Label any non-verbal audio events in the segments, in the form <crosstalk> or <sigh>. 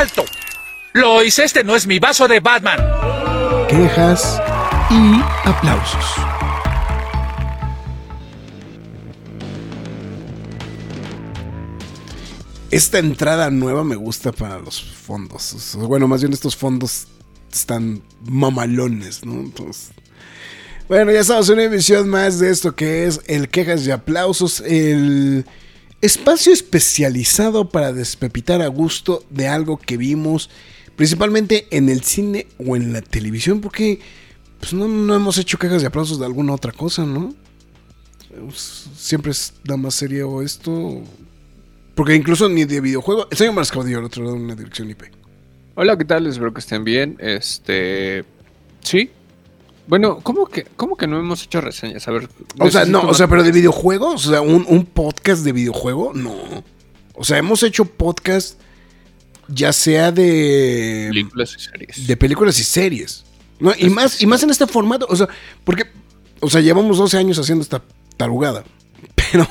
¡Alto! Lo hice, este no es mi vaso de Batman. Quejas y aplausos. Esta entrada nueva me gusta para los fondos. Bueno, más bien estos fondos están mamalones, ¿no? Entonces, bueno, ya estamos en una emisión más de esto que es el Quejas y Aplausos, el espacio especializado para despepitar a gusto de algo que vimos principalmente en el cine o en la televisión, porque pues no, hemos hecho quejas y aplausos de alguna otra cosa, ¿no? Siempre es da más serio esto. Porque incluso ni de videojuego. El señor Marcos dio otro lado una dirección IP. Hola, ¿qué tal? Espero que estén bien. Este. Sí. Bueno, ¿cómo que, cómo que no hemos hecho reseñas? A ver. O sea, no, o sea, pero de videojuegos, o sea, un, un podcast de videojuego, no. O sea, hemos hecho podcast ya sea de películas y series. De películas y series. ¿no? Y, más, y más en este formato, o sea, porque, o sea, llevamos 12 años haciendo esta tarugada, <laughs> pero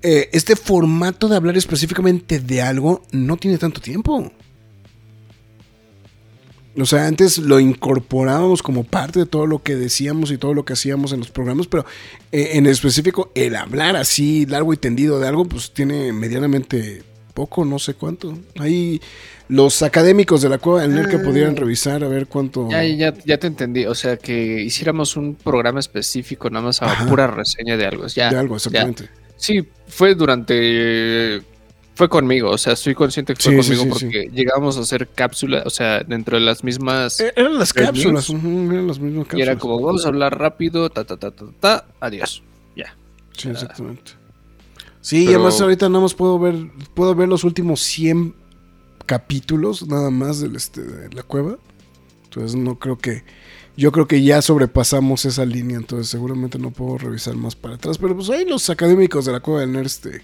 eh, este formato de hablar específicamente de algo no tiene tanto tiempo. O sea, antes lo incorporábamos como parte de todo lo que decíamos y todo lo que hacíamos en los programas, pero eh, en específico el hablar así largo y tendido de algo, pues tiene medianamente poco, no sé cuánto. Ahí los académicos de la cueva del nerd que pudieran ah. revisar a ver cuánto. Ya, ya, ya, te entendí. O sea, que hiciéramos un programa específico nada más a pura reseña de algo. Ya, de algo, exactamente. Sí, fue durante. Fue conmigo, o sea, estoy consciente que fue conmigo porque llegábamos a hacer cápsulas, o sea, dentro de las mismas. E-, eran las cápsulas, eran las mismas cápsulas. Y era como, vamos a hablar rápido, ta, ta, ta, ta, ta, adiós. Ya. Sí, exactamente. Sí, además ahorita nada más puedo ver, puedo ver los últimos 100 capítulos nada más del, este, de la cueva. Entonces no creo que... Yo creo que ya sobrepasamos esa línea, entonces seguramente no puedo revisar más para atrás. Pero pues ahí los académicos de la cueva del nerd, este,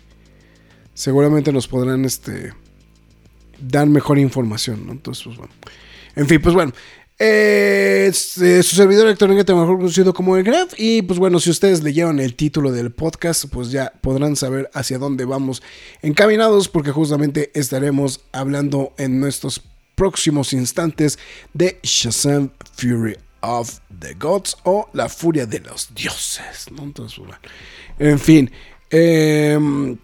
seguramente nos podrán este, dar mejor información, ¿no? Entonces, pues bueno. En fin, pues bueno. Eh, su servidor electrónico mejor conocido como el Graf. Y pues bueno, si ustedes leyeron el título del podcast, pues ya podrán saber hacia dónde vamos encaminados, porque justamente estaremos hablando en nuestros próximos instantes de Shazam Fury of the Gods o La Furia de los Dioses. en fin. Em,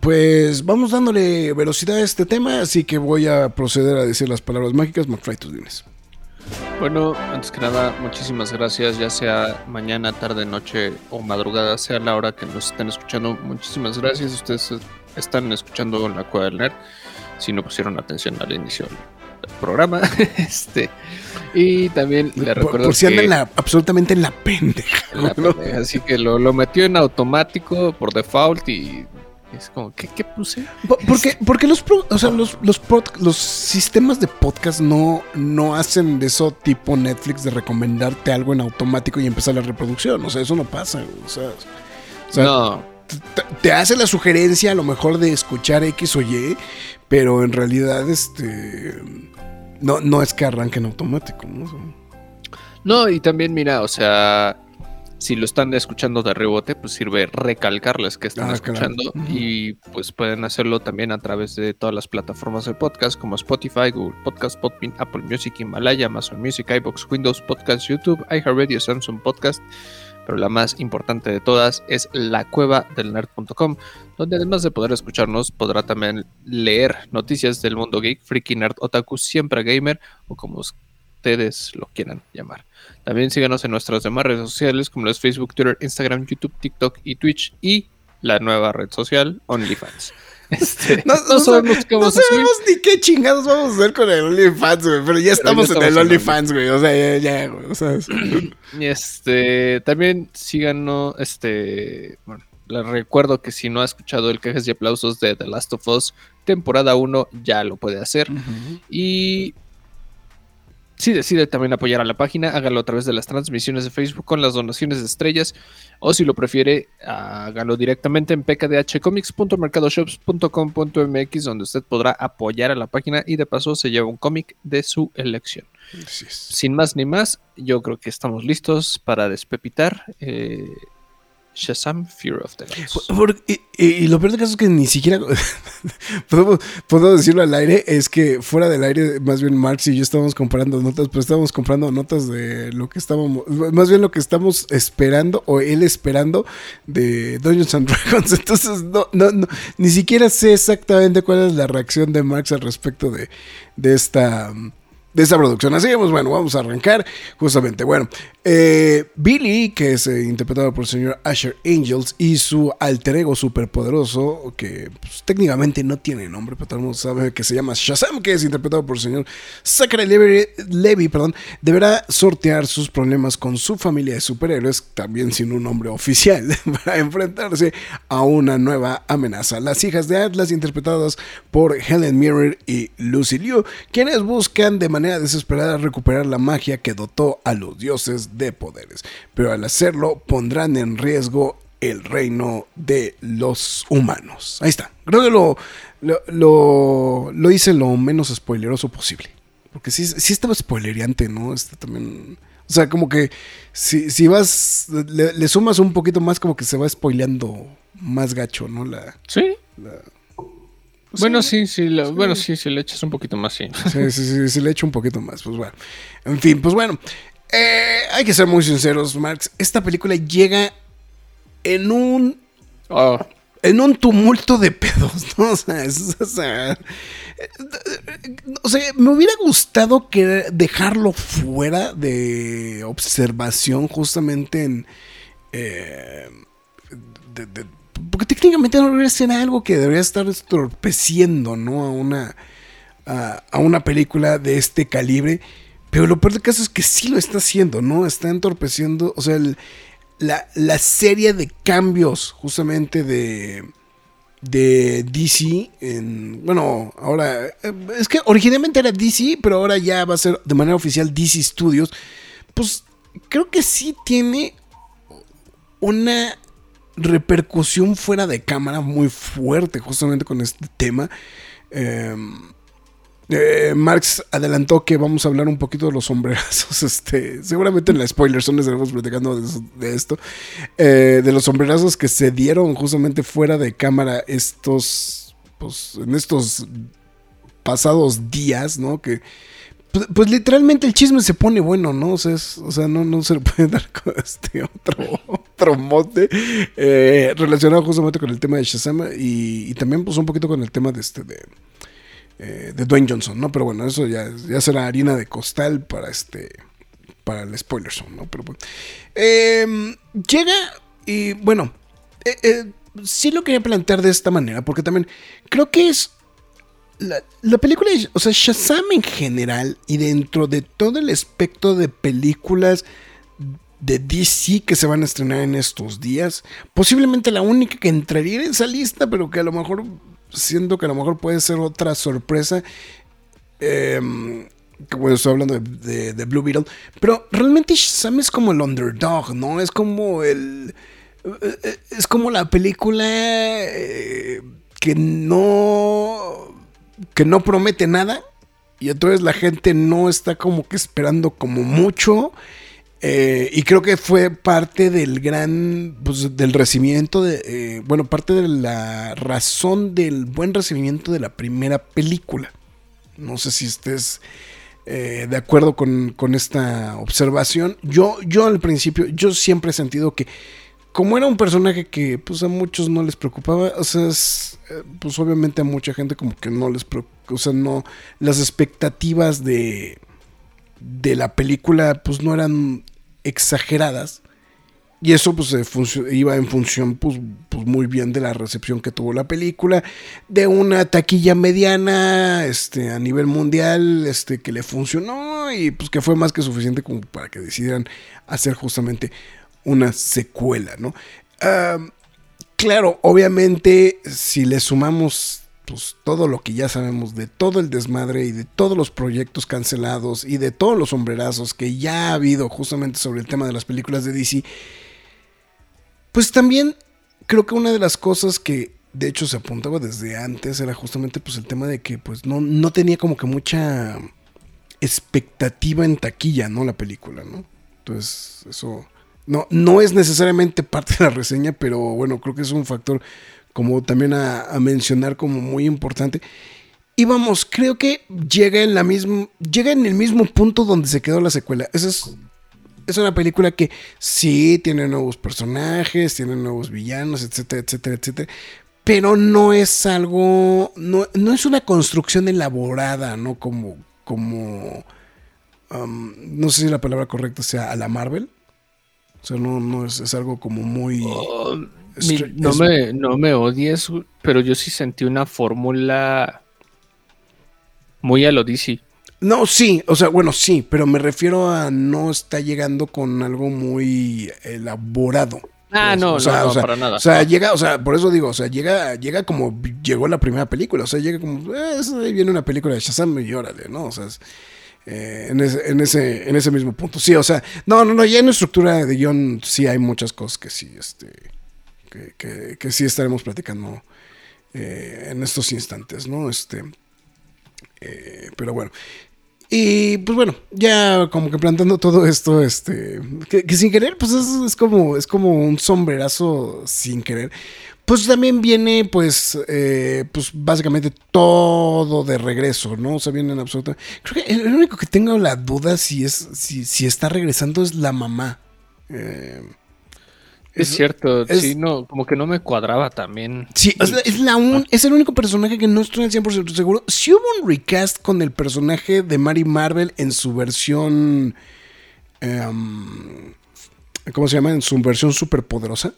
pues vamos dándole velocidad a este tema, así que voy a proceder a decir las palabras mágicas. McFly, tus dines. Bueno, antes que nada, muchísimas gracias, ya sea mañana, tarde, noche o madrugada, sea la hora que nos estén escuchando. Muchísimas gracias. Ustedes están escuchando la Cueva del Nerd. Si no pusieron atención al inicio del programa. <laughs> este Y también le recuerdo. Por, si andan absolutamente en la pendeja. Así que lo, lo metió en automático por default y es como, ¿qué, qué puse? Porque, porque los, o sea, los, los, los, sistemas de podcast no, no hacen de eso tipo Netflix de recomendarte algo en automático y empezar la reproducción. O sea, eso no pasa. O sea, no. Te, hace la sugerencia a lo mejor de escuchar X o Y, pero en realidad este no, no es que arranque en automático. ¿no? no, y también mira, o sea si lo están escuchando de rebote, pues sirve recalcarles que están ah, escuchando y pues pueden hacerlo también a través de todas las plataformas de podcast como Spotify, Google Podcast, Podbean, Apple Music, Himalaya, Amazon Music, iBox, Windows Podcast, YouTube, iHeartRadio, Samsung Podcast. Pero la más importante de todas es la cueva del nerd.com, donde además de poder escucharnos, podrá también leer noticias del mundo geek, freaky nerd, otaku, siempre gamer o como ustedes lo quieran llamar. También síganos en nuestras demás redes sociales como los Facebook, Twitter, Instagram, YouTube, TikTok y Twitch y la nueva red social OnlyFans. <laughs> Este, no, sabemos, ni qué chingados vamos a hacer con el OnlyFans, güey. Pero ya estamos, en el OnlyFans, güey. O sea, ya, güey. O sea, <clears throat> este, también síganos, este, bueno, les recuerdo que si no ha escuchado el quejes y aplausos de The Last of Us, temporada 1 ya lo puede hacer. Y si decide también apoyar a la página, hágalo a través de las transmisiones de Facebook con las donaciones de estrellas o si lo prefiere, hágalo directamente en pkdhcomics.mercadoshops.com.mx donde usted podrá apoyar a la página y de paso se lleva un cómic de su elección. Sin más ni más, yo creo que estamos listos para despepitar. Eh, Shazam Fear of the Gods. y, lo peor de caso es que ni siquiera <laughs> puedo, decirlo al aire, es que fuera del aire, más bien Marx y yo estábamos comprando notas, pero estábamos comprando notas de lo que estábamos, más bien lo que estamos esperando, o él esperando de Dungeons and <laughs> Dragons. Entonces, no, no, no, ni siquiera sé exactamente cuál es la reacción de Marx al respecto de, de esta de esta producción. Así que, bueno, vamos a arrancar justamente. Bueno, eh, Billy, que es eh, interpretado por el señor Asher Angels, y su alter ego superpoderoso, que pues, técnicamente no tiene nombre, pero todo el mundo sabe que se llama Shazam, que es interpretado por el señor Zachary Levy, perdón, deberá sortear sus problemas con su familia de superhéroes, también sin un nombre oficial, <laughs> para enfrentarse a una nueva amenaza. Las hijas de Atlas, interpretadas por Helen Mirror y Lucy Liu, quienes buscan de manera desesperada recuperar la magia que dotó a los dioses de poderes, pero al hacerlo pondrán en riesgo el reino de los humanos. Ahí está. Creo que lo, lo, lo, hice lo menos spoileroso posible. Porque sí, sí estaba spoilereante, ¿no? Este también. O sea, como que si, si vas. Le, sumas un poquito más, como que se va spoileando más gacho, ¿no? La, sí. Pues bueno, sí, sí, bueno, sí, si le echas un poquito más, sí. <laughs> Sí, sí, sí, si le echo un poquito más, pues bueno. En fin, pues bueno. Eh, hay que ser muy sinceros, Marx. Esta película llega en un. Oh. En un tumulto de pedos, ¿no? <laughs> O sea, o sea, o sea, me hubiera gustado que dejarlo fuera de observación justamente en. Eh, de, porque técnicamente no debería ser algo que debería estar estorpeciendo, ¿no? A una, a, una película de este calibre. Pero lo peor del caso es que sí lo está haciendo, ¿no? Está entorpeciendo, o sea, la, serie de cambios justamente de, de DC. En, bueno, ahora, eh, es que originalmente era DC, pero ahora ya va a ser de manera oficial DC Studios. Pues creo que sí tiene una repercusión fuera de cámara muy fuerte justamente con este tema. Em, eh, Marx adelantó que vamos a hablar un poquito de los sombrerazos. <laughs> Este, seguramente en la spoiler zone estaremos platicando de, esto. Eh, de los sombrerazos que se dieron justamente fuera de cámara estos. Pues en estos pasados días, ¿no? Que pues, pues, literalmente el chisme se pone bueno, ¿no? O sea, o sea no, no se le puede <laughs> dar este otro, otro mote eh, relacionado justamente con el tema de Shazam y, también pues un poquito con el tema de este de, eh, de Dwayne Johnson, ¿no? Pero bueno, eso ya, ya será harina de costal para este para el spoiler ¿no? Pero bueno. Em, llega y bueno, eh, sí lo quería plantear de esta manera porque también creo que es la, película, o sea, Shazam en general y dentro de todo el espectro de películas de DC que se van a estrenar en estos días, posiblemente la única que entraría en esa lista, pero que a lo mejor, siento que a lo mejor puede ser otra sorpresa. Eh, bueno, estoy hablando de, Blue Beetle, pero realmente Shazam es como el underdog, ¿no? Es como el... Eh, eh, es como la película eh, que no que no promete nada y entonces la gente no está como que esperando como mucho. Eh, y creo que fue parte del gran, pues, del recibimiento, de, eh, bueno, parte de la razón del buen recibimiento de la primera película. No sé si estés eh, de acuerdo con, con, esta observación. Yo, yo al principio, yo siempre he sentido que como era un personaje que pues a muchos no les preocupaba, o sea, eh, pues obviamente a mucha gente como que no les preocupa, o sea, no, las expectativas de, de la película pues no eran exageradas. Y eso pues iba en función pues, pues, muy bien de la recepción que tuvo la película, de una taquilla mediana este, a nivel mundial este, que le funcionó y pues que fue más que suficiente como para que decidieran hacer justamente una secuela, ¿no? claro, obviamente, si le sumamos pues todo lo que ya sabemos de todo el desmadre y de todos los proyectos cancelados y de todos los sombrerazos que ya ha habido justamente sobre el tema de las películas de DC, pues también creo que una de las cosas que de hecho se apuntaba desde antes era justamente pues el tema de que pues no, no tenía como que mucha expectativa en taquilla, ¿no? La película, ¿no? Entonces, eso no, no es necesariamente parte de la reseña, pero bueno, creo que es un factor como también a, mencionar como muy importante. Y vamos, creo que llega en la misma, llega en el mismo punto donde se quedó la secuela. Esa es, es una película que sí tiene nuevos personajes, tiene nuevos villanos, etcétera, etcétera, etcétera. Pero no es algo, no, no es una construcción elaborada, ¿no? Como, como, no sé si la palabra correcta sea a la Marvel. O sea, no, no es, es algo como muy... Oh, no, me, no me odies, pero yo sí sentí una fórmula muy a lo DC. No, sí, o sea, bueno, sí, pero me refiero a no está llegando con algo muy elaborado. Ah, pues, no, o sea, no, para nada. O sea, llega, o sea, por eso digo, o sea, llega, llega como llegó la primera película, o sea, llega como, eh, viene una película de Shazam y órale, ¿no? O sea, eh, en, ese, en, ese, en ese mismo punto. Sí, o sea, no, no, no, ya en estructura de guion sí hay muchas cosas que sí, este, que, sí estaremos platicando eh, en estos instantes, ¿no? Este, eh, pero bueno. Y pues bueno, ya como que plantando todo esto, este, que, sin querer, pues es, como, es como un sombrerazo sin querer. Pues también viene, pues, eh, pues básicamente todo de regreso, ¿no? O sea, viene en absoluto. Creo que el único que tengo la duda si es, si, si está regresando es la mamá. Eh, es, cierto, sí, no, como que no me cuadraba también. Sí, es, la un, es el único personaje que no estoy al 100% seguro. Si hubo un recast con el personaje de Mary Marvel en su versión. Em, ¿Cómo se llama? En su versión superpoderosa.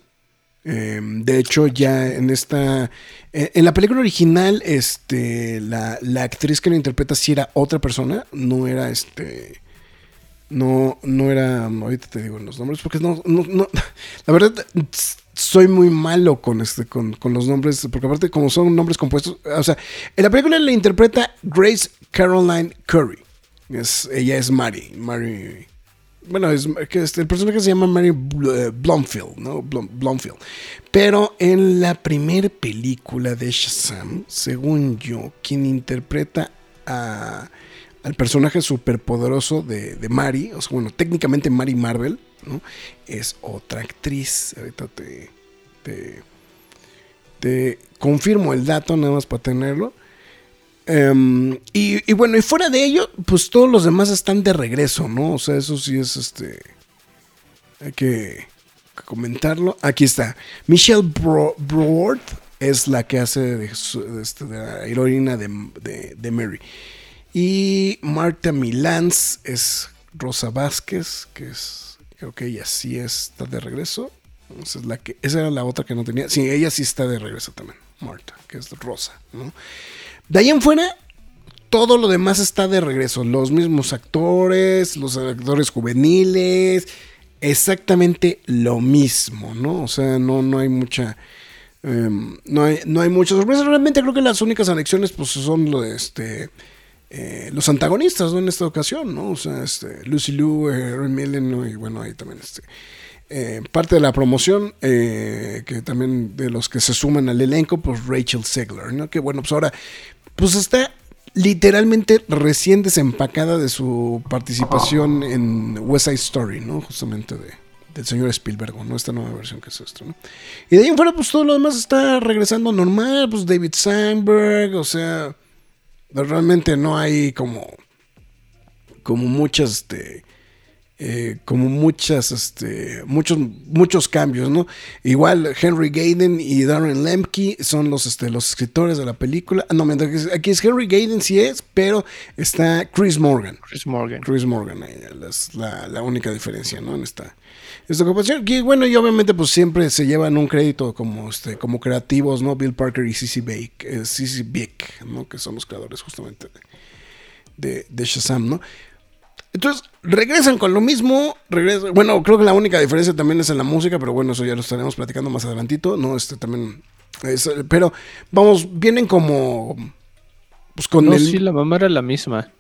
Em, de hecho, ya en esta. E, en la película original, este. La, la actriz que lo interpreta sí era otra persona. No era este no, no era, ahorita te digo los nombres, porque no, no, no, <laughs> la verdad, soy muy malo con este, con, con, los nombres, porque aparte como son nombres compuestos, o sea, en la película le interpreta Grace Caroline Curry, es, ella es Mary, Mary, bueno, es, que el personaje se llama Mary eh, Blomfield, ¿no? Blomfield. Pero en la primera película de Shazam, según yo, quien interpreta al personaje superpoderoso de, de Mari, o sea, bueno, técnicamente Mari Marvel, ¿no? Es otra actriz. Ahorita te, te, confirmo el dato, nada más para tenerlo. Em, y, bueno, y fuera de ello, pues todos los demás están de regreso, ¿no? O sea, eso sí es este. Hay que, comentarlo. Aquí está. Michelle Broad es la que hace de, este, la heroína de, de, de Mary. Y Marta Milans es Rosa Vázquez, que es, creo que ella sí está de regreso. Esa, es la que, esa era la otra que no tenía. Sí, ella sí está de regreso también, Marta, que es Rosa. ¿no? De ahí en fuera, todo lo demás está de regreso. Los mismos actores, los actores juveniles, exactamente lo mismo, ¿no? O sea, no, no hay mucha... Em, no, hay, no hay muchas sorpresas. Realmente creo que las únicas anexiones pues, son lo de este eh, los antagonistas, ¿no? En esta ocasión, ¿no? O sea, este, Lucy Liu, Harry Millen, y bueno, ahí también este. Eh, parte de la promoción, eh, que también de los que se suman al elenco, pues Rachel Segler, ¿no? Que bueno, pues ahora, pues está literalmente recién desempacada de su participación en West Side Story, ¿no? Justamente de, del señor Spielberg, ¿no? Esta nueva versión que es esto, ¿no? Y de ahí en fuera, pues todo lo demás está regresando normal, pues David Sandberg, o sea, realmente no hay como como muchas este eh, como muchas este muchos muchos cambios no igual Henry Gayden y Darren Lemke son los este los escritores de la película no aquí es Henry Gayden sí es pero está Chris Morgan Chris Morgan Chris Morgan es la, la única diferencia no en esta esta Y bueno, y obviamente pues siempre se llevan un crédito como, este, como creativos, ¿no? Bill Parker y Cici Bake, eh, Beck, ¿no? Que son los creadores justamente de, de, Shazam, ¿no? Entonces, regresan con lo mismo, regresan, bueno, creo que la única diferencia también es en la música, pero bueno, eso ya lo estaremos platicando más adelantito, ¿no? Este también pero, vamos, vienen como. Pues con no, el. Sí, la mamá era la misma.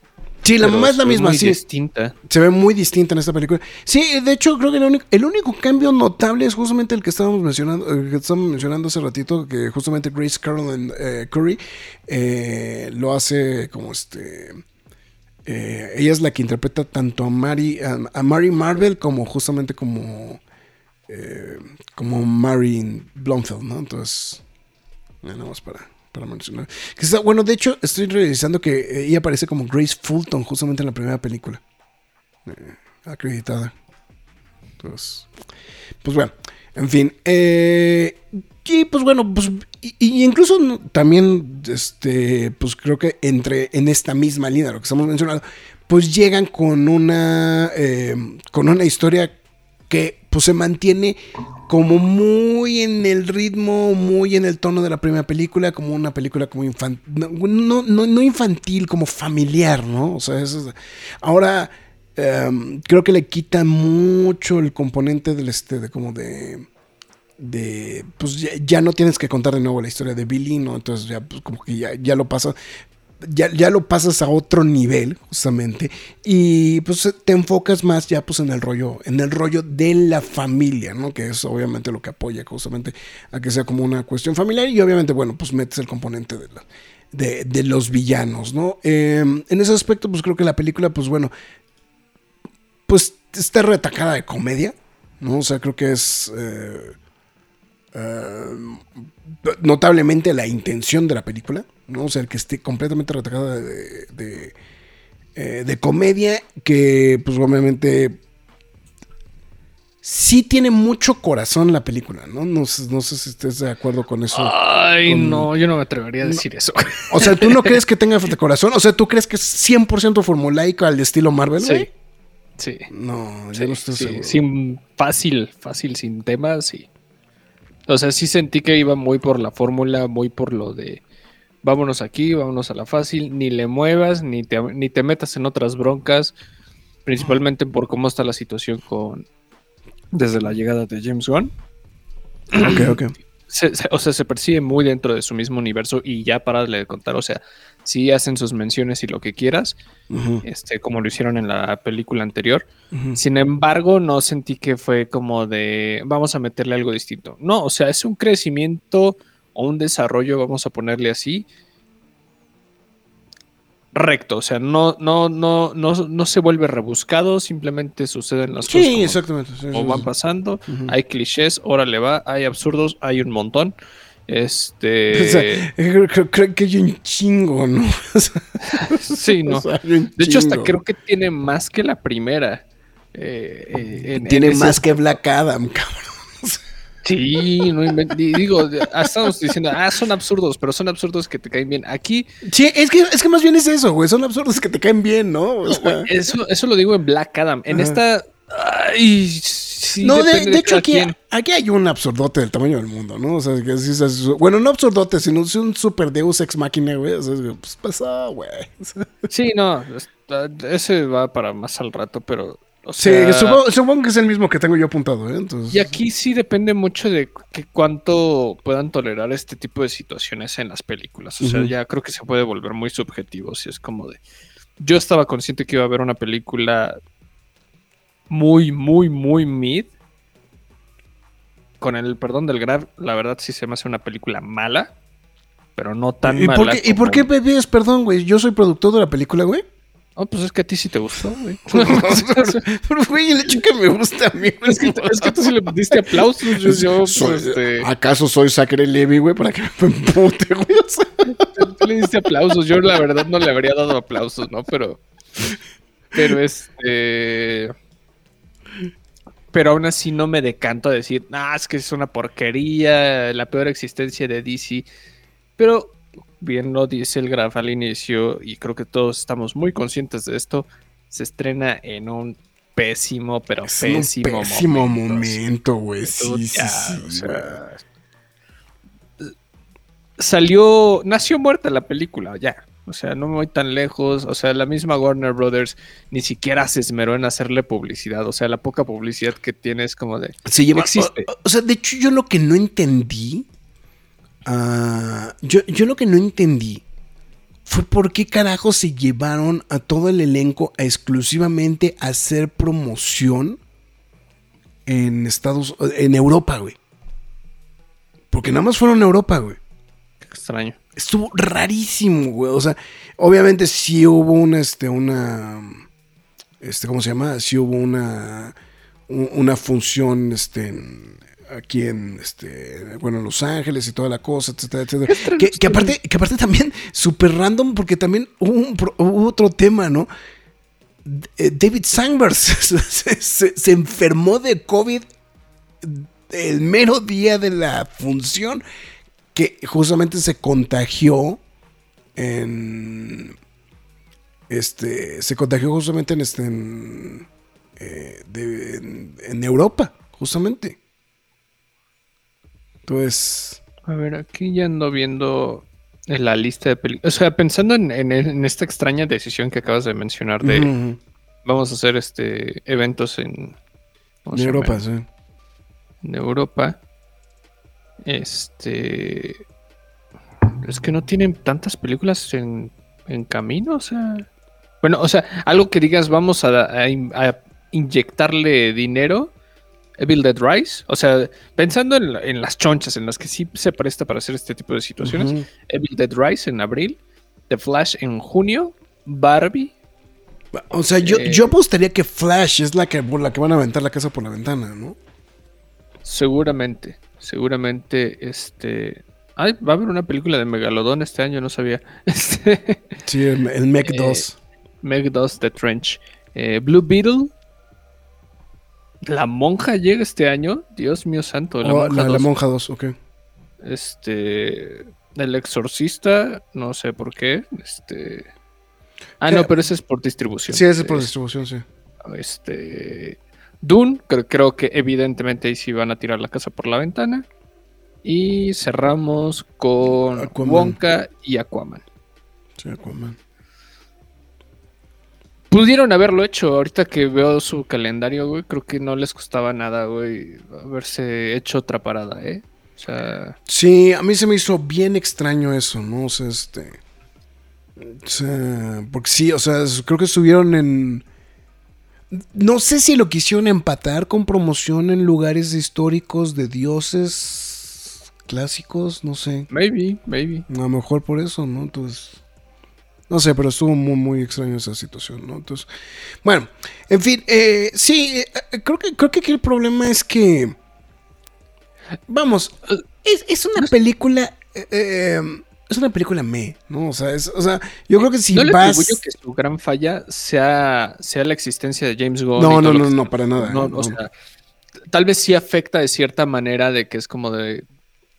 Sí, la mamá es la misma, muy sí. distinta. Se ve muy distinta en esta película. Sí, de hecho, creo que el único, el único cambio notable es justamente el que estábamos mencionando, el que estábamos mencionando hace ratito, que justamente Grace Carolyn eh, Curry eh, lo hace como este. Eh, ella es la que interpreta tanto a Mary, a, Mary Marvel como justamente como. eh, como Mary Blomfield, ¿no? Entonces. nada más para, para mencionar. Que está- bueno, de hecho, estoy revisando que eh, ella aparece como Grace Fulton justamente en la primera película. Eh, acreditada. Entonces, pues bueno, en fin. y pues bueno, pues y, y incluso también, este, pues creo que entre en esta misma línea, lo que estamos mencionando, pues llegan con una, eh, con una historia que pues se mantiene como muy en el ritmo, muy en el tono de la primera película, como una película como infantil, no, no, no- infantil, como familiar, ¿no? O sea, eso es- ahora em, creo que le quita mucho el componente del este, de como de de pues ya, no tienes que contar de nuevo la historia de Billy, ¿no? Entonces ya pues, como que ya, ya lo pasa ya, ya lo pasas a otro nivel, justamente, y pues te enfocas más ya pues en el rollo, en el rollo de la familia, ¿no? Que es obviamente lo que apoya justamente a que sea como una cuestión familiar, y obviamente, bueno, pues metes el componente de los villanos, ¿no? Eh, en ese aspecto, pues creo que la película, pues bueno, pues está retacada de comedia, ¿no? O sea, creo que es eh, eh, notablemente la intención de la película, ¿no? O sea, que esté completamente retacada de, de, eh, de comedia, que pues obviamente sí tiene mucho corazón la película, ¿no? No, sé- no sé si estés de acuerdo con eso. Ay, con- no, yo no me atrevería a decir eso. O sea, ¿tú no <laughs> crees que tenga corazón? O sea, ¿tú crees que es 100% formulaico al estilo Marvel? Sí. Sí. No, yo Sí, no estoy sí, seguro. sin fácil, fácil, sin temas, sí. O sea, sí sentí que iba muy por la fórmula, muy por lo de vámonos aquí, vámonos a la fácil, ni le muevas, ni te, ni te metas en otras broncas, principalmente por cómo está la situación con desde la llegada de James Gunn. Ok, ok. Se- se- o sea, se percibe muy dentro de su mismo universo y ya para de contar, o sea, sí hacen sus menciones y lo que quieras, este, como lo hicieron en la película anterior. Sin embargo, no sentí que fue como de vamos a meterle algo distinto. No, o sea, es un crecimiento o un desarrollo, vamos a ponerle así, recto. O sea, no, no, no, no, no se vuelve rebuscado, simplemente suceden las cosas como, exactamente. sí, sí, van pasando. Hay clichés, órale va, hay absurdos, hay un montón. <laughs> O sea, Este. creo, creo- creo que hay un chingo, ¿no? O sí, no. o sea, <laughs> De hecho, hasta creo que tiene más que la primera. Eh, eh, en- en Tiene ese más que Black Adam, cabrón. Sí, no Digo, estamos diciendo, ah, son absurdos, pero son absurdos que te caen bien. Aquí, Sí, es que, es que más bien es eso, güey. Son absurdos que te caen bien, ¿no? O sea, eso, eso lo digo en Black Adam. En Ajá. esta. Ay, sí, no, de, de hecho aquí, aquí hay un absurdote del tamaño del mundo, ¿no? O sea, que sí es- bueno, no absurdote, sino un super Deus Ex Máquina, güey. O sea, pues pasó, güey. <laughs> Sí, no, está- ese va para más al rato, pero. O sí, supongo, supongo que es el mismo que tengo yo apuntado, ¿eh? Entonces, Y aquí sí depende mucho de que cuánto puedan tolerar este tipo de situaciones en las películas. O sea, ya creo que se puede volver muy subjetivo. Si es como de. Yo estaba consciente que iba a haber una película muy, muy, muy mid. Con el perdón del grab, la verdad sí se me hace una película mala. Pero no tan ¿Y mala. por, qué, ¿Y por qué bebés? Perdón, güey. Yo soy productor de la película, güey. Oh, pues es que a ti sí te gustó, güey. <laughs> Pero, güey, el hecho que me gusta a mí. es, que, es que tú sí le diste aplausos. Yo, yo, pues, Soy- este, ¿Acaso soy Zachary Levy, güey? Para que me empute, güey. O sea, Tú le diste aplausos. Yo la verdad no le habría dado aplausos, ¿no? Pero. Pero este. Pero aún así no me decanto a decir, ah, es que es una porquería, la peor existencia de DC. Pero bien lo dice el Graf al inicio, y creo que todos estamos muy conscientes de esto. Se estrena en un pésimo, pero es un pésimo, pésimo momento, güey. Sí, sí, ya, sí. o sea, salió, nació muerta la película, ya. O sea, no me voy tan lejos. O sea, la misma Warner Brothers ni siquiera se esmeró en hacerle publicidad. O sea, la poca publicidad que tiene es como de. Se lleva, existe. O, o sea, de hecho, yo lo que no entendí Ah, yo, yo lo que no entendí fue por qué carajo se llevaron a todo el elenco a exclusivamente hacer promoción en Estados en Europa, güey. Porque nada más fueron a Europa, güey. Qué extraño. Estuvo rarísimo, güey. O sea, obviamente sí hubo una, este, una, este, ¿cómo se llama? Sí hubo una, una función, este, aquí en este bueno Los Ángeles y toda la cosa etcétera etcétera. Que, aparte que aparte también súper random porque también hubo, otro tema no eh, David Sandberg <laughs> se, enfermó de COVID el mero día de la función que justamente se contagió en este se contagió justamente en este en, eh, en Europa justamente entonces. A ver, aquí ya ando viendo en la lista de películas. O sea, pensando en, esta extraña decisión que acabas de mencionar de vamos a hacer este eventos en, en Europa, sí. En Europa. Este. Es que no tienen tantas películas en, camino, o sea. Bueno, o sea, algo que digas, vamos a inyectarle dinero Evil Dead Rise. O sea, pensando en, las chonchas en las que sí se presta para hacer este tipo de situaciones. Evil Dead Rise en abril. The Flash en junio. Barbie. O sea, yo, eh, yo apostaría que Flash es la que, la que van a aventar la casa por la ventana, ¿no? Seguramente. Seguramente, este. Ay, va a haber una película de Megalodón este año, no sabía. <laughs> Este, sí, el, Meg 2. Eh, Meg 2, The Trench. Eh, Blue Beetle, la monja llega este año. Dios mío santo. La, oh, monja, la, monja 2, ok. Este. El exorcista, no sé por qué. Este. Ah, no, pero ese es por distribución. Sí, ese es por distribución, sí. Este. Dune, creo, que evidentemente ahí sí van a tirar la casa por la ventana. Y cerramos con Wonka y Aquaman. Sí, Aquaman. Pudieron haberlo hecho. Ahorita que veo su calendario, güey, creo que no les costaba nada, güey, haberse hecho otra parada, ¿eh? O sea. Sí, a mí se me hizo bien extraño eso, ¿no? O sea, este. O sea, porque sí, o sea, creo que estuvieron en. No sé si lo quisieron empatar con promoción en lugares históricos de dioses clásicos, no sé. Maybe, maybe. A lo mejor por eso, ¿no? Entonces. No sé, pero estuvo muy, muy extraño esa situación, ¿no? Entonces, bueno, en fin, eh, sí, eh, creo, que, creo que aquí el problema es que, vamos, es, una película, eh, es una película me, ¿no? O sea, es, o sea yo creo que si no vas... le que su gran falla sea, sea la existencia de James Gunn. No, no, no, no, para nada. o sea, tal vez sí afecta de cierta manera de que es como de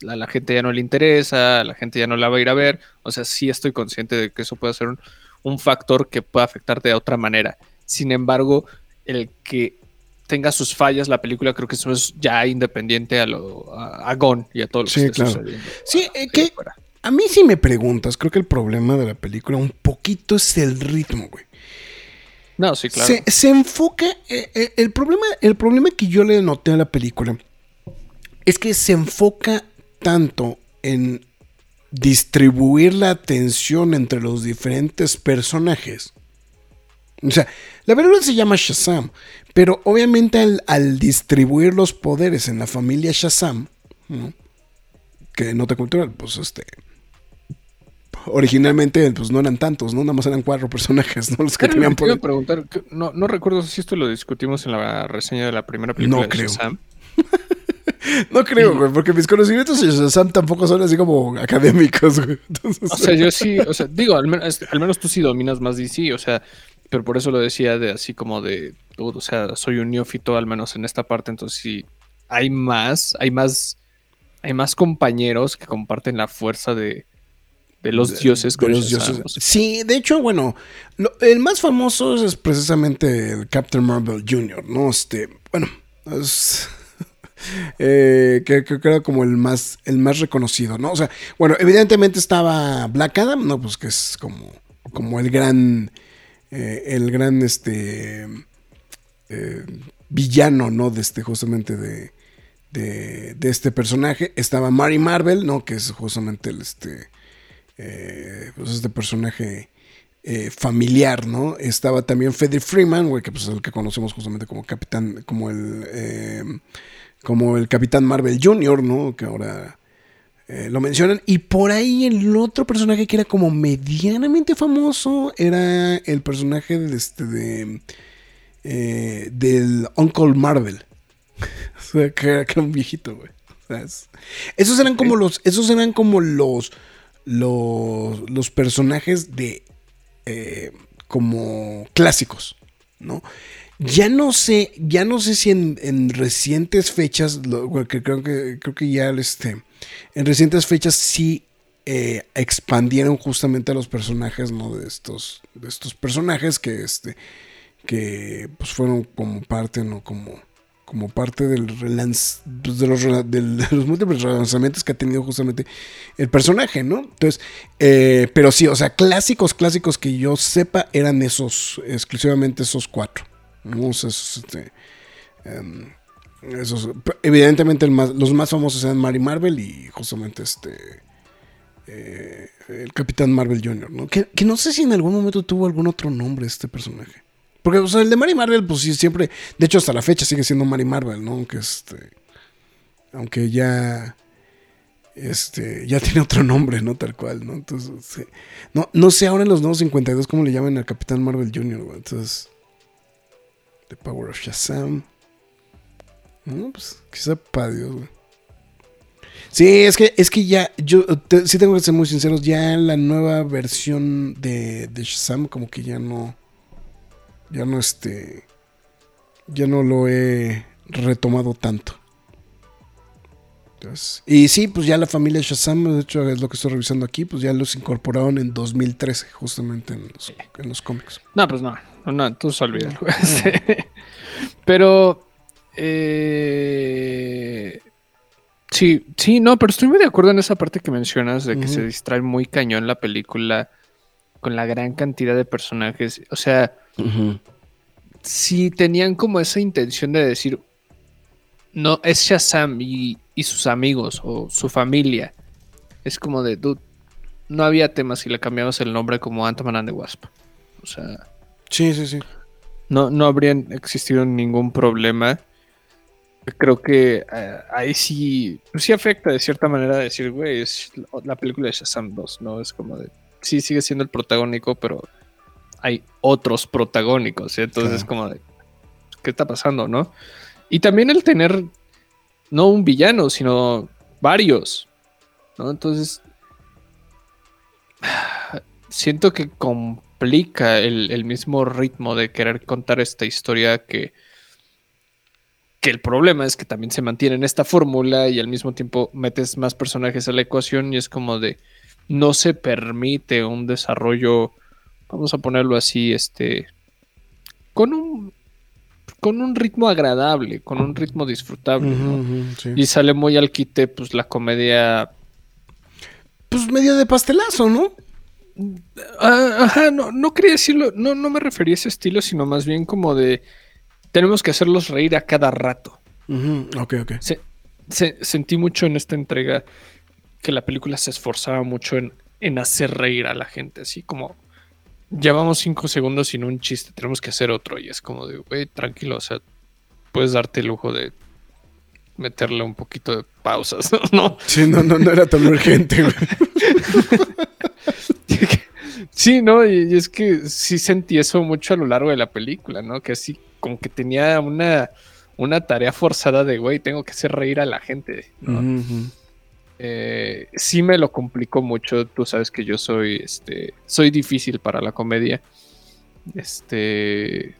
a la gente ya no le interesa, a la gente ya no la va a ir a ver. O sea, sí estoy consciente de que eso puede ser un, factor que pueda afectarte de otra manera. Sin embargo, el que tenga sus fallas la película, creo que eso es ya independiente a, lo, a, Gon y a todo lo sí, que claro. Sí, eh, que a mí sí me preguntas, creo que el problema de la película un poquito es el ritmo, güey. No, sí, claro. Se, enfoca, eh, eh, el, problema, el problema que yo le noté a la película es que se enfoca tanto en distribuir la atención entre los diferentes personajes. O sea, la película se llama Shazam, pero obviamente al, distribuir los poderes en la familia Shazam, que nota cultural, pues este. Originalmente, pues no eran tantos, ¿no? Nada más eran cuatro personajes, ¿no? Los que tenían poder. preguntar, no, no recuerdo si esto lo discutimos en la reseña de la primera película no creo. Shazam. <laughs> <laughs> No creo, güey, porque mis conocimientos de tampoco son así como académicos, güey. <laughs> o sea, yo sí, <laughs> o sea, digo, al menos, al menos tú sí dominas más DC, o sea, pero por eso lo decía de así como de, o sea, soy un neófito al menos en esta parte, entonces sí, hay más, hay más, hay más compañeros que comparten la fuerza de, de los dioses con los dioses. Sí, de hecho, bueno, el más famoso es precisamente el Captain Marvel Jr., ¿no? Este, bueno, es eh, que creo que era como el más, el más reconocido, ¿no? O sea, bueno, evidentemente estaba Black Adam, ¿no? Pues que es como, como el gran, eh, el gran, este, eh, villano, ¿no? De este, justamente de, de, este personaje. Estaba Mary Marvel, ¿no? Que es justamente el, este, pues este personaje familiar, ¿no? Estaba también Freddy Freeman, güey, que pues es el que conocemos justamente como capitán, como el, como el capitán Marvel Jr., ¿no? Que ahora lo mencionan. Y por ahí el otro personaje que era como medianamente famoso era el personaje de este, de, del Uncle Marvel. <laughs> o sea, que era, un viejito, güey. esos eran como los. Esos eran como los. Los, los personajes de. Eh, como clásicos. ¿No? Ya no sé. Ya no sé si en, recientes fechas. que creo que. Creo que ya este. En recientes fechas sí eh, expandieron justamente a los personajes, ¿no? De estos, de estos personajes que, este, que pues fueron como parte, ¿no? Como, como parte del relance, pues, de, los, <laughs> los, múltiples relanzamientos que ha tenido justamente el personaje, ¿no? Entonces, eh, pero sí, o sea, clásicos, clásicos que yo sepa eran esos, exclusivamente esos cuatro. ¿No? esos, este, em, esos, evidentemente los más famosos eran Mary Marvel y justamente este... Eh, el Capitán Marvel Jr., ¿no? Que, que no sé si en algún momento tuvo algún otro nombre este personaje. Porque, o sea, el de Mary Marvel, pues sí, siempre. De hecho, hasta la fecha sigue siendo Mary Marvel, ¿no? Aunque este. Aunque ya. Este. Ya <laughs> tiene otro nombre, ¿no? Tal cual, ¿no? Entonces. No, no sé ahora en los nuevos 52 cómo le llaman al Capitán Marvel Jr., güey. Entonces. The Power of Shazam. No, pues. Quizá para Dios, güey. Sí, es que, es que ya, yo sí tengo que ser muy sinceros, ya la nueva versión de, de Shazam como que ya no, ya no este. Ya no lo he retomado tanto. y sí, pues ya la familia Shazam, de hecho es lo que estoy revisando aquí, pues ya los incorporaron en 2013, justamente en los, en los cómics. No, pues no, no, entonces olvídalo. <laughs> pero, eh, sí, sí, no, pero estoy muy de acuerdo en esa parte que mencionas de que se distrae muy cañón la película con la gran cantidad de personajes. O sea, si tenían como esa intención de decir, no, es Shazam y, sus amigos o su familia. Es como de, dude, no había tema si le cambiamos el nombre como Ant-Man and the Wasp. O sea. Sí, sí, sí. No, no habrían existido ningún problema. Creo que eh, ahí sí, sí afecta de cierta manera decir, güey, es la película de Shazam 2, ¿no? Es como de, sí sigue siendo el protagónico, pero hay otros protagónicos. Entonces es como de, ¿qué está pasando, no? Y también el tener no un villano, sino varios, ¿no? Entonces, <sighs> siento que complica el, mismo ritmo de querer contar esta historia que, que el problema es que también se mantiene en esta fórmula y al mismo tiempo metes más personajes a la ecuación y es como de no se permite un desarrollo vamos a ponerlo así, este, con un, con un ritmo agradable, con un ritmo disfrutable, Y sale muy al quite, pues, la comedia... Pues medio de pastelazo, ¿no? Ah, ajá, no, no quería decirlo, no, no me refería a ese estilo, sino más bien como de tenemos que hacerlos reír a cada rato. Ok, ok. sentí mucho en esta entrega que la película se esforzaba mucho en, en hacer reír a la gente, así como llevamos cinco segundos sin un chiste, tenemos que hacer otro. Y es como de, güey, tranquilo, o sea, puedes darte el lujo de meterle un poquito de pausas, <laughs> ¿no? Sí, no, no, no era tan urgente, güey. <laughs> sí, ¿no? Y, es que sí sentí eso mucho a lo largo de la película, ¿no? Que así como que tenía una, una tarea forzada de, güey, tengo que hacer reír a la gente, ¿no? Eh, sí me lo complicó mucho. Tú sabes que yo soy, este, soy difícil para la comedia. Este,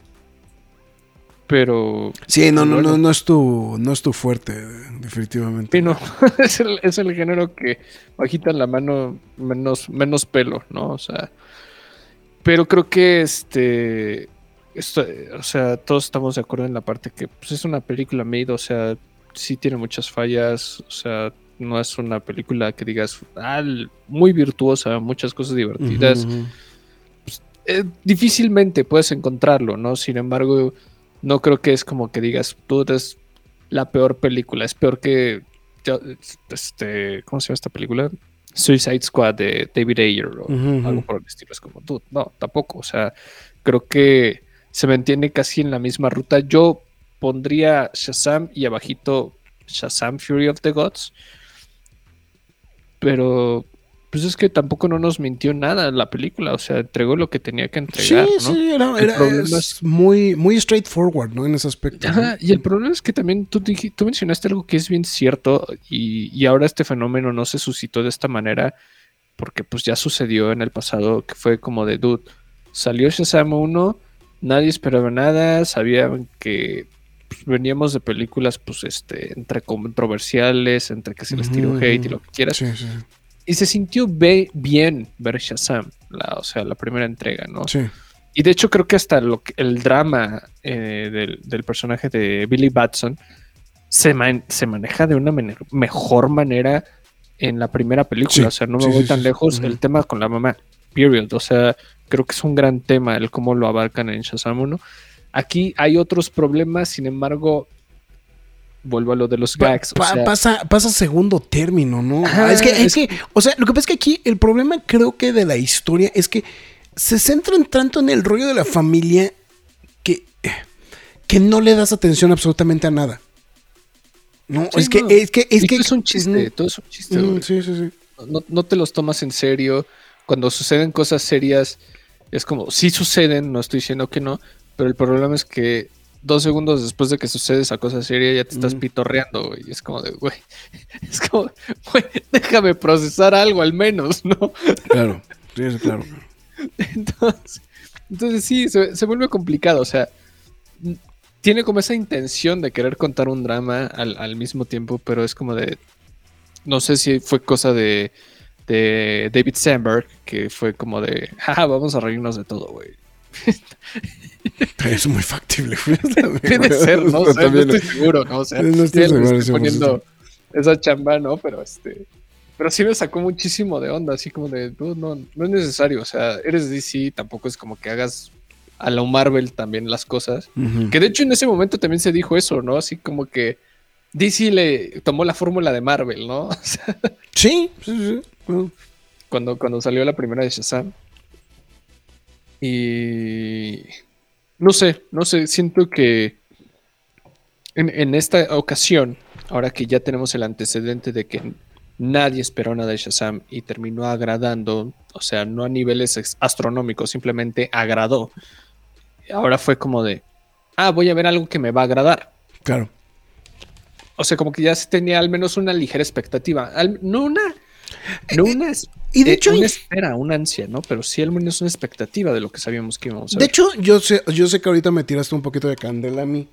pero. Sí, no, no, no, no es tu, no es tu fuerte, definitivamente. Sí, no, <laughs> es el, es el género que bajita la mano menos, menos pelo, ¿no? O sea, pero creo que este, esto, o sea, todos estamos de acuerdo en la parte que pues, es una película made, o sea, sí tiene muchas fallas, o sea, no es una película que digas ah, muy virtuosa, muchas cosas divertidas. Pues, eh, difícilmente puedes encontrarlo, ¿no? Sin embargo, no creo que es como que digas, tú eres la peor película. Es peor que. Este, ¿Cómo se llama esta película? Suicide Squad de David Ayer o algo por el estilo. Es como, tú, no, tampoco. O sea, creo que se mantiene casi en la misma ruta. Yo pondría Shazam y abajito Shazam Fury of the Gods. Pero pues es que tampoco no nos mintió nada la película, o sea, entregó lo que tenía que entregar. Sí, ¿no? sí, era, es muy, muy straightforward, ¿no? En ese aspecto. y el problema es que también tú, tú mencionaste algo que es bien cierto y, y, ahora este fenómeno no se suscitó de esta manera porque pues ya sucedió en el pasado que fue como de, dude, salió Shazam 1, nadie esperaba nada, sabían que pues, veníamos de películas pues este entre controversiales, entre que se les tiró hate y lo que quieras. Sí, sí. Y se sintió bien ver Shazam, la, o sea, la primera entrega, ¿no? Sí. Y de hecho creo que hasta lo el drama eh, del, personaje de Billy Batson se, se maneja de una mejor manera en la primera película. o sea, no me voy tan lejos. El tema con la mamá, period. O sea, creo que es un gran tema el cómo lo abarcan en Shazam 1. Aquí hay otros problemas, sin embargo, vuelvo a lo de los gags. pasa, pasa segundo término, ¿no? es, que, es, que, o sea, lo que pasa es que aquí el problema creo que de la historia es que se centran tanto en el rollo de la familia que, que no le das atención absolutamente a nada. No, es, Que, es que es que es un chiste, todo es un chiste. sí, sí, sí. No, no, te los tomas en serio. Cuando suceden cosas serias, es como, sí suceden, no estoy diciendo que no, pero el problema es que dos segundos después de que sucede esa cosa seria, ya te estás pitorreando, güey. Y es como de, güey, <laughs> es como, güey, déjame procesar algo al menos, ¿no? Claro, sí, claro. <laughs> Entonces, entonces sí, se, vuelve complicado, o sea, tiene como esa intención de querer contar un drama al, mismo tiempo, pero es como de, no sé si fue cosa de, de David Sandberg, que fue como de, jaja, vamos a reírnos de todo, güey. Es muy factible. <laughs> Puede ser, ¿no? no estoy seguro, ¿no? O sea, no estoy seguro, poniendo esa chamba, ¿no? Pero este. Pero sí me sacó muchísimo de onda, así como de, no, no, no es necesario. O sea, eres DC, tampoco es como que hagas a la Marvel también las cosas. Que de hecho en ese momento también se dijo eso, ¿no? Así como que DC le tomó la fórmula de Marvel, ¿no? <laughs> sí, sí, sí. Cuando, cuando salió la primera de Shazam. Y no sé, no sé, siento que en, esta ocasión, ahora que ya tenemos el antecedente de que nadie esperó nada de Shazam y terminó agradando, o sea, no a niveles astronómicos, simplemente agradó. Ahora fue como de, ah, voy a ver algo que me va a agradar. Claro. O sea, como que ya se tenía al menos una ligera expectativa. no una no eh, una, y de eh, hecho, una espera, una ansia, ¿no? Pero sí al menos una expectativa de lo que sabíamos que íbamos a ver. De hecho, yo sé, yo sé que ahorita me tiraste un poquito de candela a mí,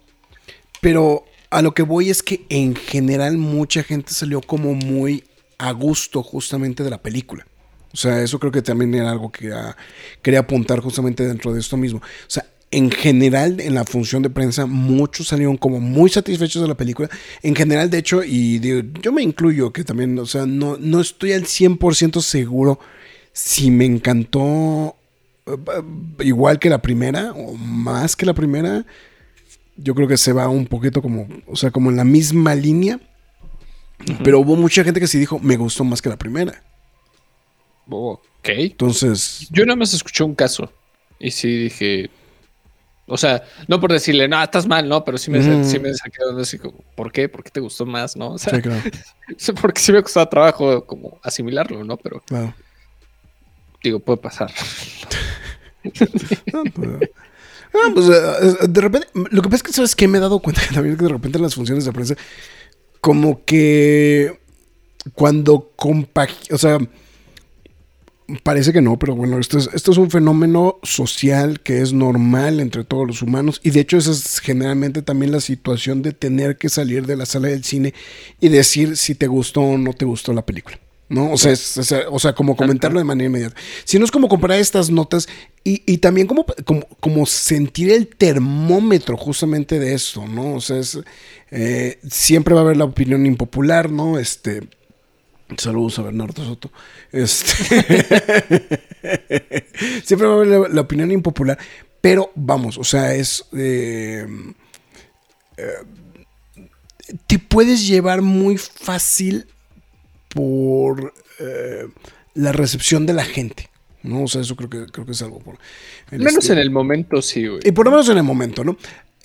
pero a lo que voy es que en general mucha gente salió como muy a gusto justamente de la película. O sea, eso creo que también era algo que quería apuntar justamente dentro de esto mismo. O sea, en general, en la función de prensa, muchos salieron como muy satisfechos de la película. En general, de hecho, y yo me incluyo que también, o sea, no, no estoy al 100% seguro si me encantó eh, igual que la primera o más que la primera. Yo creo que se va un poquito como, o sea, como en la misma línea. Pero hubo mucha gente que sí dijo, me gustó más que la primera. Ok. Entonces. Yo nada más escuché un caso. Y sí dije, o sea, no por decirle, no, estás mal, ¿no? Pero sí me, sí me saqué así como, ¿por qué? ¿Por qué te gustó más, no? O sea, sí, claro. <laughs> porque sí me costaba trabajo como asimilarlo, ¿no? Pero, claro. digo, puede pasar. no, pues, ah, pues eh, de repente, lo que pasa es que, ¿sabes qué? Me he dado cuenta que también que de repente en las funciones de prensa, como que cuando compag... O sea Parece que no, pero bueno, esto es, esto es un fenómeno social que es normal entre todos los humanos y de hecho esa es generalmente también la situación de tener que salir de la sala del cine y decir si te gustó o no te gustó la película. ¿no? O sea, o sea, como comentarlo de manera inmediata. Si no es como comparar estas notas y, también como, como, sentir el termómetro justamente de esto, ¿no? O sea, eh, siempre va a haber la opinión impopular, ¿no? Este, Saludos a Bernardo Soto. Este... <laughs> Siempre va a haber la, opinión impopular, pero vamos, o sea, es. Eh, eh, te puedes llevar muy fácil por eh, la recepción de la gente. ¿no? O sea, eso creo que, creo que es algo por... Menos este en el momento, sí, güey. Y por lo menos en el momento, ¿no?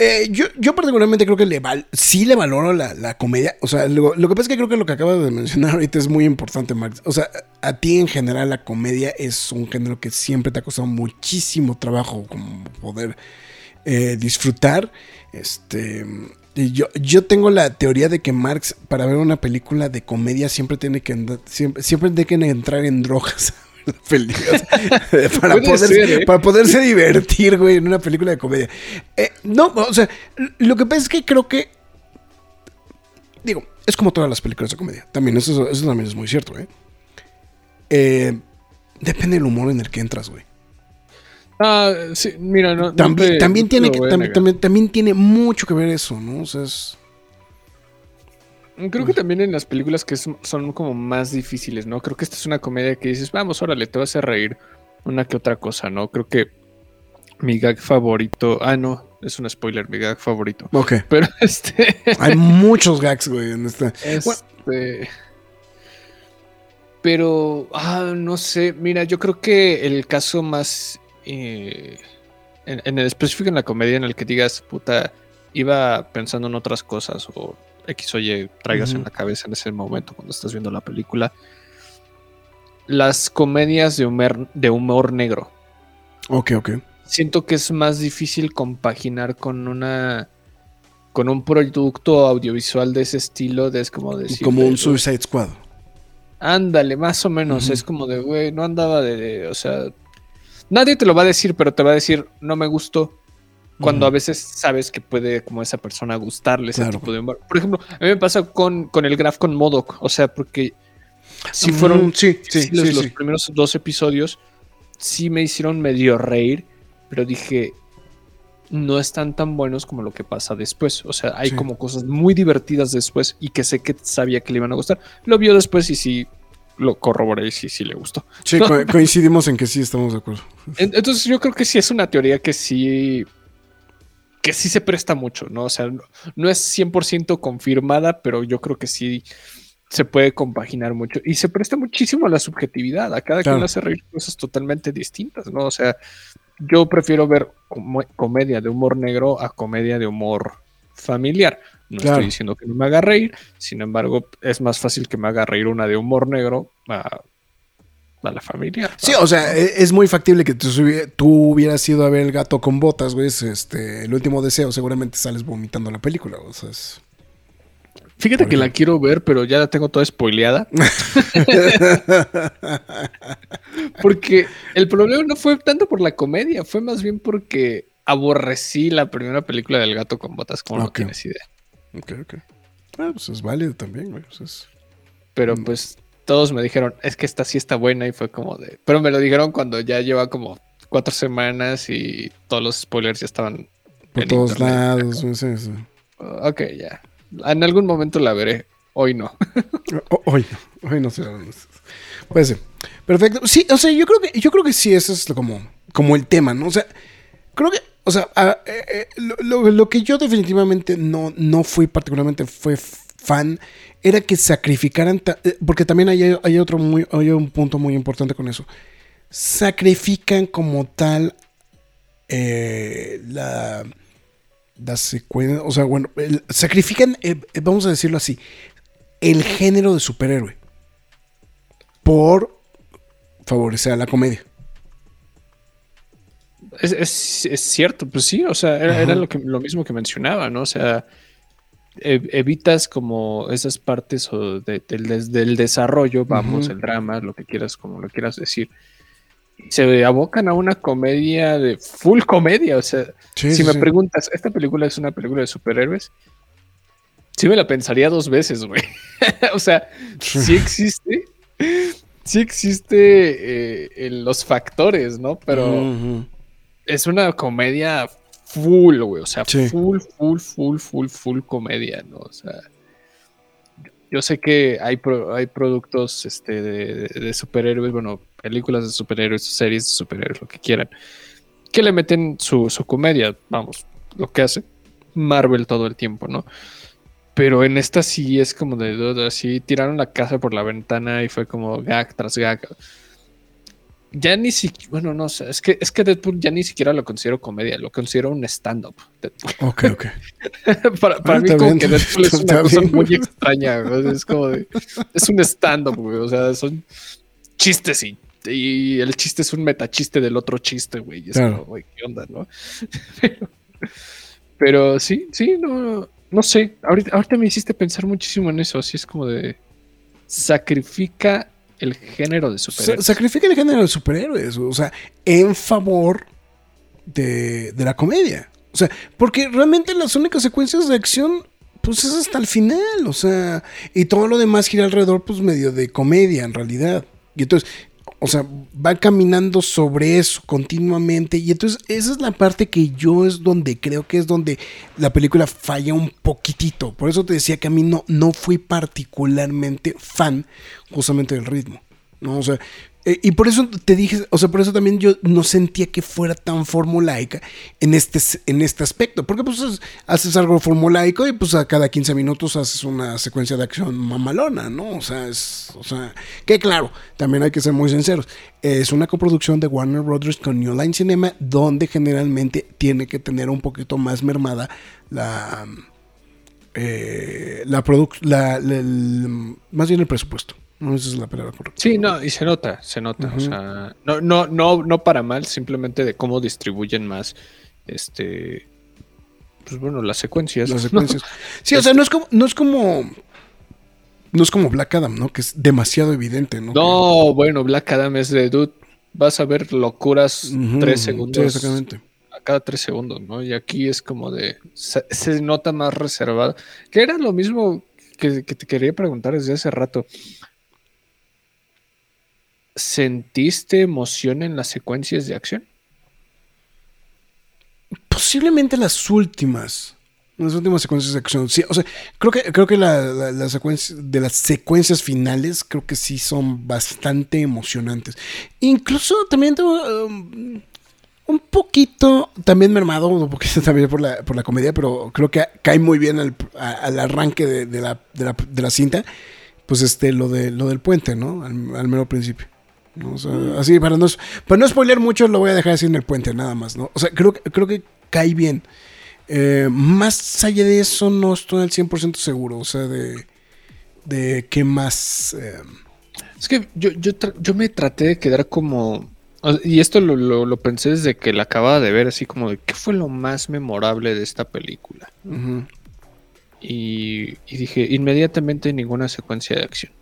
Eh, yo, yo particularmente creo que le val sí le valoro la, comedia. O sea, lo, que pasa es que creo que lo que acabas de mencionar <laughs> ahorita es muy importante, Max. O sea, a ti en general la comedia es un género que siempre te ha costado muchísimo trabajo como poder eh, disfrutar. Este... Yo, yo tengo la teoría de que Marx, para ver una película de comedia, siempre tiene que, siempre, siempre tiene que entrar en drogas. <laughs> <laughs> <laughs> para, ¿eh? para poderse divertir, güey, en una película de comedia. Eh, no, o sea, lo que pasa es que creo que. Digo, es como todas las películas de comedia. También, eso, eso también es muy cierto, ¿eh? ¿eh? Depende del humor en el que entras, güey. Ah, sí, mira, no. También, también tiene, que, también, también, tiene mucho que ver eso, ¿no? O sea, es. Creo que también en las películas que son, como más difíciles, ¿no? Creo que esta es una comedia que dices, vamos, órale, te vas a reír una que otra cosa, ¿no? Creo que mi gag favorito. Ah, no, es un spoiler, mi gag favorito. Ok. Pero <laughs> este. Hay muchos gags, güey, en esta. Este. Pero, ah, no sé. Mira, yo creo que el caso más. Eh, en, en, el específico en la comedia en el que digas, puta, iba pensando en otras cosas o X oye traigas en la cabeza en ese momento cuando estás viendo la película. Las comedias de humor, de humor negro. Ok, ok. Siento que es más difícil compaginar con una con un producto audiovisual de ese estilo, de es como decir. Como un Suicide Squad. Ándale, más o menos. Es como de, güey, no andaba de, O sea. Nadie te lo va a decir, pero te va a decir, no me gustó. Cuando a veces sabes que puede como esa persona gustarle ese tipo de humor. Por ejemplo, a mí me pasa con, con el graf con Modoc. O sea, porque si fueron sí, sí, los, primeros dos episodios, sí me hicieron medio reír, pero dije, no están tan buenos como lo que pasa después. O sea, hay como cosas muy divertidas después y que sé que sabía que le iban a gustar. Lo vio después y sí lo corroboré y sí, sí le gustó. Sí, <laughs> coincidimos en que sí estamos de acuerdo. Entonces yo creo que sí es una teoría que sí que sí se presta mucho, ¿no? O sea, no, es 100% confirmada, pero yo creo que sí se puede compaginar mucho y se presta muchísimo a la subjetividad, a cada quien le hace reír cosas totalmente distintas, ¿no? O sea, yo prefiero ver comedia de humor negro a comedia de humor familiar. No estoy diciendo que no me haga reír, sin embargo, es más fácil que me haga reír una de humor negro a a la familia. Sí, o sea, e, es muy factible que tú, hubieras ido a ver el gato con botas, güey. Este, el último deseo, seguramente sales vomitando la película. O sea, Fíjate que la quiero ver, pero ya la tengo toda spoileada. <laughs> porque el problema no fue tanto por la comedia, fue más bien porque aborrecí la primera película del gato con botas, como no tienes idea. Ok, ok. Ah, pues es válido también, güey. Pero mm. pues todos me dijeron, es que esta sí está buena y fue como de... Pero me lo dijeron cuando ya lleva como cuatro semanas y todos los spoilers ya estaban... Por todos lados. Ok, ya. En algún momento la veré. Hoy no. <laughs> hoy no. Hoy no sé. Puede ser. Perfecto. Sí, o sea, yo creo que, yo creo que sí, eso es como, como el tema, ¿no? O sea, creo que, o sea, eh, eh, lo, que yo definitivamente no, no fui particularmente fue fan era que sacrificaran, eh, porque también hay, otro muy, hay un punto muy importante con eso. Sacrifican como tal eh, la, la secuencia, o sea, bueno, sacrifican, eh, vamos a decirlo así, el género de superhéroe por favorecer a la comedia. Es, cierto, pues sí, o sea, era, lo, que, lo mismo que mencionaba, ¿no? O sea, evitas como esas partes del desarrollo, vamos, el drama, lo que quieras, como lo quieras decir. Se abocan a una comedia de full comedia. O sea, si me preguntas, ¿esta película es una película de superhéroes? Sí me la pensaría dos veces, güey. <laughs> o sea, sí existe. Sí existe eh, los factores, ¿no? Pero es una comedia full, güey. O sea, full, full, full, full, full comedia, ¿no? O sea, yo sé que hay, hay productos este, de, superhéroes, bueno, películas de superhéroes, series de superhéroes, lo que quieran, que le meten su, su comedia, vamos, lo que hace Marvel todo el tiempo, ¿no? Pero en esta sí es como de duda, así tiraron la casa por la ventana y fue como gag tras gag. Ya ni siquiera, bueno, no sé, es que, es que Deadpool ya ni siquiera lo considero comedia, lo considero un stand-up. Ok, ok. <laughs> para para mí como que Deadpool es <laughs> una cosa muy extraña, es como de, es un stand-up, güey, o sea, son chistes y, y el chiste es un metachiste del otro chiste, güey, es como, güey, ¿qué onda, no? pero, <laughs> pero sí, sí, no, no sé, ahorita, ahorita me hiciste pensar muchísimo en eso, así es como de sacrifica el género de superhéroes. sacrifica el género de superhéroes, o sea, en favor de, de, la comedia. O sea, porque realmente las únicas secuencias de acción, pues es hasta el final, o sea, y todo lo demás gira alrededor, pues medio de comedia en realidad. Y entonces, o sea, va caminando sobre eso continuamente. Y entonces esa es la parte que yo es donde creo que es donde la película falla un poquitito. Por eso te decía que a mí no, no fui particularmente fan justamente del ritmo. ¿no? O sea, eh, y por eso te dije, o sea, por eso también yo no sentía que fuera tan formulaica en este, en este aspecto. Porque pues haces algo formulaico y pues a cada 15 minutos haces una secuencia de acción mamalona, ¿no? O sea, es, o sea, que claro, también hay que ser muy sinceros. Es una coproducción de Warner Brothers con New Line Cinema, donde generalmente tiene que tener un poquito más mermada la... Eh, la, la, más bien el presupuesto. No, esa es la palabra correcta. Sí, no, y se nota, se nota. O sea, no, no, no, no para mal, simplemente de cómo distribuyen más este. Pues bueno, las secuencias. Las secuencias. Sí, o sea, no es como, no es como. No es como Black Adam, ¿no? Que es demasiado evidente, ¿no? No, bueno, Black Adam es de dude. Vas a ver locuras tres segundos. Sí, exactamente. A cada tres segundos, ¿no? Y aquí es como de. Se, nota más reservado. Que era lo mismo que, que te quería preguntar desde hace rato. ¿Sentiste emoción en las secuencias de acción? Posiblemente las últimas. Las últimas secuencias de acción. Sí, o sea, creo que, creo que la, secuencia, de las secuencias finales, creo que sí son bastante emocionantes. Incluso también tengo um, un poquito, también mermado, un poquito <laughs> también por la, por la comedia, pero creo que cae muy bien al, arranque de, la, de, la, cinta. Pues este, lo, de, lo del puente, ¿no? Al, al mero principio así, para no, para no spoiler mucho, lo voy a dejar así en el puente, nada más, ¿no? O sea, creo, creo que cae bien. Eh, más allá de eso, no estoy al 100% seguro, o sea, de, de qué más... Eh, es que yo, yo, me traté de quedar como... Y esto lo, pensé desde que la acababa de ver, así como de qué fue lo más memorable de esta película. y, y, dije, inmediatamente ninguna secuencia de acción.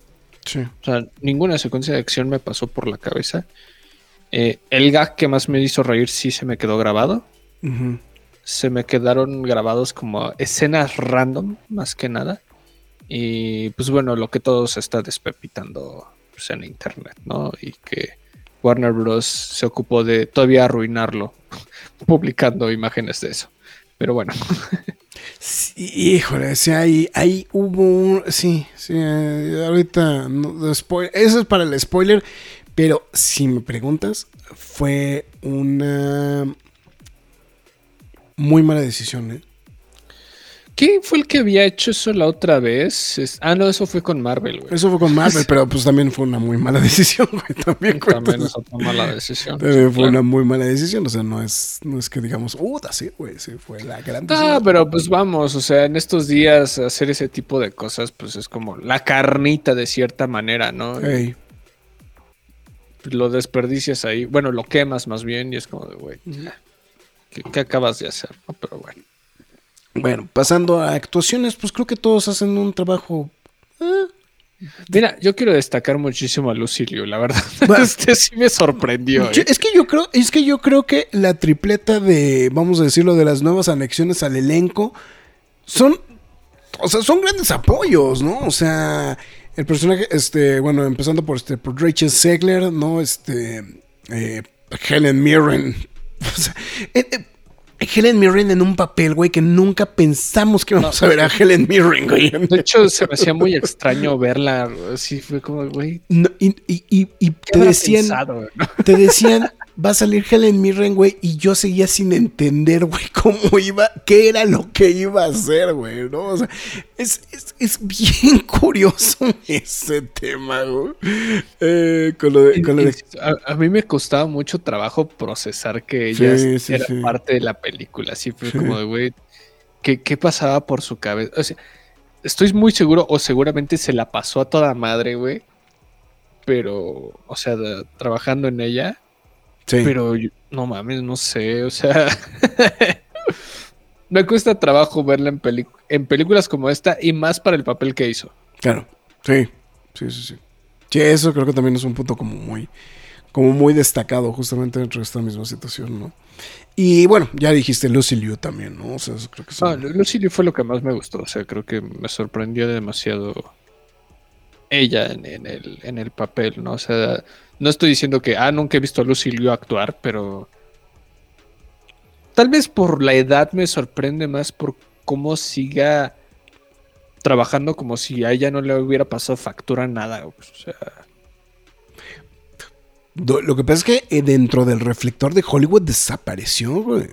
O sea, ninguna secuencia de acción me pasó por la cabeza. Eh, el gag que más me hizo reír sí se me quedó grabado. Se me quedaron grabados como escenas random, más que nada. Y pues bueno, lo que todo se está despepitando pues, en internet, ¿no? Y que Warner Bros. se ocupó de todavía arruinarlo, <laughs> publicando imágenes de eso. Pero bueno. híjole, sí, ahí, ahí hubo un. Sí, sí, eh, ahorita. eso es para el spoiler. Pero si me preguntas, fue una muy mala decisión, ¿eh? ¿Quién fue el que había hecho eso la otra vez? Ah, no, eso fue con Marvel, güey. Eso fue con Marvel, <laughs> pero pues también fue una muy mala decisión, güey. También, también es otra mala decisión. También fue una muy mala decisión. O sea, no es, no es que digamos, uh, sí, güey, sí, fue la gran decisión. Ah, pero pues vamos, o sea, en estos días hacer ese tipo de cosas, pues es como la carnita de cierta manera, ¿no? Lo desperdicias ahí, bueno, lo quemas más bien y es como de, güey, ¿qué, ¿qué acabas de hacer? ¿no? Pero bueno. Bueno, pasando a actuaciones, pues creo que todos hacen un trabajo. Eh. Mira, yo quiero destacar muchísimo a Lucilio, la verdad. <laughs> este sí me sorprendió. ¿eh? Es que yo creo, es que yo creo que la tripleta de, vamos a decirlo, de las nuevas anexiones al elenco son, o sea, son grandes apoyos, ¿no? O sea, el personaje, este, bueno, empezando por este, por Rachel Segler, ¿no? Este, eh, Helen Mirren. <laughs> O sea, Helen Mirren en un papel, güey, que nunca pensamos que íbamos a ver a Helen Mirren, güey. De hecho, se me hacía muy extraño verla. Así fue como, güey. y, y, y, te decían, te decían, va a salir Helen Mirren, güey, y yo seguía sin entender, güey, <laughs> cómo iba, qué era lo que iba a hacer, güey, ¿no? O sea, es, bien <laughs> curioso ese tema, güey. Eh, con lo de, A, mí me costaba mucho trabajo procesar que ella era parte de la película, así fue como de, güey, ¿qué, ¿qué pasaba por su cabeza? O sea, estoy muy seguro, o seguramente se la pasó a toda madre, güey. Pero, o sea, trabajando en ella. Sí. Pero no mames, no sé, o sea. <laughs> me cuesta trabajo verla en, en películas como esta y más para el papel que hizo. Claro, sí, sí, sí, sí. Sí, eso creo que también es un punto como muy, como muy destacado justamente dentro de esta misma situación, ¿no? Y bueno, ya dijiste Lucy Liu también, ¿no? O sea, creo que ah, Lucy Liu fue lo que más me gustó. O sea, creo que me sorprendió demasiado ella en, el, en el papel, ¿no? O sea, no estoy diciendo que, ah, nunca he visto a Lucy actuar, pero tal vez por la edad me sorprende más por cómo siga trabajando como si a ella no le hubiera pasado factura nada. O sea, lo que pasa es que eh, dentro del reflector de Hollywood desapareció, güey.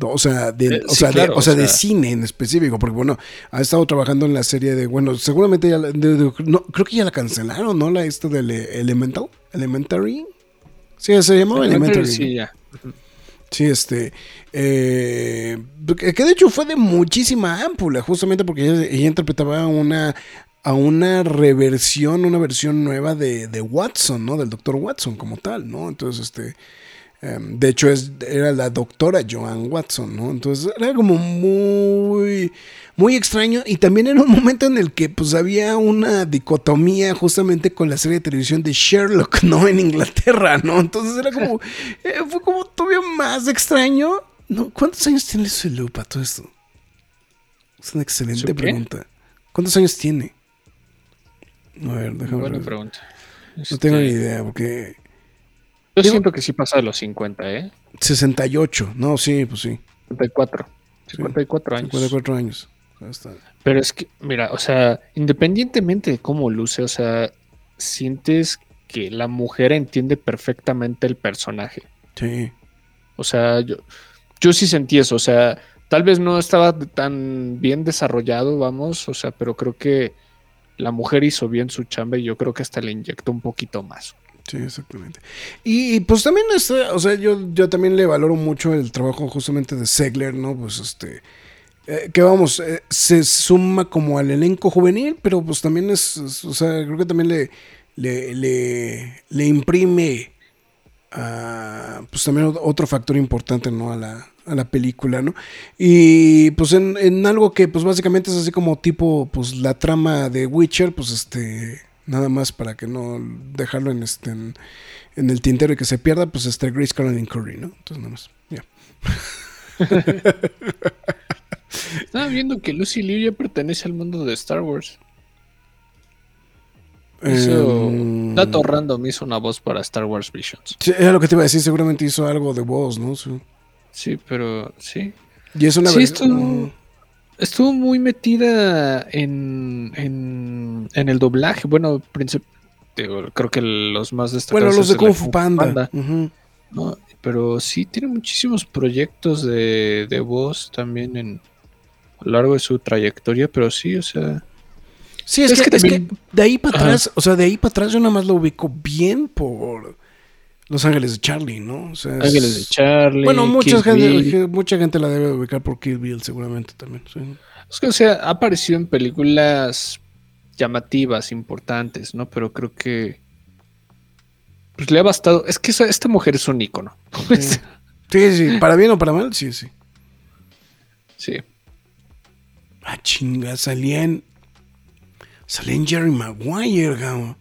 O sea, de, eh, o, sea, de, o, sea, de cine en específico, porque bueno, ha estado trabajando en la serie de, bueno, seguramente ya, no, creo que ya la cancelaron, ¿no? La esto del Elemental, Elementary. Sí, se llamaba Elementary. Sí, ya. Sí, este. Eh, que de hecho fue de muchísima ámpula, justamente porque ella interpretaba una a una reversión, una versión nueva de, de, Watson, ¿no? Del doctor Watson como tal, ¿no? Entonces, este, em, de hecho, es, era la doctora Joan Watson, ¿no? Entonces, era como muy, muy extraño y también era un momento en el que, pues, había una dicotomía justamente con la serie de televisión de Sherlock, ¿no? En Inglaterra, ¿no? Entonces, era como, <laughs> eh, fue como todavía más extraño. ¿No? ¿Cuántos años tiene su lupa todo esto? Es una excelente pregunta. ¿Cuántos años tiene? A ver, déjame Buena pregunta. No tengo ni este, idea, porque. Yo siento que sí pasa de los 50, ¿eh? 68, no, sí, pues sí. 54. 54 años. 54 años. Pero es que, mira, o sea, independientemente de cómo luce, o sea, sientes que la mujer entiende perfectamente el personaje. Sí. O sea, yo, yo sí sentí eso, o sea, tal vez no estaba tan bien desarrollado, vamos, o sea, pero creo que la mujer hizo bien su chamba y yo creo que hasta le inyectó un poquito más. Sí, exactamente. Y, pues también, este, o sea, yo, yo también le valoro mucho el trabajo justamente de Segler, ¿no? Pues este, eh, que vamos, eh, se suma como al elenco juvenil, pero pues también es, o sea, creo que también le, le, le, imprime pues también otro factor importante, ¿no? A la, a la película, ¿no? Y pues en, algo que pues básicamente es así como tipo pues la trama de Witcher, pues este nada más para que no dejarlo en este en, el tintero y que se pierda, pues este Grace Caroline Curry, ¿no? Entonces nada más, ya. <laughs> Estaba viendo que Lucy Liu ya pertenece al mundo de Star Wars. Hizo, em, dato random hizo una voz para Star Wars Visions. Sí, era lo que te iba a decir, seguramente hizo algo de voz, ¿no? Sí. Sí, pero sí. Y es una sí, estuvo, estuvo, muy metida en, en, en el doblaje. Bueno, creo que los más destacados. Bueno, los de Kung Fu Panda. Pero sí, tiene muchísimos proyectos de, de voz también en, a lo largo de su trayectoria, pero sí, o sea. Sí, es, que, es que, de ahí para atrás, o sea, de ahí para atrás yo nada más lo ubico bien por los Ángeles de Charlie, ¿no? Ángeles de Charlie. Bueno, mucha gente, mucha gente la debe ubicar por Kill Bill, seguramente también. Es que, o sea, ha aparecido en películas llamativas, importantes, ¿no? Pero creo que. Pues le ha bastado. Es que esta mujer es un ícono. Sí. sí, Para bien o para mal, sí, sí. Sí. Ah, chinga, salía en. Salía en Jerry Maguire, gamo.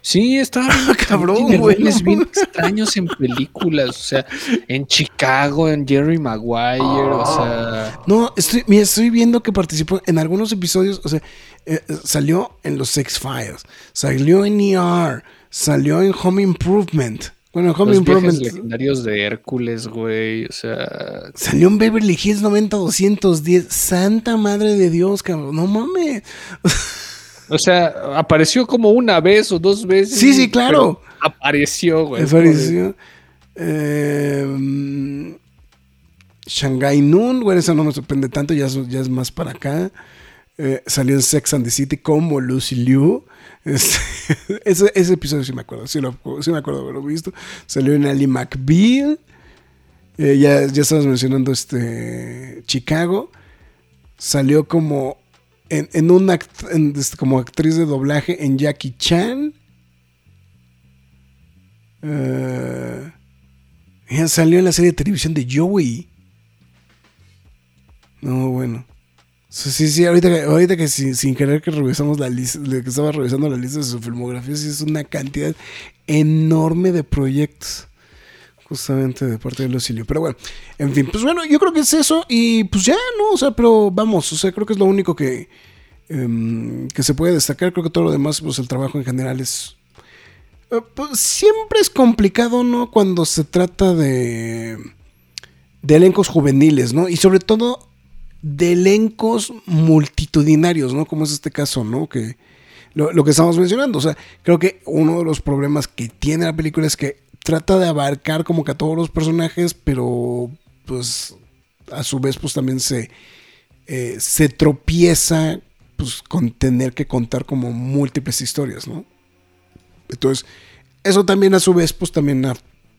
Sí, estaba <laughs> ah, cabrón, güey. bien extraños en películas, o sea, en Chicago, en Jerry Maguire, o sea. No, estoy, mira, estoy viendo que participó en algunos episodios, o sea, eh, salió en los Sex Files, salió en ER, salió en Home Improvement. Bueno, Home los Improvement. legendarios de Hércules, güey, o sea. Salió en Beverly Hills 90210. Santa madre de Dios, cabrón. No mames. <laughs> O sea, apareció como una vez o dos veces. Sí, sí, claro. Apareció, güey. Apareció. Eh, Shanghai Noon, bueno, eso no me sorprende tanto, ya, ya es más para acá. Eh, salió en Sex and the City como Lucy Liu. <laughs> Este, ese, episodio sí me acuerdo, sí, me acuerdo haberlo visto. Salió en Ali McBeal. Eh, ya, ya estabas mencionando este Chicago. Salió como en, en una este, como actriz de doblaje en Jackie Chan. Uh, salió en la serie de televisión de Joey. No, bueno. Sí, sí, ahorita que, ahorita que sin, querer que revisamos la lista, que estaba revisando la lista de su filmografía, sí es una cantidad enorme de proyectos. Justamente de parte de Lucilio. Pero bueno, en fin, pues bueno, yo creo que es eso. Y pues ya, ¿no? O sea, pero vamos, o sea, creo que es lo único que, em, que se puede destacar. Creo que todo lo demás, pues el trabajo en general es. Eh, pues, siempre es complicado, ¿no? Cuando se trata de. de elencos juveniles, ¿no? Y sobre todo de elencos multitudinarios, ¿no? Como es este caso, ¿no? Que lo, que estamos mencionando. O sea, creo que uno de los problemas que tiene la película es que trata de abarcar como que a todos los personajes, pero pues a su vez pues también se, eh, se tropieza pues con tener que contar como múltiples historias, ¿no? Entonces, eso también a su vez pues también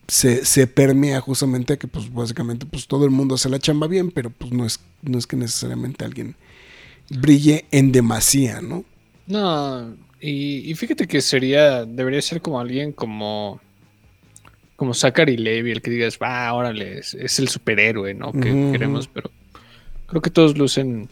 se, se, permea justamente que pues básicamente pues todo el mundo hace la chamba bien, pero pues no es, no es que necesariamente alguien brille en demasía, ¿no? No, y, y fíjate que sería, debería ser como alguien como como Zachary Levi, el que digas, va, órale, es, el superhéroe, ¿no? Que queremos, pero creo que todos lucen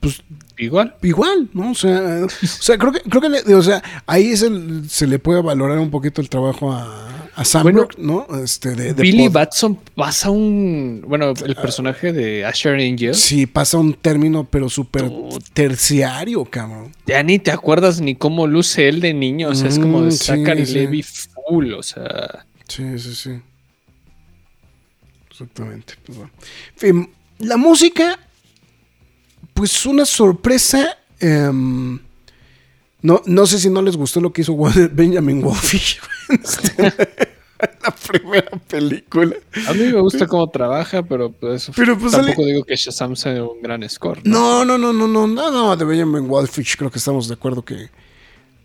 pues igual. Igual, ¿no? O sea, o sea creo que, creo que o sea, ahí se le puede valorar un poquito el trabajo a, a Sandberg, ¿no? Este, de, Billy Batson pasa un. Bueno, el ah. personaje de Asher Angel. Sí, pasa un término, pero súper terciario, cabrón. Ya ni te acuerdas ni cómo luce él de niño. O sea, es como de Zachary O sea. Sí, sí, sí. Exactamente. Pues bueno. la música, pues una sorpresa. Em, no, no sé si no les gustó lo que hizo <laughs> Benjamin Wolfish en <laughs> la primera película. A mí me gusta cómo trabaja, pero, pues, pero pues, tampoco digo que Shazam sea un gran score. ¿no? no, no, no, no, no, no, de Benjamin Wolfish creo que estamos de acuerdo que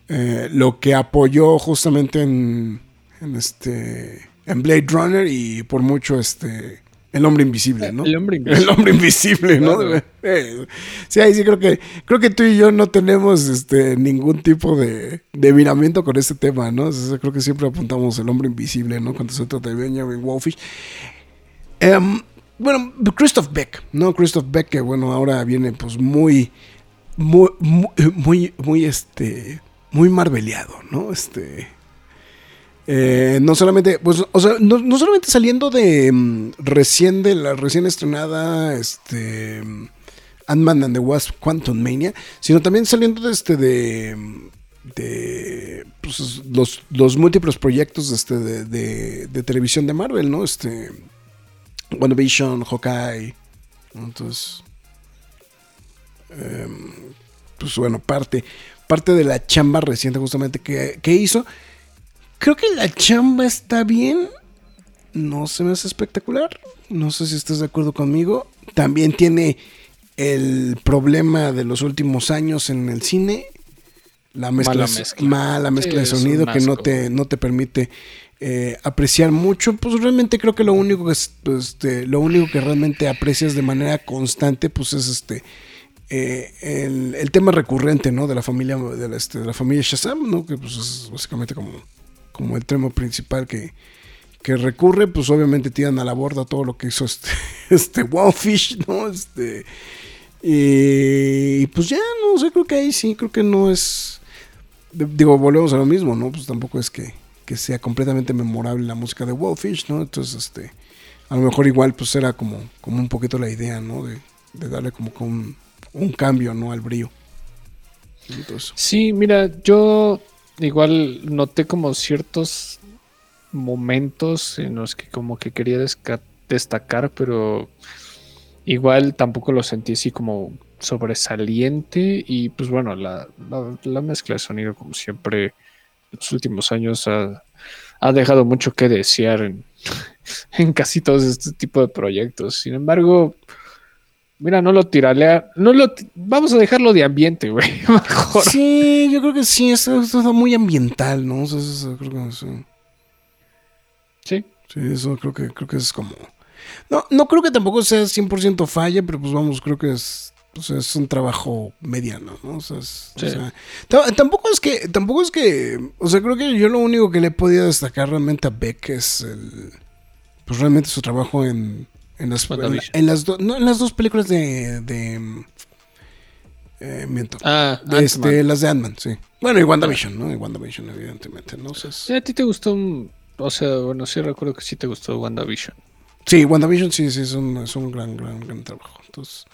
eh, lo que apoyó justamente en en este en Blade Runner y por mucho este el hombre invisible, ¿no? El hombre invisible. <laughs> El hombre invisible, ¿no? Eh, <laughs> sí, ahí sí creo que creo que tú y yo no tenemos este ningún tipo de, de miramiento con este tema, ¿no? creo que siempre apuntamos el hombre invisible, ¿no? Cuando se trata de Benjamin Wolfish. Em, bueno, Christoph Beck, ¿no? Christoph Beck, que bueno, ahora viene pues muy, muy, muy, muy, este, muy marveleado, ¿no? Este, eh, no solamente, pues, o sea, no, solamente saliendo de mm, recién de la recién estrenada este Ant-Man and the Wasp Quantum Mania, sino también saliendo de este de, de pues, los, múltiples proyectos este, de, de, televisión de Marvel, ¿no? Este WandaVision, Hawkeye, entonces em, pues bueno, parte parte de la chamba reciente justamente que, que hizo Creo que la chamba está bien. No se me hace espectacular. No sé si estás de acuerdo conmigo. También tiene el problema de los últimos años en el cine. La mezcla, mala mezcla, de sonido que no te, no te permite eh, apreciar mucho. Pues realmente creo que lo único que este, lo único que realmente aprecias de manera constante, pues es este. Eh, el, tema recurrente, ¿no? De la familia, este, de la familia Shazam, ¿no? Que pues es básicamente como como el tema principal que, que recurre, pues obviamente tiran a la borda todo lo que hizo este, <laughs> este Wowfish, ¿no? Este, y, pues ya, no sé, creo que ahí sí, creo que no es, digo, volvemos a lo mismo, ¿no? Pues tampoco es que, que sea completamente memorable la música de Wowfish, ¿no? Entonces, este, a lo mejor igual pues era como, como un poquito la idea, ¿no? De, darle como un, un cambio, ¿no? Al brillo. Sí, mira, yo igual noté como ciertos momentos en los que como que quería destacar, pero igual tampoco lo sentí así como sobresaliente y pues bueno, la, mezcla de sonido como siempre en los últimos años ha, ha dejado mucho que desear en, <laughs> en casi todos este tipo de proyectos. Sin embargo, mira, no lo tiralea, no lo vamos a dejarlo de ambiente, güey. <laughs> Mejor. Sí, yo creo que sí, esto, es muy ambiental, ¿no? eso, creo que sí. sí. Sí, eso creo que creo que es como no, no creo que tampoco sea 100% falla, pero pues vamos, creo que es, es un trabajo mediano, ¿no? O sea, tampoco es que, tampoco es que, o sea, creo que yo lo único que le he podido destacar realmente a Beck es el, pues realmente su trabajo en, en las, en, las, no, en las dos películas de, de eh, miento. Ah, este, las de Ant-Man, sí. Bueno, y WandaVision, ¿no? Y WandaVision, evidentemente, ¿no? O ¿A ti te gustó? O sea, bueno, sí recuerdo que sí te gustó WandaVision. Sí, WandaVision sí, sí, es un, es un gran, gran, gran trabajo. Entonces,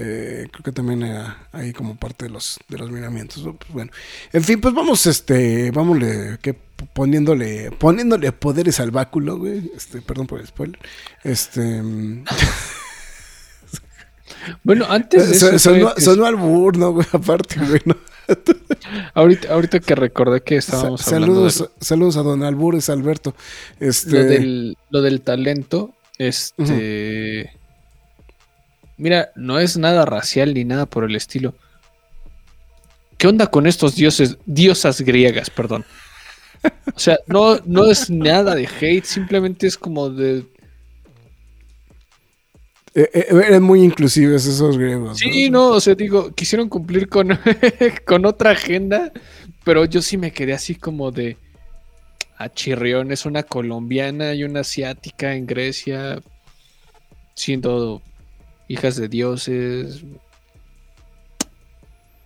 eh, creo que también ahí como parte de los, de los miramientos. Pues, bueno, en fin, pues vamos, este, vámonos que poniéndole, poniéndole poderes al báculo, güey. Este, perdón por el spoiler. Este. <laughs> bueno, antes de eso sonó, al burno, güey, aparte, güey, <laughs> ahorita, ahorita que recordé que estábamos hablando saludos, saludos a don Albures Alberto. Este... Lo, del, lo del talento, este. Mira, no es nada racial ni nada por el estilo. ¿Qué onda con estos dioses, diosas griegas, perdón? O sea, no, no es nada de hate, simplemente es como de eh, eh, eran muy inclusivos esos griegos. Sí, ¿no? o sea, digo, quisieron cumplir con, <laughs> con otra agenda, pero yo sí me quedé así como de. A ah, Chirrión es una colombiana y una asiática en Grecia, siendo hijas de dioses.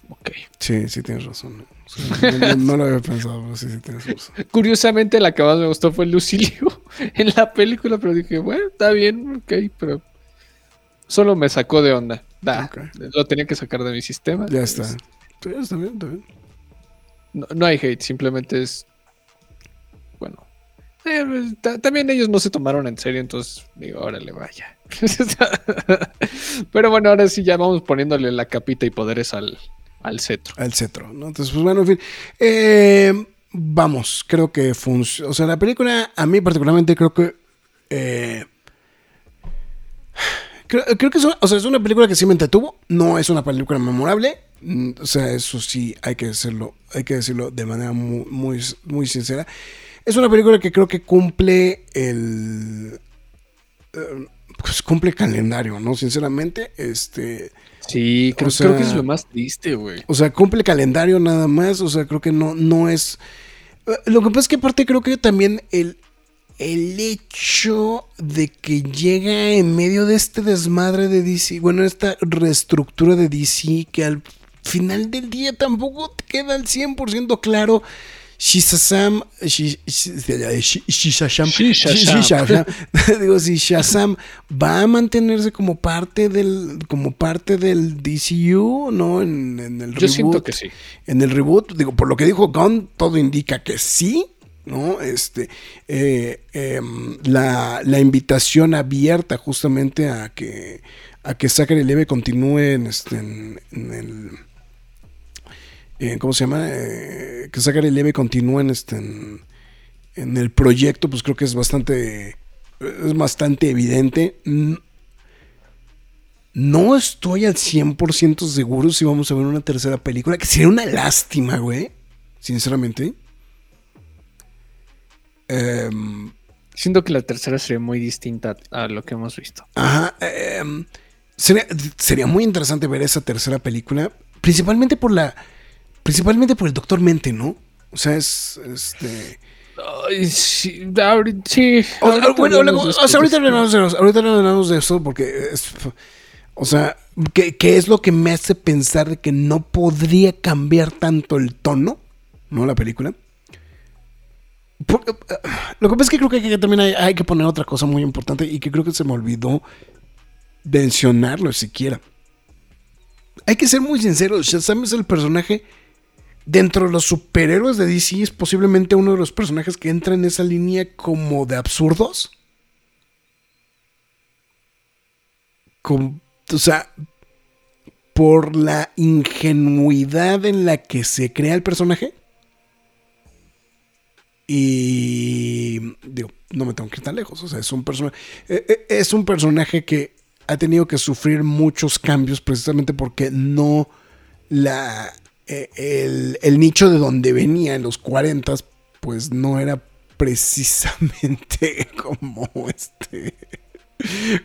Ok. Sí, sí tienes razón. <laughs> No, lo había pensado, pero sí, sí tienes razón. Curiosamente, la que más me gustó fue Lucilio <laughs> en la película, pero dije, bueno, está bien, ok, pero Solo me sacó de onda. Lo tenía que sacar de mi sistema. Ya está. está bien, está bien. No, hay hate, simplemente es. Bueno. También ellos no se tomaron en serio, entonces digo, órale, vaya. <laughs> Pero bueno, ahora sí ya vamos poniéndole la capita y poderes al, al cetro. Al cetro, ¿no? Entonces, pues bueno, en fin. Eh, vamos, creo que funciona. O sea, la película, a mí particularmente, creo que. Eh, Creo, que es una, una película que sí me entretuvo. No es una película memorable. Mm, o sea, eso sí hay que decirlo, hay que decirlo de manera muy, muy, sincera. Es una película que creo que cumple el. Eh, pues cumple calendario, ¿no? Sinceramente, este. Sí, creo, que es lo más triste, güey. O sea, cumple calendario nada más. O sea, creo que no, no es. Eh, lo que pasa es que aparte creo que también el, el hecho de que llega en medio de este desmadre de DC, bueno, esta reestructura de DC que al final del día tampoco te queda al 100% claro Shazam, digo, si Shazam va a mantenerse como parte del, como parte del DCU, ¿no? En, el Yo siento que sí. En el reboot, digo, por lo que dijo Gunn, todo indica que sí. ¿no? Este, eh, em, la, invitación abierta justamente a que, a que Zachary Leve continúe en, este, en, el... ¿Cómo se llama? Eh, que Zachary Leve continúe en, este, en, el proyecto, pues creo que es bastante, es bastante evidente. No estoy al 100% seguro si vamos a ver una tercera película, que sería una lástima, güey. Sinceramente. Em, Siento que la tercera sería muy distinta a lo que hemos visto. Ajá. Em, sería, muy interesante ver esa tercera película. Principalmente por la. Principalmente por el Doctor Mente, ¿no? O sea, es. Este. sí, sí. bueno, ahorita hablamos de ahorita hablamos de eso porque es, o sea, ¿qué, ¿qué, es lo que me hace pensar de que no podría cambiar tanto el tono, ¿no? La película. Lo que pasa es que creo que también hay, que poner otra cosa muy importante y que creo que se me olvidó mencionarlo siquiera. Hay que ser muy sinceros, Shazam es el personaje dentro de los superhéroes de DC, es posiblemente uno de los personajes que entra en esa línea como de absurdos. o sea, por la ingenuidad en la que se crea el personaje Y digo, no me tengo que ir tan lejos. O sea, es un personaje. Eh, eh, es un personaje que ha tenido que sufrir muchos cambios precisamente porque no la. Eh, el, nicho de donde venía en los 40 pues no era precisamente <laughs> como este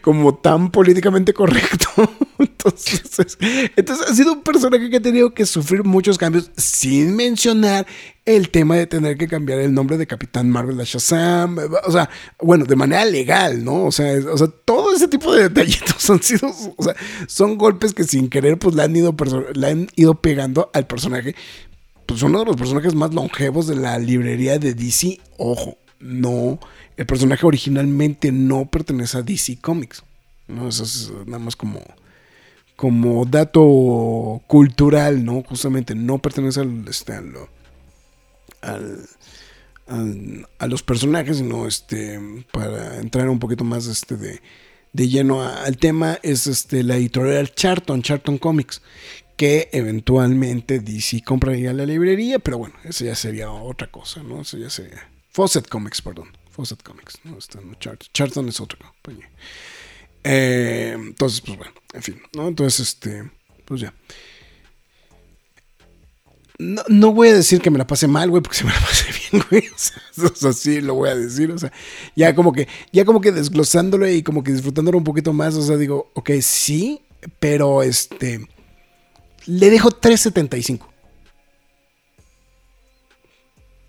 como tan políticamente correcto. <laughs> Entonces, entonces ha sido un personaje que ha tenido que sufrir muchos cambios sin mencionar el tema de tener que cambiar el nombre de Capitán Marvel a Shazam. O sea, bueno, de manera legal, ¿no? O sea, o sea todo ese tipo de detallitos <laughs> han sido, o sea, son golpes que sin querer pues le han ido, le han ido pegando al personaje. Pues uno de los personajes más longevos de la librería de DC, ojo, no el personaje originalmente no pertenece a DC Comics. ¿no? Eso es nada más como, como dato cultural, ¿no? Justamente no pertenece al, este, al, a los personajes, sino este, para entrar un poquito más este, de, de lleno al tema, es este, la editorial Charton, Charton Comics, que eventualmente DC compraría la librería, pero bueno, eso ya sería otra cosa, ¿no? Eso ya sería... Fawcett Comics, perdón. Fawcett Comics, no está en Charlton. Charlton es otro compañía. Eh, entonces, pues bueno, en fin, ¿no? Entonces, este, pues ya. No, no, voy a decir que me la pase mal, güey, porque <laughs> se me la pase bien, güey. <laughs> O sea, sí lo voy a decir. O sea, ya como que, ya como que desglosándolo y como que disfrutándolo un poquito más. O sea, digo, ok, sí, pero este. Le dejo 375.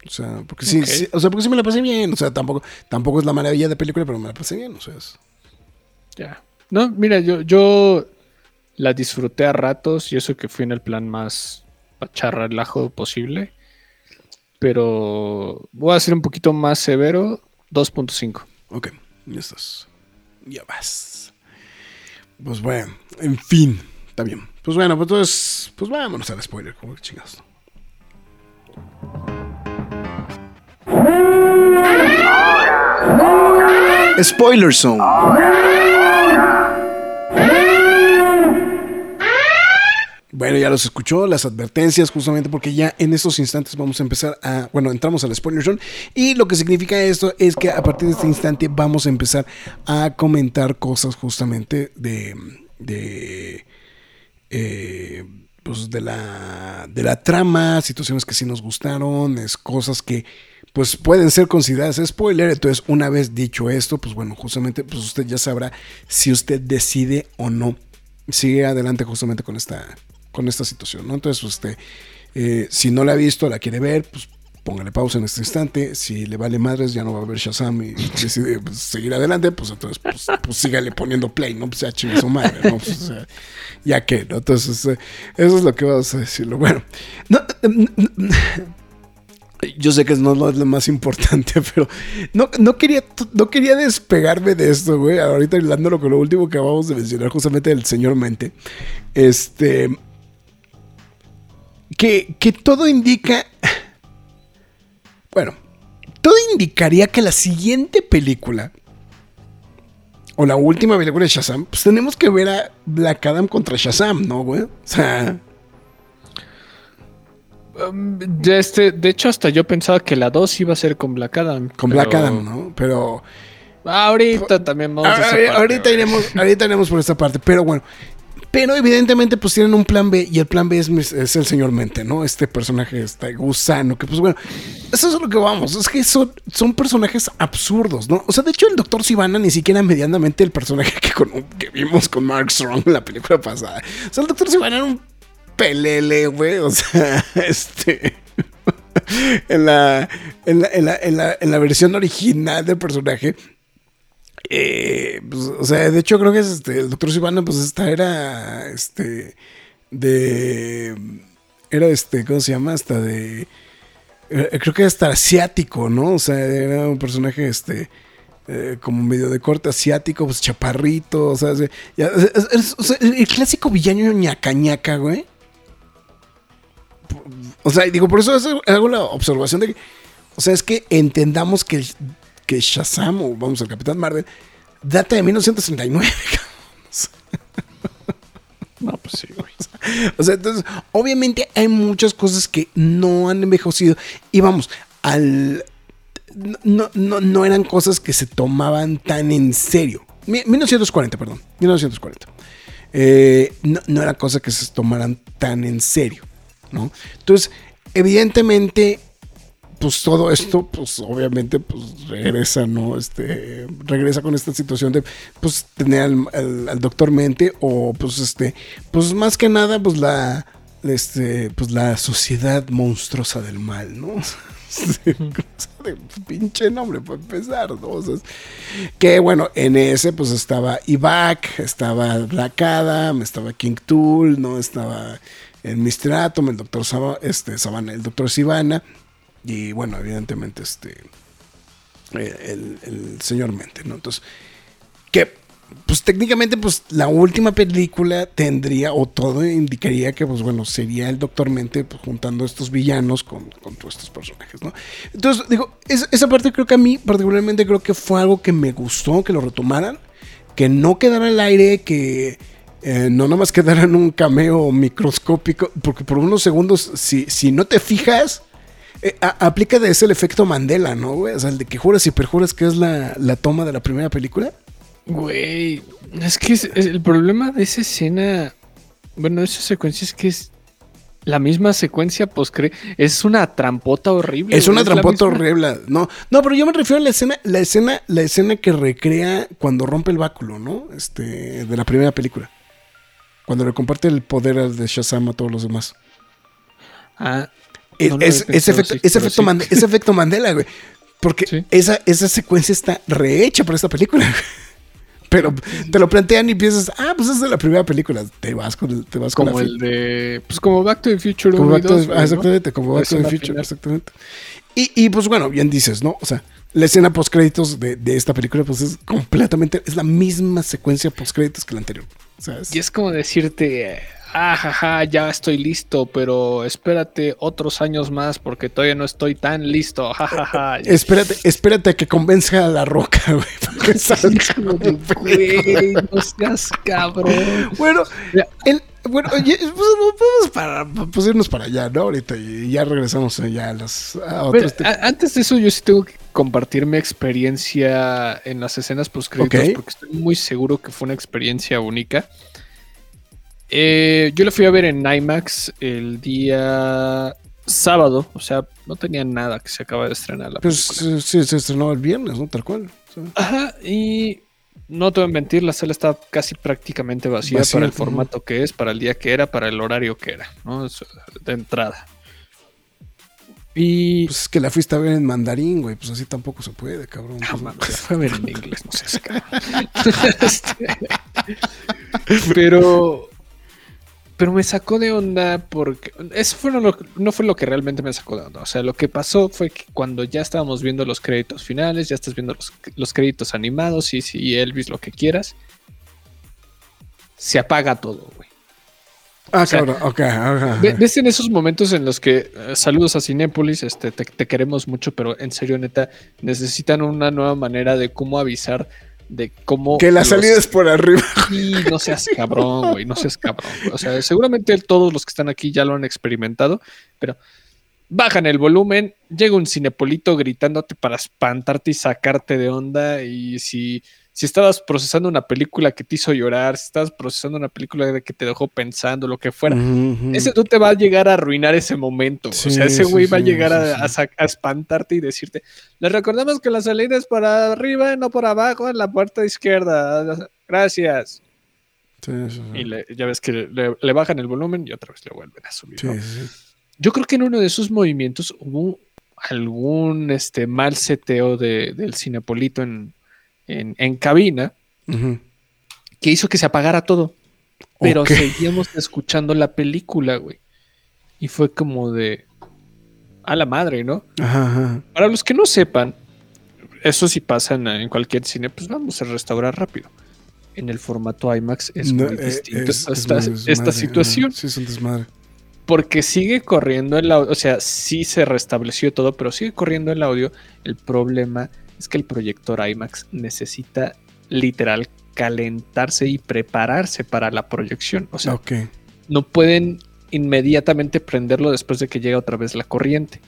O sea, porque sí, o sea, porque sí me la pasé bien. O sea, tampoco, tampoco es la maravilla de película, pero me la pasé bien. O sea, Ya. No, mira, yo, yo la disfruté a ratos y eso que fui en el plan más pacharra relajo posible. Pero voy a ser un poquito más severo, 2.5. Ok, ya estás. Ya vas. Pues bueno, en fin, está bien. Pues bueno, pues entonces, pues vámonos al spoiler, como chingados. Spoiler Zone. Bueno, ya los escuchó, las advertencias, justamente porque ya en estos instantes vamos a empezar a. Bueno, entramos al spoiler zone. Y lo que significa esto es que a partir de este instante vamos a empezar a comentar cosas justamente de. de. Eh, pues de la. de la trama, situaciones que sí nos gustaron, es cosas que pues pueden ser consideradas spoiler. Entonces, una vez dicho esto, pues bueno, justamente, pues usted ya sabrá si usted decide o no sigue adelante justamente con esta, con esta situación, ¿no? Entonces, usted, eh, si no la ha visto, la quiere ver, pues póngale pausa en este instante. Si le vale madres, ya no va a ver Shazam y <laughs> decide pues, seguir adelante, pues entonces, pues, pues, sígale poniendo play, ¿no? Pues ya chingue su madre, ¿no? Pues, o sea, ya que, ¿no? Entonces, eh, eso es lo que vamos a decirlo. Bueno, no, yo sé que no es lo más importante, <laughs> pero no, no, quería, no quería despegarme de esto, güey. Ahorita hablándolo con lo último que acabamos de mencionar, justamente del señor Mente. Este. Que, que todo indica. Bueno, todo indicaría que la siguiente película. O la última película de Shazam, pues tenemos que ver a Black Adam contra Shazam, ¿no, güey? O sea. Um, de, este, de hecho, hasta yo pensaba que la 2 iba a ser con Black Adam. Con Black Adam, ¿no? Pero. Ahorita también vamos a, a Ahorita iremos, ahorita iremos por esta parte. Pero bueno. Pero evidentemente, pues tienen un plan B. Y el plan B es, el señor Mente, ¿no? Este personaje, este gusano. Que pues bueno. Eso es lo que vamos. Es que son, son personajes absurdos, ¿no? O sea, de hecho, el Doctor Sivana ni siquiera medianamente el personaje <laughs> que, que vimos con Mark Strong en la película pasada. O sea, el Doctor Sivana era un pelele, güey. O sea, <laughs> este. en, la, en, la, en, la, en, la, en la versión original del personaje. Eh, pues, o sea, de hecho creo que es este, el doctor Sivana, pues esta era, este, de, era este, ¿cómo se llama? Hasta de, eh, creo que hasta asiático, ¿no? O sea, era un personaje, este, eh, como medio de corte asiático, pues chaparrito, o sea, el clásico villano ñaca ñaca, güey. O sea, digo, por eso hago la observación de que, o sea, es que entendamos que, que Shazam, o vamos al Capitán Marvel, data de 1939. <laughs> No, pues sí, güey. <laughs> O sea, entonces, obviamente hay muchas cosas que no han envejecido. Y vamos, al, no, no, no eran cosas que se tomaban tan en serio. 1940, perdón, 1940. Eh, no, no eran cosas que se tomaran tan en serio, ¿no? Entonces, evidentemente, pues todo esto, pues obviamente, pues regresa, ¿no? Este, regresa con esta situación de, pues, tener al, doctor Mente o, pues, este, pues más que nada, pues la, este, pues la sociedad monstruosa del mal, ¿no? <laughs> pinche nombre para empezar, ¿no? que bueno, en ese pues estaba Ivac, estaba Black Adam, estaba King Tool, ¿no? Estaba el Mr. Atom, el doctor este, Sabana, el doctor Sivana, y bueno, evidentemente este eh, el, el señor Mente, ¿no? Entonces, que pues técnicamente, pues la última película tendría, o todo indicaría que, pues bueno, sería el Doctor Mente pues, juntando estos villanos con, con, todos estos personajes, ¿no? Entonces, digo, esa parte creo que a mí, particularmente, creo que fue algo que me gustó, que lo retomaran, que no quedara al aire, que eh, no nada más quedara en un cameo microscópico, porque por unos segundos, si, si no te fijas, eh, aplica de ese el efecto Mandela, ¿no, güey? O sea, el de que juras y perjuras que es la, la toma de la primera película. Güey, es que el problema de esa escena, bueno, de esa secuencia es que es la misma secuencia post es una trampota horrible. Es una trampota horrible. No, no, pero yo me refiero a la escena, la escena, la escena que recrea cuando rompe el báculo, ¿no? Este, de la primera película. Cuando le comparte el poder de Shazam a todos los demás. Ah. ese, efecto, ese, efecto Mandela, güey. Porque esa, esa secuencia está rehecha para esta película. Pero te lo plantean y piensas, ah, pues es de la primera película. Te vas con el, te vas como con el de. Pues como Back to the Future. Como Back to the, exactamente, como Back to the Future, exactamente. Y, y, pues bueno, bien dices, ¿no? O sea, la escena post créditos de, de, esta película, pues es completamente, es la misma secuencia post créditos que la anterior. Y es como decirte, ah, ya estoy listo, pero espérate otros años más porque todavía no estoy tan listo, jajaja. espérate, espérate a que convenza a la roca, <laughs> güey. no seas cabrón. Bueno, el, bueno, oye, pues, podemos para, pues irnos para allá, ¿no? Ahorita y ya regresamos ya a las a Antes de eso, yo sí tengo que compartir mi experiencia en las escenas post porque estoy muy seguro que fue una experiencia única. Eh, yo lo fui a ver en IMAX el día sábado, o sea, no tenía nada que se acaba de estrenar la pues, película. sí, se estrenó el viernes, ¿no? Tal cual. Ajá, y no te voy a mentir, la sala está casi prácticamente vacía, para el formato que es, para el día que era, para el horario que era, ¿no? De entrada. Y. Pues es que la fuiste a ver en mandarín, güey. Pues así tampoco se puede, cabrón. No, pues, fue a ver en <laughs> inglés, no seas <laughs> este, Pero pero me sacó de onda porque eso fue no fue lo que realmente me sacó de onda. O sea, lo que pasó fue que cuando ya estábamos viendo los créditos finales, ya estás viendo los, créditos animados y si Elvis lo que quieras, se apaga todo, güey. Ah, claro, ok, ¿Ves en esos momentos en los que eh, saludos a Cinépolis, este, te, queremos mucho, pero en serio, neta, necesitan una nueva manera de cómo avisar de cómo. Que la salida es por arriba. Y no seas <laughs> cabrón, güey, no seas cabrón. O sea, seguramente todos los que están aquí ya lo han experimentado, pero bajan el volumen, llega un cinepolito gritándote para espantarte y sacarte de onda. Y si si estabas procesando una película que te hizo llorar, si estabas procesando una película que te dejó pensando, lo que fuera, ese tú te va a llegar a arruinar ese momento. o sea, ese güey va a llegar a, espantarte y decirte, les recordamos que la salida es para arriba, no por abajo, en la puerta izquierda. Gracias. y ya ves que le, bajan el volumen y otra vez le vuelven a subir. Yo creo que en uno de esos movimientos hubo algún este, mal seteo de, del Cinepolito en, en, cabina que hizo que se apagara todo. Pero seguíamos escuchando la película, güey. Y fue como de. A la madre, ¿no? Para los que no sepan, eso sí pasa en, cualquier cine, pues vamos a restaurar rápido. En el formato IMAX es muy eh, distinto esta, situación. Sí, es un desmadre. Porque sigue corriendo el audio, o sea, sí se restableció todo, pero sigue corriendo el audio. El problema es que el proyector IMAX necesita literal calentarse y prepararse para la proyección. O sea, no pueden inmediatamente prenderlo después de que llegue otra vez la corriente.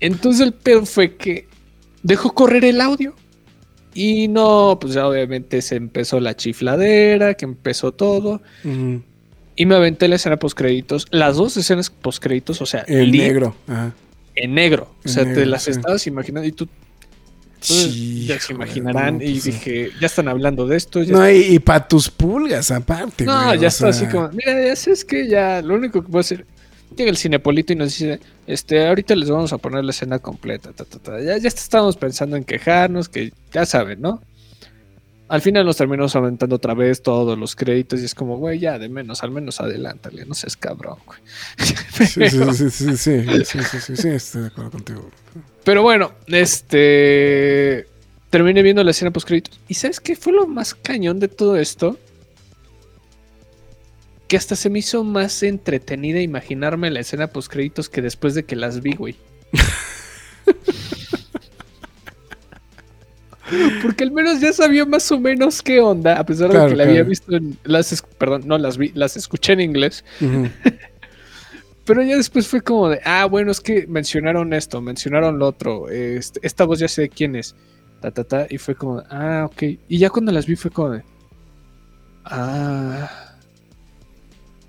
Entonces el pedo fue que dejó correr el audio. Y no, pues ya obviamente se empezó la chifladera, que empezó todo. Y me aventé la escena post créditos, las dos escenas post créditos, o sea, en negro. En negro. o sea, te las estabas imaginando y tú ya se imaginarán. y pues dije, ya están hablando de esto. no, y, para tus pulgas, aparte. No, ya está así como, mira, ya sabes que ya lo único que puedo hacer. Llega el cinepolito y nos dice, este, ahorita les vamos a poner la escena completa. Ya, ya estábamos pensando en quejarnos, que ya saben, ¿no? Al final nos terminamos aumentando otra vez todos los créditos y es como, güey, ya de menos, al menos adelántale, no seas cabrón, güey. <laughs> Sí, sí, sí, sí, sí, sí, sí, sí, estoy de acuerdo contigo. Pero bueno, este. Terminé viendo la escena post créditos. ¿Y sabes qué fue lo más cañón de todo esto? Que hasta se me hizo más entretenida imaginarme la escena post créditos que después de que las vi, güey. <laughs> Porque al menos ya sabía más o menos qué onda, a pesar de que la había visto en las perdón, no las vi, las escuché en inglés. <laughs> Pero ya después fue como de, ah, bueno, es que mencionaron esto, mencionaron lo otro, este, esta voz ya sé de quién es, ta, ta, ta, y fue como, ah, ok. Y ya cuando las vi fue como de, ah,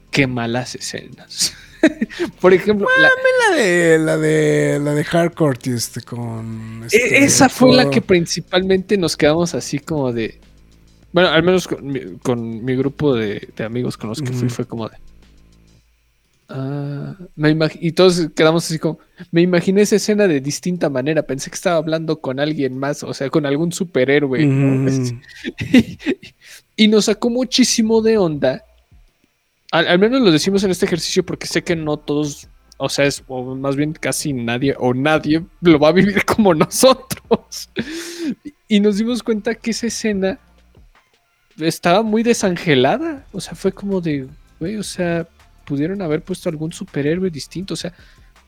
qué malas escenas. <laughs> Por ejemplo, la, de la de la de Hardcore este con e, este, esa fue la que principalmente nos quedamos así como de bueno, al menos con mi, grupo de, amigos con los que fui fue como de Ah, me y todos quedamos así como, me imaginé esa escena de distinta manera, pensé que estaba hablando con alguien más, o sea, con algún superhéroe. <laughs> y nos sacó muchísimo de onda. Al, menos lo decimos en este ejercicio porque sé que no todos, o sea, es, o más bien casi nadie o nadie lo va a vivir <laughs> como nosotros. y nos dimos cuenta que esa escena estaba muy desangelada, o sea, fue como de, güey, o sea, pudieron haber puesto algún superhéroe distinto. O sea,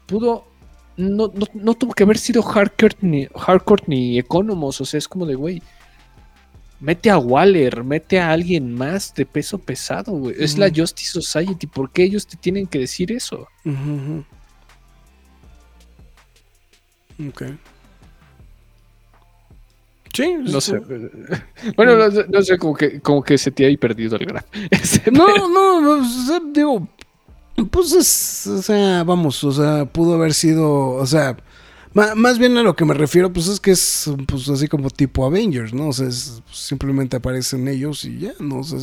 pudo. No, tuvo que haber sido hardcore ni, hardcore ni Economos. O sea, es como de, güey. Mete a Waller, mete a alguien más de peso pesado, güey. Es la Justice Society. ¿Por qué ellos te tienen que decir eso? Ok. Sí, no sé. <laughs> Bueno, no, sé, como que, como que se te ha perdido el gran. <laughs> no, no, digo, pues es, o sea, vamos, o sea, pudo haber sido, o sea, más bien a lo que me refiero, pues es que es pues así como tipo Avengers, ¿no? O sea, simplemente aparecen ellos y ya, ¿no? O sea,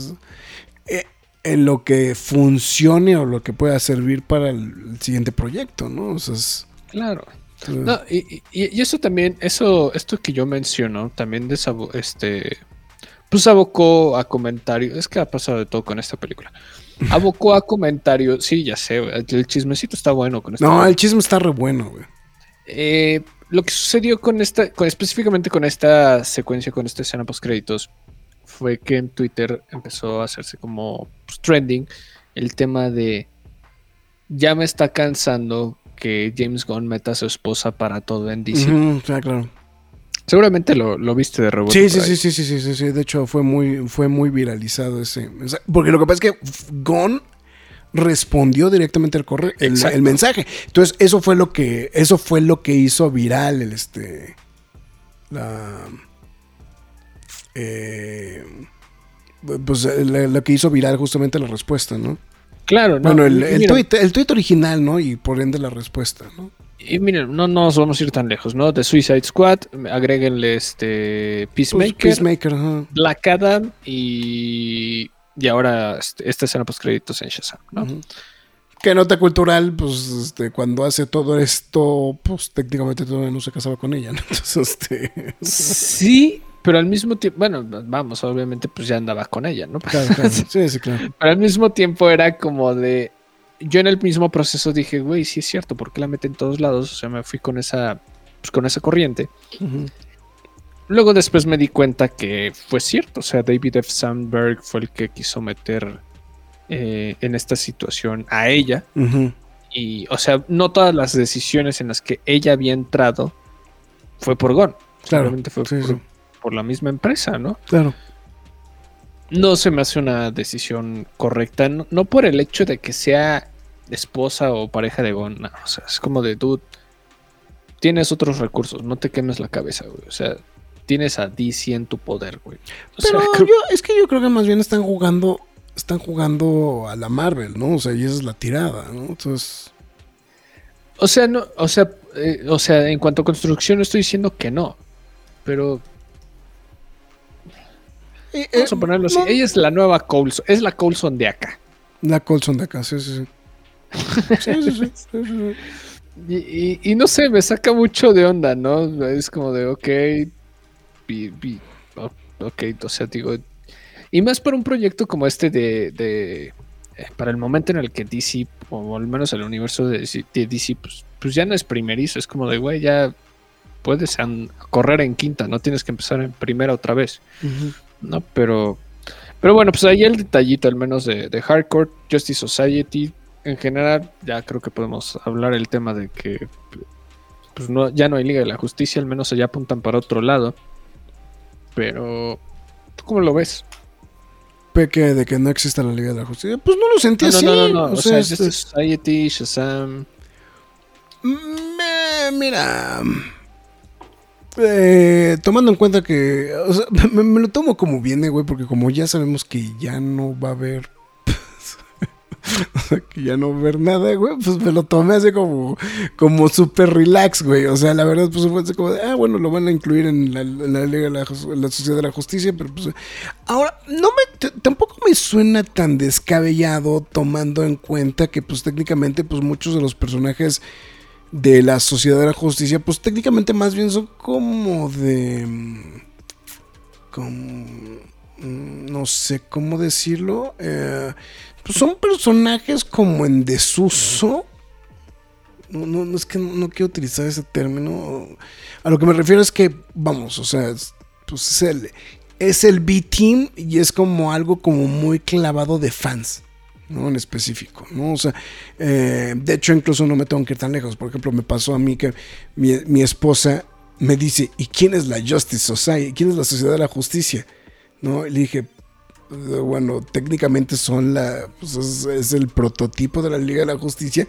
eh, en lo que funcione o lo que pueda servir para el, siguiente proyecto, ¿no? O sea, es, claro. No, y, y, eso también, eso, esto que yo menciono, también este, pues abocó a comentarios, es que ha pasado de todo con esta película abocó a comentarios. Sí, ya sé, el chismecito está bueno con No, el chisme está re bueno, güey. Eh, lo que sucedió con esta, específicamente con esta secuencia, con esta escena post créditos, fue que en Twitter empezó a hacerse como pues, trending el tema de ya me está cansando que James Gunn meta a su esposa para todo en DC. claro. Seguramente lo, viste de rebote. Sí, sí, sí, sí, sí, sí, sí, De hecho, fue muy, fue muy viralizado ese mensaje. Porque lo que pasa es que Gon respondió directamente al correo, el, mensaje. Entonces, eso fue lo que, eso fue lo que hizo viral el este. La. Eh, pues lo que hizo viral justamente la respuesta, ¿no? Claro, no. Bueno, el, el, tweet, el tweet original, ¿no? Y por ende la respuesta, ¿no? Y miren, no, nos vamos a ir tan lejos, ¿no? De Suicide Squad, agréguenle este Peacemaker, Peacemaker Black Adam y, y ahora este, esta escena post créditos en Shazam, ¿no? Que nota cultural, pues este, cuando hace todo esto, pues técnicamente todavía no se casaba con ella, ¿no? <laughs> Entonces, este... Sí, pero al mismo tiempo, bueno, vamos, obviamente pues ya andaba con ella, ¿no? Claro, claro. <laughs> Sí, sí, claro. Pero al mismo tiempo era como de, yo en el mismo proceso dije, güey, sí es cierto, ¿por qué la mete en todos lados? O sea, me fui con esa, pues, con esa corriente. Luego después me di cuenta que fue cierto, o sea, David F. Sandberg fue el que quiso meter eh, en esta situación a ella. Y, o sea, no todas las decisiones en las que ella había entrado fue por Gon. Claro. fue por, por, la misma empresa, ¿no? Claro no se me hace una decisión correcta. No, por el hecho de que sea esposa o pareja de Gon. o sea, es como de dude. tienes otros recursos, no te quemes la cabeza, güey. O sea, tienes a DC en tu poder, güey. Pero <laughs> yo, es que yo creo que más bien están jugando, están jugando a la Marvel, ¿no? O sea, y esa es la tirada, ¿no? Entonces. O sea, no, o sea, eh, o sea, en cuanto a construcción estoy diciendo que no. Pero. Eh, Vamos a eh, ponerlo así. no- Ella es la nueva Coulson. Es la Coulson de acá. La Colson de acá, sí, sí, sí. <laughs> Sí, sí, sí. Y, y- y no sé, me saca mucho de onda, ¿no? Es como de, ok. ok, o sea, digo. Y más para un proyecto como este de. de, eh, para el momento en el que DC, o al menos el universo de DC, de DC, pues, pues ya no es primerizo. Es como de, güey, ya puedes correr en quinta, no tienes que empezar en primera otra vez. ¿no? Pero, pero bueno, pues ahí el detallito al menos de, de Hardcore, Justice Society. En general, ya creo que podemos hablar el tema de que pues no, ya no hay Liga de la Justicia, al menos allá apuntan para otro lado. Pero, ¿tú cómo lo ves? Peque de que no exista la Liga de la Justicia. Pues no lo sentí No, así. no, no, no, O O sea, este- Society, Shazam. Me- mira. eh, tomando en cuenta que. O sea, <laughs> me, me lo tomo como viene, güey, porque como ya sabemos que ya no va a haber. <laughs> que ya no haber nada, güey, pues me lo tomé así como. Como súper relax, güey. O sea, la verdad, pues fue así como de. Ah, bueno, lo van a incluir en la, la la, Sociedad de la Justicia, pero pues. Ahora, no me. tampoco me suena tan descabellado tomando en cuenta que, pues técnicamente, pues muchos de los personajes de la Sociedad de la Justicia, pues técnicamente más bien son como de... como... mm, no sé cómo decirlo. eh, pues son personajes como en desuso. No, no, no es que no, quiero utilizar ese término. A lo que me refiero es que, vamos, o sea, es- pues es el, es el B-Team y es como algo como muy clavado de fans. ¿no? En específico, ¿no? O sea, eh, de hecho, incluso no me tengo que ir tan lejos. Por ejemplo, me pasó a mí que mi, mi esposa me dice, ¿y quién es la Justice Society? ¿Quién es la Sociedad de la Justicia? ¿No? Y le dije, "Eh, bueno, técnicamente son la, pues es, es el prototipo de la Liga de la Justicia,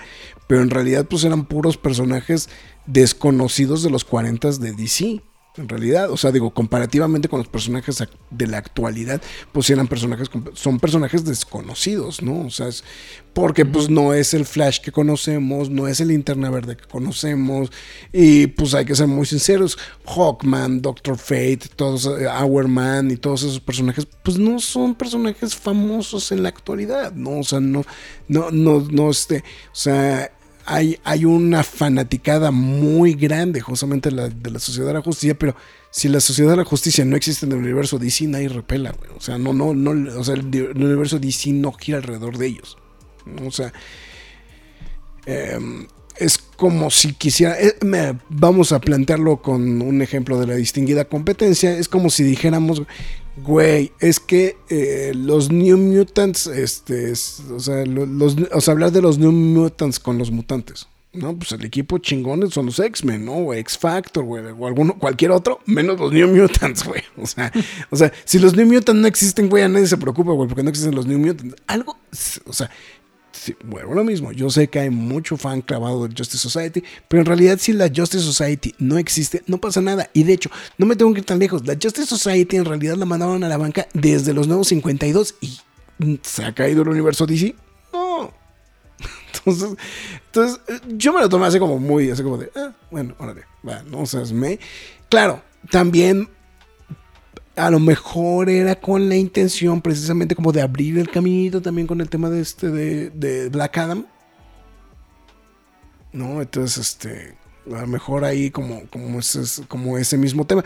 pero en realidad pues eran puros personajes desconocidos de los 40 de DC. En realidad, o sea, digo, comparativamente con los personajes de la actualidad, pues eran personajes, son personajes desconocidos, ¿no? O sea, es porque pues no es el Flash que conocemos, no es el Linterna Verde que conocemos, y pues hay que ser muy sinceros, Hawkman, Doctor Fate, todos, eh, Hourman y todos esos personajes, pues no son personajes famosos en la actualidad, ¿no? O sea, no, no, no, no, este, o sea, hay, una fanaticada muy grande justamente de la, Sociedad de la Justicia, pero si la Sociedad de la Justicia no existe en el universo DC, nadie repela, güey. O sea, no, no, no, o sea, el, universo DC no gira alrededor de ellos. O sea, em, es como si quisiera, eh, vamos a plantearlo con un ejemplo de la distinguida competencia, es como si dijéramos, güey, es que eh, los New Mutants, este, es- o, sea, lo- los, o sea, hablar de los New Mutants con los mutantes. No, pues el equipo chingón son los X-Men, ¿no? O X-Factor, güey, o alguno, cualquier otro, menos los New Mutants, <laughs> güey. O sea, o sea, si los New Mutants no existen, güey, a nadie se preocupa, güey, porque no existen los New Mutants. Algo, o sea, Sí, bueno, lo mismo. Yo sé que hay mucho fan clavado de Justice Society, pero en realidad si la Justice Society no existe, no pasa nada. Y de hecho, no me tengo que ir tan lejos. La Justice Society en realidad la mandaron a la banca desde los nuevos 52 y mm, se ha caído el universo DC. No. <laughs> Entonces, entonces eh, yo me lo tomé así como muy, así como de, ah, bueno, órale, va, no seas me. Claro, también a lo mejor era con la intención precisamente como de abrir el caminito también con el tema de este de, de Black Adam. No, entonces este a lo mejor ahí como como ese, como ese mismo tema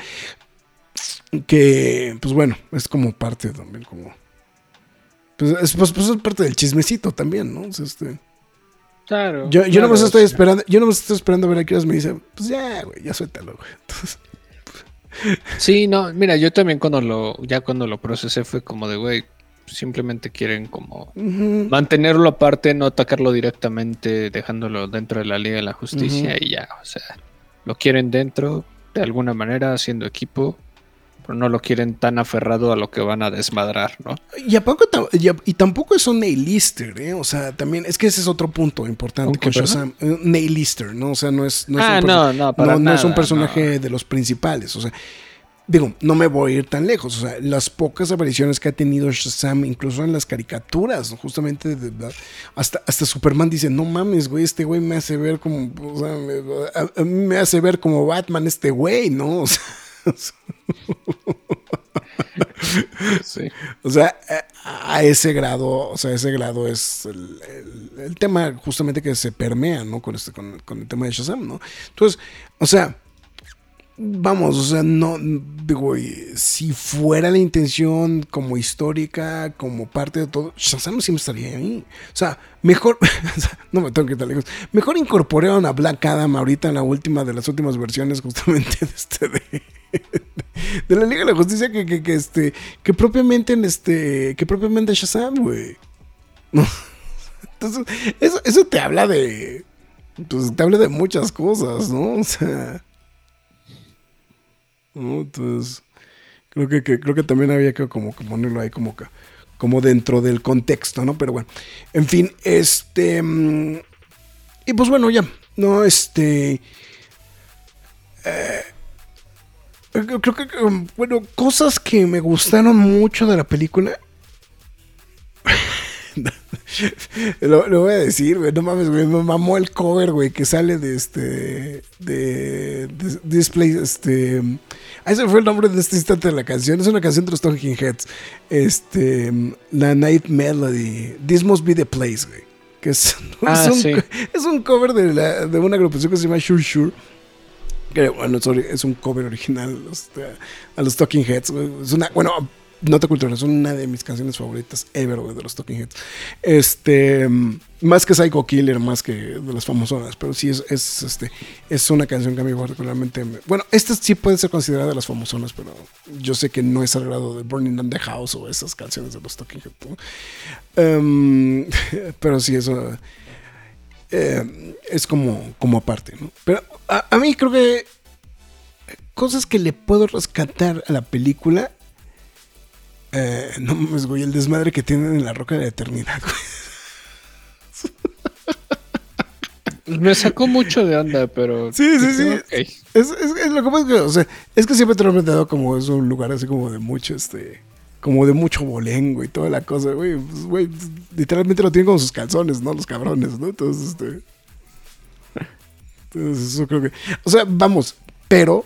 que pues bueno, es como parte también como pues es, pues, pues es parte del chismecito también, ¿no? Este, Claro. yo, yo claro, nomás estoy esperando, yo nomás estoy esperando a ver a qué horas me dice, pues ya, güey, ya suéltalo, güey. Entonces, Sí, no, mira, yo también cuando lo, ya cuando lo procesé fue como de, güey, simplemente quieren como mantenerlo aparte, no atacarlo directamente, dejándolo dentro de la Liga de la Justicia y ya, o sea, lo quieren dentro de alguna manera, haciendo equipo, pero no lo quieren tan aferrado a lo que van a desmadrar, ¿no? Y, a poco y, tampoco es un nailister, ¿eh? O sea, también es que ese es otro punto importante con Shazam. Eh, nailister, ¿no? O sea, no es, no es ah, un, no, no, para no, es un personaje de los principales. O sea, digo, no me voy a ir tan lejos. O sea, las pocas apariciones que ha tenido Shazam, incluso en las caricaturas, justamente hasta, hasta Superman dice, no mames, güey, este güey me hace ver como, o sea, me, me hace ver como Batman este güey, ¿no? <laughs> O sea, <laughs> O sea, a ese grado, o sea, ese grado es el, tema justamente que se permea, ¿no? Con, este, con, el tema de Shazam, ¿no? Entonces, o sea, vamos, o sea, no, digo, si fuera la intención como histórica, como parte de todo, Shazam siempre estaría ahí. O sea, mejor, <laughs> no me tengo que ir lejos, mejor incorporaron a Black Adam ahorita en la última de las últimas versiones justamente de este de <laughs> de la Liga de la Justicia que, que, que, este, que propiamente en este, que propiamente Shazam, güey. <laughs> Entonces, eso, eso te habla de, pues te habla de muchas cosas, ¿no? O sea, entonces, creo que, creo que también había que como, ponerlo ahí como, como dentro del contexto, ¿no? Pero bueno, en fin, este, mm, y pues bueno, ya, no, este, eh, Creo que, um, bueno, cosas que me gustaron mucho de la película. <laughs> lo, voy a decir, güey. No mames, güey. Me mamó el cover, güey, que sale de este. De. Display. Este. Ah, ese fue el nombre de este instante de la canción. Es una canción de los Talking Heads. Este. La Night Melody. This Must Be the Place, güey. Que es, <laughs> ah, un, es un cover de, la, de una agrupación que se llama Sure Sure bueno, es un cover original a los Talking Heads. Es una, bueno, Nota Cultural, es una de mis canciones favoritas ever, de los Talking Heads. Este, más que Psycho Killer, más que de las famosonas, pero sí es, es, este, es una canción que a mí particularmente... bueno, esta sí puede ser considerada de las famosonas, pero yo sé que no es al grado de Burning Down the House o esas canciones de los Talking Heads. Em, <laughs> pero sí, eso... Eh, es como, como aparte, ¿no? Pero a, mí creo que cosas que le puedo rescatar a la película. Eh, no mames, güey, el desmadre que tienen en la roca de la eternidad, güey. <laughs> Me sacó mucho de onda, pero. Sí, sí, sí. Es, lo que pasa es que, o sea, es que siempre te lo he planteado como es un lugar así como de mucho, este. Como de mucho bolengo y toda la cosa, güey. Pues, güey, literalmente lo tienen con sus calzones, ¿no? Los cabrones, ¿no? Entonces, este. Entonces, eso creo que. O sea, vamos, pero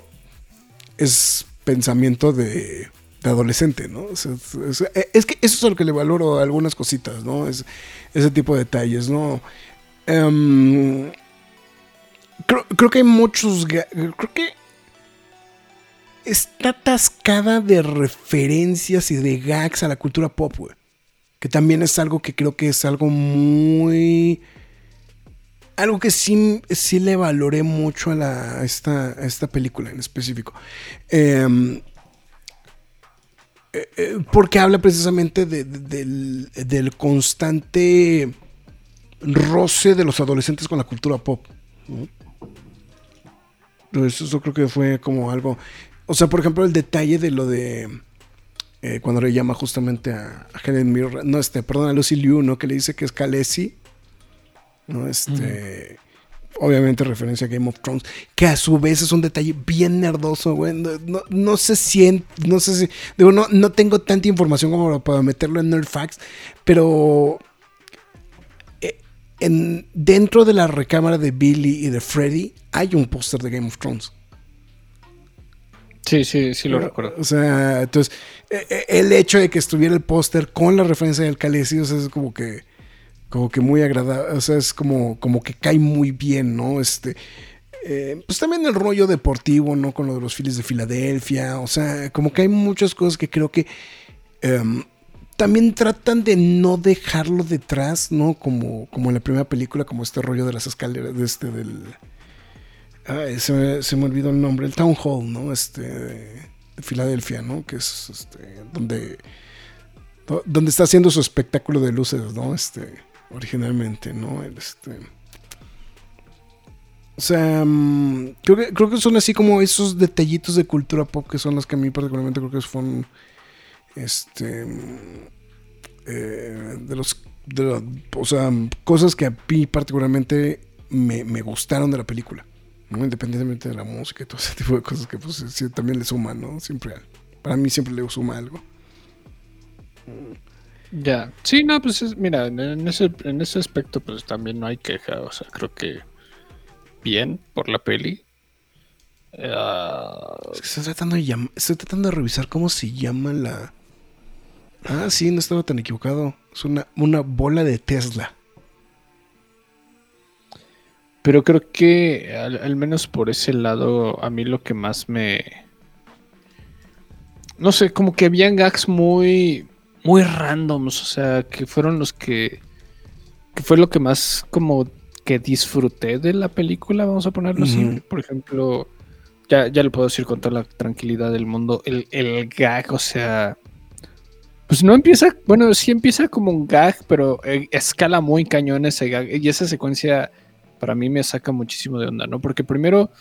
es pensamiento de, adolescente, ¿no? es, que eso es lo que le valoro a algunas cositas, ¿no? Es, ese tipo de detalles, ¿no? Em, creo, que hay muchos. Creo que está atascada de referencias y de gags a la cultura pop, güey. Que también es algo que creo que es algo muy algo que sí, sí le valoré mucho a, la, esta, esta película en específico. Em, eh, eh, porque habla precisamente del, constante roce de los adolescentes con la cultura pop. Entonces, eso creo que fue como algo. O sea, por ejemplo, el detalle de lo de. Eh, cuando le llama justamente a, Helen Mirren, no, este, perdón, a Lucy Liu, ¿no? Que le dice que es Khaleesi ¿no? Este, Obviamente referencia a Game of Thrones, que a su vez es un detalle bien nerdoso, güey. No, no, sé si, no sé si, digo, no, no tengo tanta información como para meterlo en Nerdfacts, pero eh, en, dentro de la recámara de Billy y de Freddy hay un póster de Game of Thrones. Sí, sí, sí lo recuerdo. O sea, entonces, eh, eh, el hecho de que estuviera el póster con la referencia del o sea, es como que como que muy agradable, o sea, es como, como que cae muy bien, ¿no? Este, eh, pues también el rollo deportivo, ¿no? Con lo de los Phillies de Filadelfia, o sea, como que hay muchas cosas que creo que em, también tratan de no dejarlo detrás, ¿no? Como, como en la primera película, como este rollo de las escaleras, de este, del... Ay, se, me, se me olvidó el nombre, el Town Hall, ¿no? Este, de Filadelfia, ¿no? Que es este, donde, donde está haciendo su espectáculo de luces, ¿no? Este originalmente, ¿no? Este, O sea, mm, creo que, creo que son así como esos detallitos de cultura pop que son los que a mí particularmente creo que son este eh, de los de o sea, cosas que a mí particularmente me, me gustaron de la película. ¿No? Independientemente de la música y todo ese <laughs> tipo de cosas que pues sí, también le suman, ¿no? Siempre, para mí siempre le suma algo. Ya, sí, no, pues mira, en ese, en ese aspecto pues también no hay queja, o sea, creo que bien por la peli. Uh... estoy, tratando de estoy tratando de revisar cómo se llama la... Ah, sí, no estaba tan equivocado. Es una, una bola de Tesla. Pero creo que al, menos por ese lado, a mí lo que más me. No sé, como que habían gags muy. muy randoms. O sea, que fueron los que. que fue lo que más como que disfruté de la película, vamos a ponerlo así. Por ejemplo, ya, ya le puedo decir con toda la tranquilidad del mundo. El, el gag, o sea. Pues no empieza, bueno, sí empieza como un gag, pero eh, escala muy cañón ese gag. Y esa secuencia para mí me saca muchísimo de onda, ¿no? Porque primero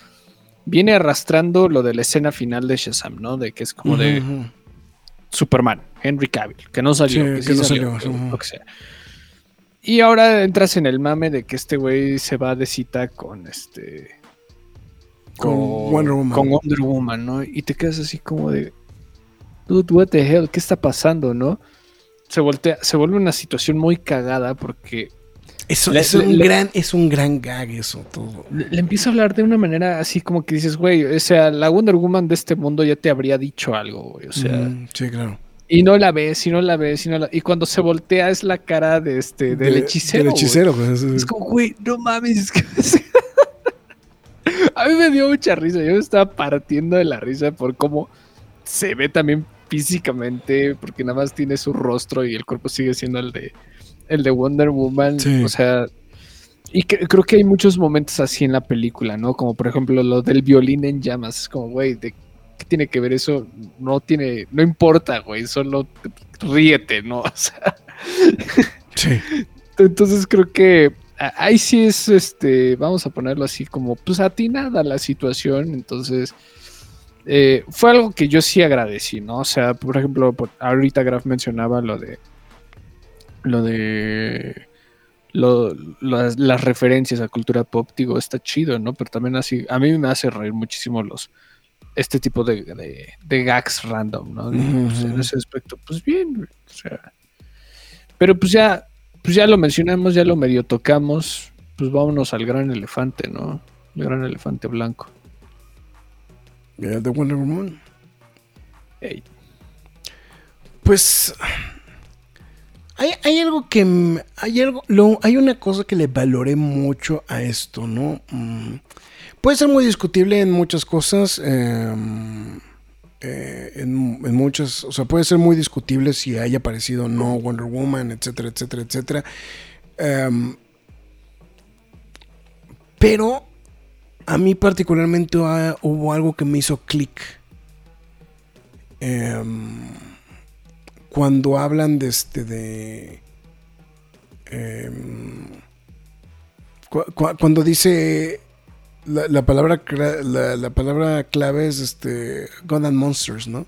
viene arrastrando lo de la escena final de Shazam, ¿no? De que es como de Superman, Henry Cavill, que no salió, que, no salió, lo que sea. Y ahora entras en el mame de que este güey se va de cita con este. Con, Wonder Woman. Con Wonder Woman, ¿no? Y te quedas así como de. Dude, what the hell, ¿qué está pasando, no? Se, voltea, se vuelve una situación muy cagada porque eso, es, un gran, es un gran gag eso todo. Le, empiezo a hablar de una manera así como que dices, güey, o sea, la Wonder Woman de este mundo ya te habría dicho algo, güey, o sea. Mm, sí, claro. Y no la ves, y no la ves, y no la... Y cuando se voltea es la cara de este, del hechicero. Del hechicero, güey. Es como, güey, no mames, <laughs> a mí me dio mucha risa, yo me estaba partiendo de la risa por cómo se ve también físicamente, porque nada más tiene su rostro y el cuerpo sigue siendo el de el de Wonder Woman. O sea, y creo que hay muchos momentos así en la película, ¿no? Como por ejemplo lo del violín en llamas. Es como, güey, ¿de qué tiene que ver eso? No tiene, no importa, güey, solo ríete, ¿no? <laughs> O sea. Sí. Entonces creo que ahí sí es, este, vamos a ponerlo así como, pues atinada la situación. Entonces, eh, fue algo que yo sí agradecí, ¿no? O sea, por ejemplo, ahorita Graf mencionaba lo de lo de las, referencias a cultura pop, digo, está chido, ¿no? Pero también así, a mí me hace reír muchísimo los este tipo de, de, gags random, ¿no? Pues, en ese aspecto, pues bien, o sea. Pero pues ya, pues ya lo mencionamos, ya lo medio tocamos, pues vámonos al gran elefante, ¿no? El gran elefante blanco. de Wonder Woman. Pues hay, algo que. Hay, algo, hay una cosa que le valoré mucho a esto, ¿no? Mm, puede ser muy discutible en muchas cosas. Em, eh, en, muchas. O sea, puede ser muy discutible si haya aparecido no Wonder Woman, etcétera, etcétera, etcétera. Em, pero a mí particularmente hubo algo que me hizo clic. Eh, cuando hablan de este de em, cuando dice la, palabra la, palabra clave es este God and Monsters, ¿no?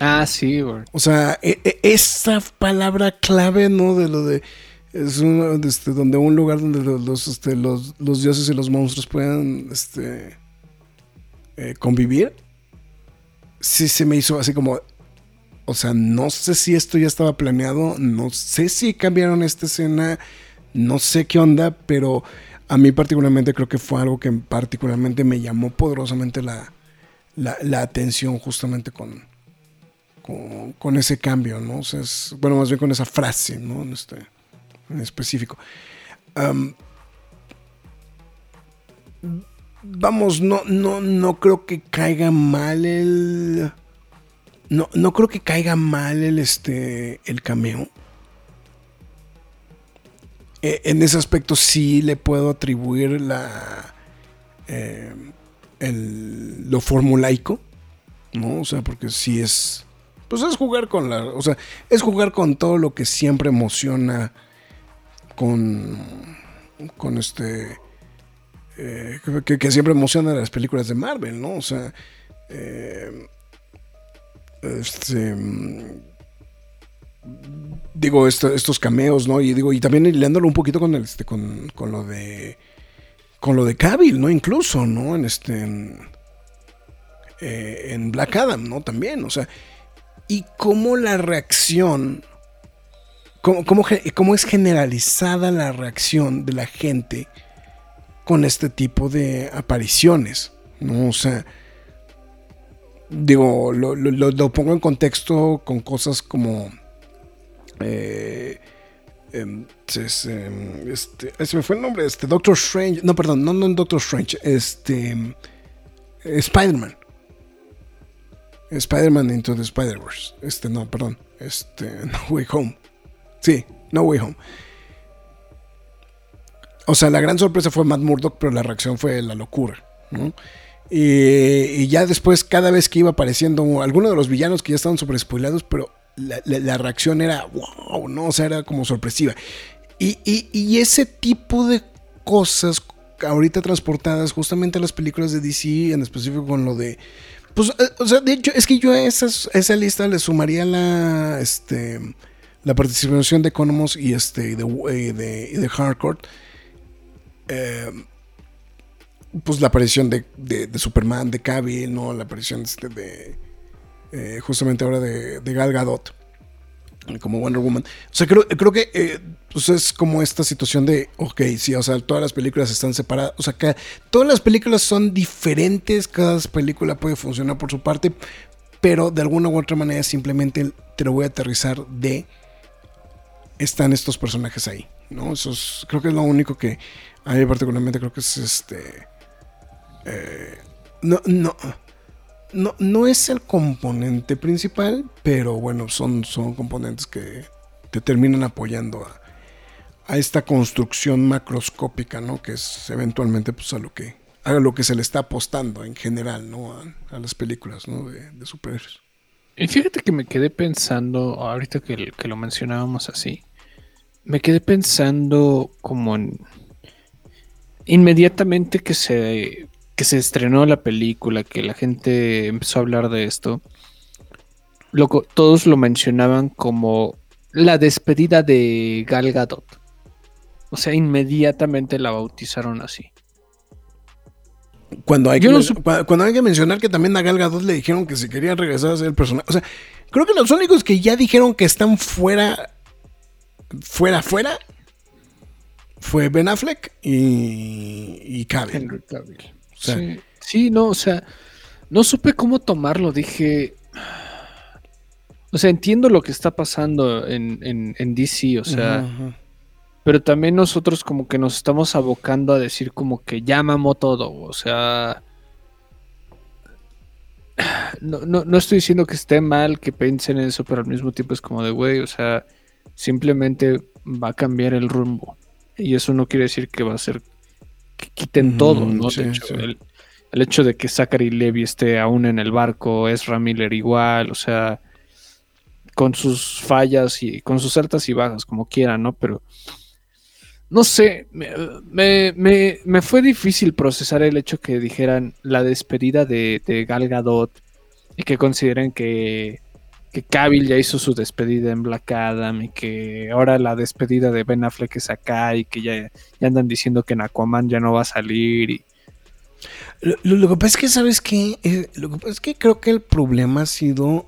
Ah, sí, güey. O sea, e, e, esa palabra clave, ¿no? De lo de es uno este, donde un lugar donde los, este, los, los, dioses y los monstruos puedan este, eh, convivir. Sí se me hizo así como, o sea, no sé si esto ya estaba planeado, no sé si cambiaron esta escena, no sé qué onda, pero a mí particularmente creo que fue algo que particularmente me llamó poderosamente la, atención justamente con, con, ese cambio, ¿no? O sea, es, bueno, más bien con esa frase, ¿no? En, este, en específico. vamos, no, no, no creo que caiga mal el no, no creo que caiga mal el, este, el cameo. E, en ese aspecto sí le puedo atribuir la, eh, el, lo formulaico, ¿no? O sea, porque sí es, pues es jugar con la, o sea, es jugar con todo lo que siempre emociona con, con este, eh, que, siempre emociona las películas de Marvel, ¿no? O sea, eh, este, digo, estos cameos, ¿no? Y digo, y también hilándolo un poquito con, este, con, con lo de con lo de Cavill, ¿no? Incluso, ¿no? En este. En, eh, Black Adam, ¿no? También, o sea. Y cómo la reacción. Cómo, cómo, es generalizada la reacción de la gente con este tipo de apariciones, ¿no? O sea. Digo, lo, lo pongo en contexto con cosas como. Eh, Em, este, se me fue el nombre, este, Doctor Strange, no, perdón, no, no Doctor Strange, este, Spider-Man. Spider-Man Into the Spider-Verse. Este, no, perdón, este, <laughs> No Way Home. Sí, No Way Home. O sea, la gran sorpresa fue Matt Murdock, pero la reacción fue la locura, Y, ya después, cada vez que iba apareciendo alguno de los villanos que ya estaban super spoilados, pero la, reacción era wow, ¿no? O sea, era como sorpresiva. Y, ese tipo de cosas ahorita transportadas justamente a las películas de DC, en específico con lo de... Pues, eh, o sea, de hecho, es que yo a esa lista le sumaría la, este, la participación de Economos y este, de, de, de Hardcore. Eh, pues la aparición de, Superman, de Cavill, ¿no? La aparición este, de eh, justamente ahora de, Gal Gadot, como Wonder Woman. O sea, creo, creo que eh, pues es como esta situación de, ok, sí, o sea, todas las películas están separadas, o sea, que todas las películas son diferentes, cada película puede funcionar por su parte, pero de alguna u otra manera simplemente te lo voy a aterrizar de, están estos personajes ahí, ¿no? Eso es, creo que es lo único que a mí particularmente creo que es este... Eh, no, no, no, no es el componente principal, pero bueno, son, son componentes que te terminan apoyando a, esta construcción macroscópica, ¿no? Que es eventualmente pues, a lo que a lo que se le está apostando en general, ¿no? A, las películas, ¿no? De, superhéroes. Y fíjate que me quedé pensando, ahorita que, que lo mencionábamos así, me quedé pensando como en inmediatamente que se que se estrenó la película, que la gente empezó a hablar de esto, todos lo mencionaban como la despedida de Gal Gadot. O sea, inmediatamente la bautizaron así. Cuando hay, que, cuando hay que mencionar que también a Gal Gadot le dijeron que si quería regresar a ser el personaje. O sea, creo que los únicos que ya dijeron que están fuera, fuera, fuera, fue Ben Affleck y, y Cavill sí, no, o sea, no supe cómo tomarlo. Dije, o sea, entiendo lo que está pasando en, en, DC, o sea, pero también nosotros como que nos estamos abocando a decir como que ya mamó todo, o sea, no, no, no estoy diciendo que esté mal que piensen en eso, pero al mismo tiempo es como de, güey, o sea, simplemente va a cambiar el rumbo. Y eso no quiere decir que va a ser quiten todo, ¿no? El, hecho de que Zachary Levy esté aún en el barco, es Miller igual, o sea, con sus fallas y con sus altas y bajas, como quieran, ¿no? Pero no sé, me, me, fue difícil procesar el hecho que dijeran la despedida de, de Gal Gadot y que consideren que que Cavill ya hizo su despedida en Black Adam y que ahora la despedida de Ben Affleck es acá y que ya, andan diciendo que en Aquaman ya no va a salir. Y... Lo, que pasa es que, ¿sabes qué? Eh, lo que pasa es que creo que el problema ha sido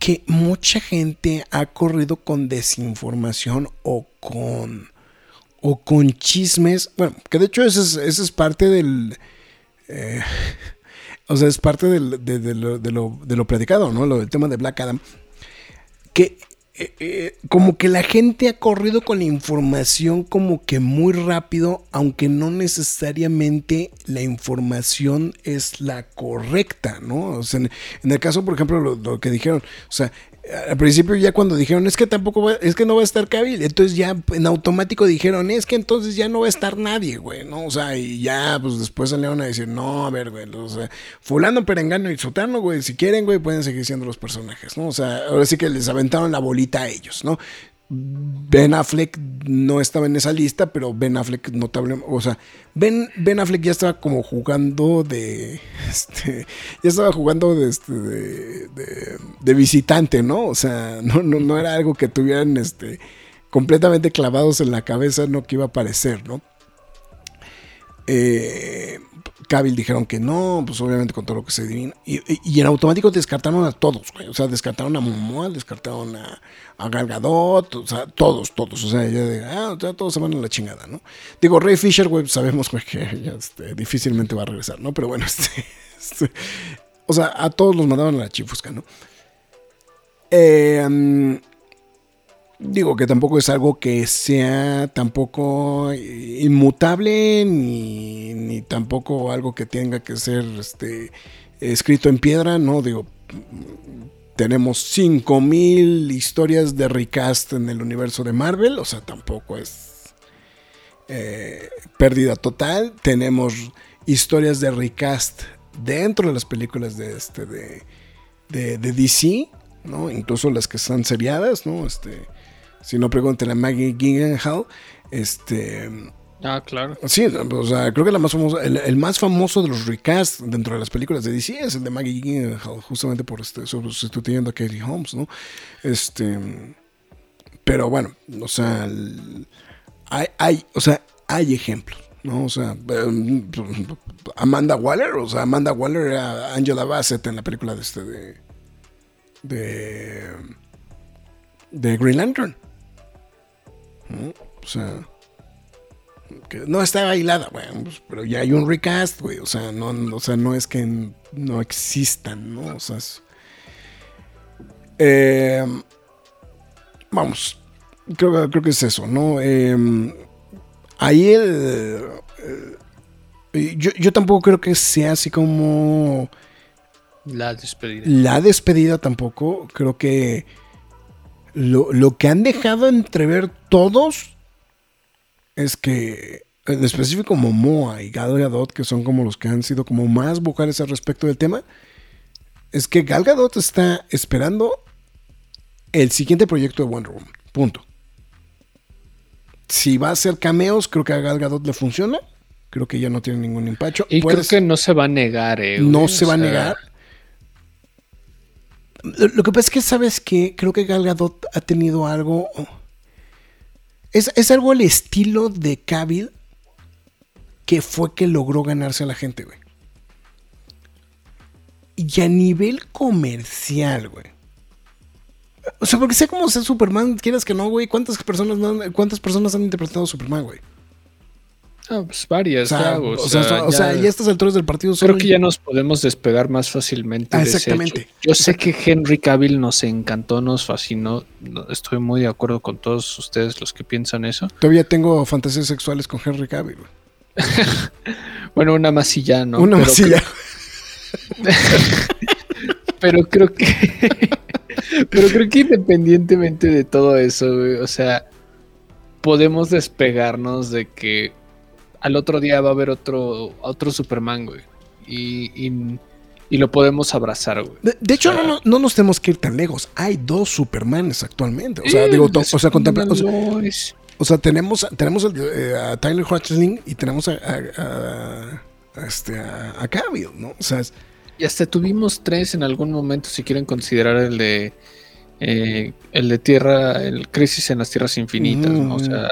que mucha gente ha corrido con desinformación o con o con chismes. Bueno, que de hecho ese es, parte del... Eh, o sea, es parte de, lo, de, lo, ¿no? Lo del tema de Black Adam. Que eh, eh, como que la gente ha corrido con la información como que muy rápido, aunque no necesariamente la información es la correcta, ¿no? O sea, en, el caso, por ejemplo, lo, lo, que dijeron, o sea, al principio ya cuando dijeron es que tampoco va, es que no va a estar Cabil, entonces ya en automático dijeron es que entonces ya no va a estar nadie, güey, ¿no? O sea, y ya pues después salieron a decir, no, a ver, güey, o sea, fulano, perengano y sotano, güey, si quieren, güey, pueden seguir siendo los personajes, ¿no? O sea, ahora sí que les aventaron la bolita a ellos, ¿no? Ben Affleck no estaba en esa lista, pero Ben Affleck notable, o sea, Ben, ben Affleck ya estaba como jugando de, <laughs> este, ya estaba jugando de, este, de, visitante, ¿no? O sea, no, no, no, era algo que tuvieran, este, completamente clavados en la cabeza, no que iba a aparecer, ¿no? Eh, Cavill dijeron que no, pues obviamente con todo lo que se adivina. Y, en automático descartaron a todos, güey. O sea, descartaron a Momoa, descartaron a, a o sea, todos, todos. O sea, ya de, ah, todos se van a la chingada, ¿no? Digo, Ray Fisher, güey, sabemos que ya, este, difícilmente va a regresar, ¿no? Pero bueno, <laughs> este, este, o sea, a todos los mandaban a la chifusca, ¿no? Eh, Digo que tampoco es algo que sea tampoco inmutable ni, tampoco algo que tenga que ser este, escrito en piedra, ¿no? Digo, tenemos 5000 historias de recast en el universo de Marvel, o sea, tampoco es eh, pérdida total. Tenemos historias de recast dentro de las películas de, este, de, de DC, ¿no? Incluso las que están seriadas, ¿no? Este si no, pregunten a Maggie Gyllenhaal. Este. Ah, claro. Sí, o sea, creo que la más famosa, el, más famoso de los recasts dentro de las películas de DC es el de Maggie Gyllenhaal, justamente por este, sustituyendo a Katie Holmes, ¿no? Este. Pero bueno, o sea, hay, hay, o sea, hay ejemplos. ¿no? O sea, em, Amanda Waller, o sea, Amanda Waller era Angela Bassett en la película de este de, de, de Green Lantern. O sea, que no está bailada, bueno, pues, pero ya hay un recast, güey. O sea, no, o sea, no es que no existan, ¿no? O sea, eh, vamos, creo, creo, que es eso, ¿no? Eh, ahí el, eh, yo, yo tampoco creo que sea así como... La despedida. La despedida tampoco. Creo que lo, que han dejado entrever todos es que, en específico Momoa y Gal Gadot, que son como los que han sido como más vocales al respecto del tema, es que Gal Gadot está esperando el siguiente proyecto de Wonder Woman. Punto. Si va a hacer cameos, creo que a Gal Gadot le funciona. Creo que ya no tiene ningún empacho. Y creo que no se va a negar, eh, No se va a negar. Lo que pasa es que, ¿sabes que Creo que Gal Gadot ha tenido algo... Es, algo el estilo de Cavill que fue que logró ganarse a la gente, güey. Y a nivel comercial, güey. O sea, porque sé cómo ser Superman, quieras que no, güey. ¿Cuántas personas, ¿Cuántas personas han interpretado Superman, güey? Ah, pues varias, o sea, o, sea, o sea, y estas alturas del partido Creo que ya nos podemos despegar más fácilmente. Ah, exactamente. Yo sé que Henry Cavill nos encantó, nos fascinó. Estoy muy de acuerdo con todos ustedes los que piensan eso. Todavía tengo fantasías sexuales con Henry Cavill. <laughs> bueno, una masilla, ¿no? Una masilla. <laughs> pero creo que. <laughs> pero creo que independientemente de todo eso, o sea, podemos despegarnos de que al otro día va a haber otro, otro Superman, güey. Y, y, lo podemos abrazar, güey. De, hecho, no, no, nos tenemos que ir tan lejos. Hay dos Supermanes actualmente. O sea, digo, o sea, contemplamos. O sea, tenemos, tenemos eh, a Tyler Hoechlin y tenemos a, a, este, a, Cavill, ¿no? O sea, y hasta tuvimos tres en algún momento, si quieren considerar el de eh, el de Tierra, el Crisis en las Tierras Infinitas, ¿no? O mm. sea,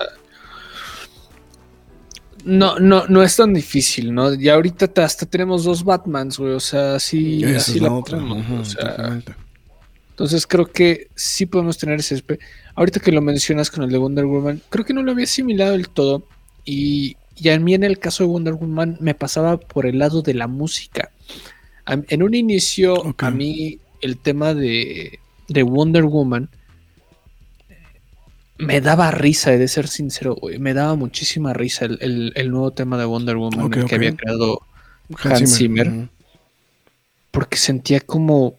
no, no, no es tan difícil, ¿no? Y ahorita hasta tenemos dos Batmans, güey. O sea, así, así la, entonces creo que sí podemos tener ese. Ahorita que lo mencionas con el de Wonder Woman, creo que no lo había asimilado del todo. Y ya en mí, en el caso de Wonder Woman, me pasaba por el lado de la música. En un inicio, a mí, el tema de, de Wonder Woman me daba risa, he de ser sincero, Me daba muchísima risa el, nuevo tema de Wonder Woman que había creado Hans, Zimmer. Porque sentía como.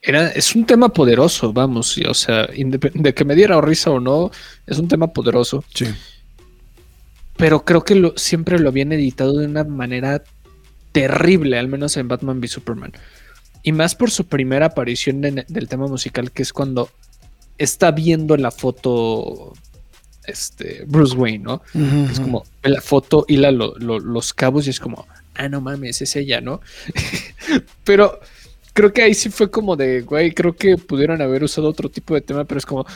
Era, es un tema poderoso, vamos. o sea, de que me diera risa o no, es un tema poderoso. Sí. Pero creo que lo, siempre lo habían editado de una manera terrible, al menos en Batman v Superman. Y más por su primera aparición del tema musical, que es cuando está viendo en la foto este, Bruce Wayne, ¿no? Es como en la foto y los cabos y es como, ah, no mames, es ella, ¿no? <laughs> pero creo que ahí sí fue como de, güey, creo que pudieron haber usado otro tipo de tema, pero es como,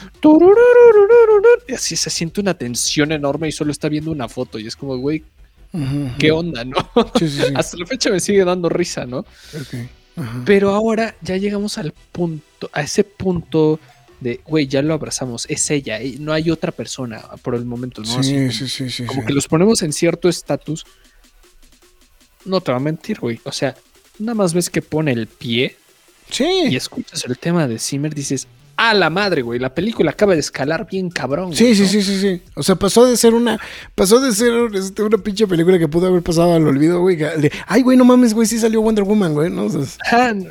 y así se siente una tensión enorme y solo está viendo una foto y es como, güey, ¿qué onda, no? <laughs> Hasta la fecha me sigue dando risa, ¿no? Pero ahora ya llegamos al punto, a ese punto de, güey, ya lo abrazamos, es ella, no hay otra persona por el momento, ¿no? Sí, sí, sí, sí. Como que los ponemos en cierto estatus. No te va a mentir, güey. O sea, nada más ves que pone el pie. Sí. Y escuchas el tema de Zimmer, dices, a la madre, güey. La película acaba de escalar bien cabrón. Sí, sí, sí, sí, sí. O sea, pasó de ser una. Pasó de ser este, una pinche película que pudo haber pasado al olvido, güey. Ay, güey, no mames, güey, sí salió Wonder Woman, güey. ¿no?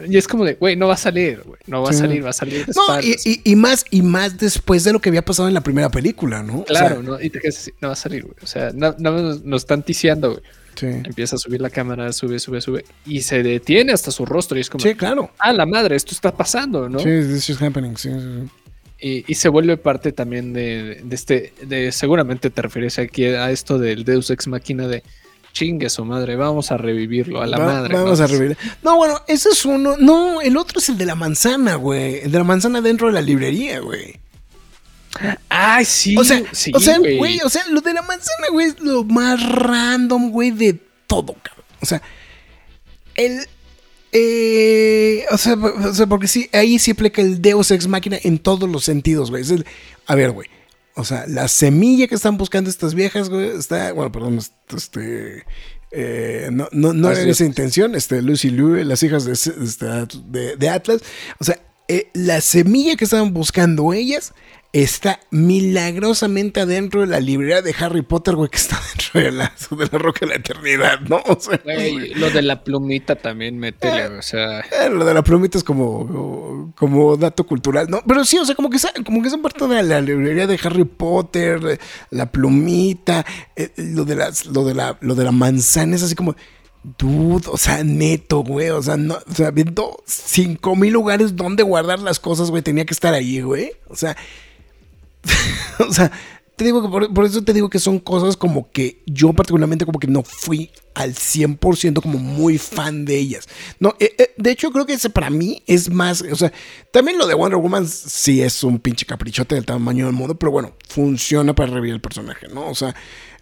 y es como de, güey, no va a salir, güey. No va a salir, va a salir. No, y, y, más, y más después de lo que había pasado en la primera película, ¿no? Claro, ¿no? Y te quedas así, no va a salir, güey. O sea, no, no, nos están ticiando, güey. Empieza a subir la cámara, sube, sube, sube. Y se detiene hasta su rostro. Y es como. Sí, claro. Ah, la madre, esto está pasando, ¿no? Sí, this is happening. Sí, Y, se vuelve parte también de, este. De, seguramente te refieres aquí a esto del Deus Ex Máquina de chingue su madre, vamos a revivirlo a la madre. Vamos a revivirlo. No, bueno, ese es uno. No, el otro es el de la manzana, güey. El de la manzana dentro de la librería, güey. Ay, sí. O sea, o sea, güey, o sea, lo de la manzana, güey, es lo más random, güey, de todo, cabrón. O sea, el. Eh, o, sea, o sea, porque sí, ahí sí aplica el Deus Ex Máquina en todos los sentidos, güey. a ver, güey. O sea, la semilla que están buscando estas viejas, güey, está. Bueno, perdón, este. Eh, no, no, no era esa intención. Este, Lucy Liu, las hijas de, este, de, de Atlas. O sea, eh, la semilla que estaban buscando ellas está milagrosamente adentro de la librería de Harry Potter, güey, que está <laughs> dentro de la, de la roca de la eternidad, ¿no? O sea, lo de la plumita también métele, eh, o sea. Eh, lo de la plumita es como, como dato cultural, ¿no? Pero sí, o sea, como que, como que son parte de la librería de Harry Potter, la plumita, eh, lo, de las, lo, de la, lo de la manzana es así como. Dude, o sea, neto, güey. O sea, no, o sea, viendo cinco mil lugares donde guardar las cosas, güey. Tenía que estar ahí, güey. O sea, <laughs> o sea, te digo que por, eso te digo que son cosas como que yo particularmente como que no fui al 100% como muy fan de ellas. No, eh, eh, de hecho creo que ese para mí es más, o sea, también lo de Wonder Woman sí es un pinche caprichote del tamaño del mundo, pero bueno, funciona para revivir el personaje, ¿no? O sea,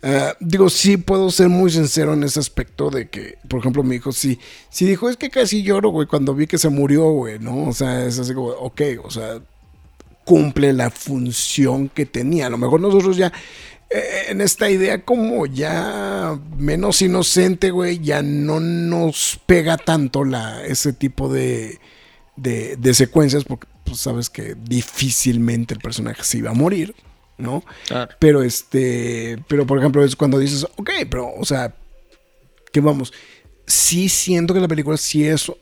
eh, digo, sí puedo ser muy sincero en ese aspecto de que, por ejemplo, mi hijo sí, sí dijo, es que casi lloro, güey, cuando vi que se murió, güey, ¿no? O sea, es así como, ok, o sea, cumple la función que tenía. A lo mejor nosotros ya eh, en esta idea como ya menos inocente, güey, ya no nos pega tanto la, ese tipo de, de, secuencias porque pues, sabes que difícilmente el personaje se iba a morir, ¿no? Pero este, pero por ejemplo es cuando dices, ok, pero, o sea, que vamos, sí siento que la película sí es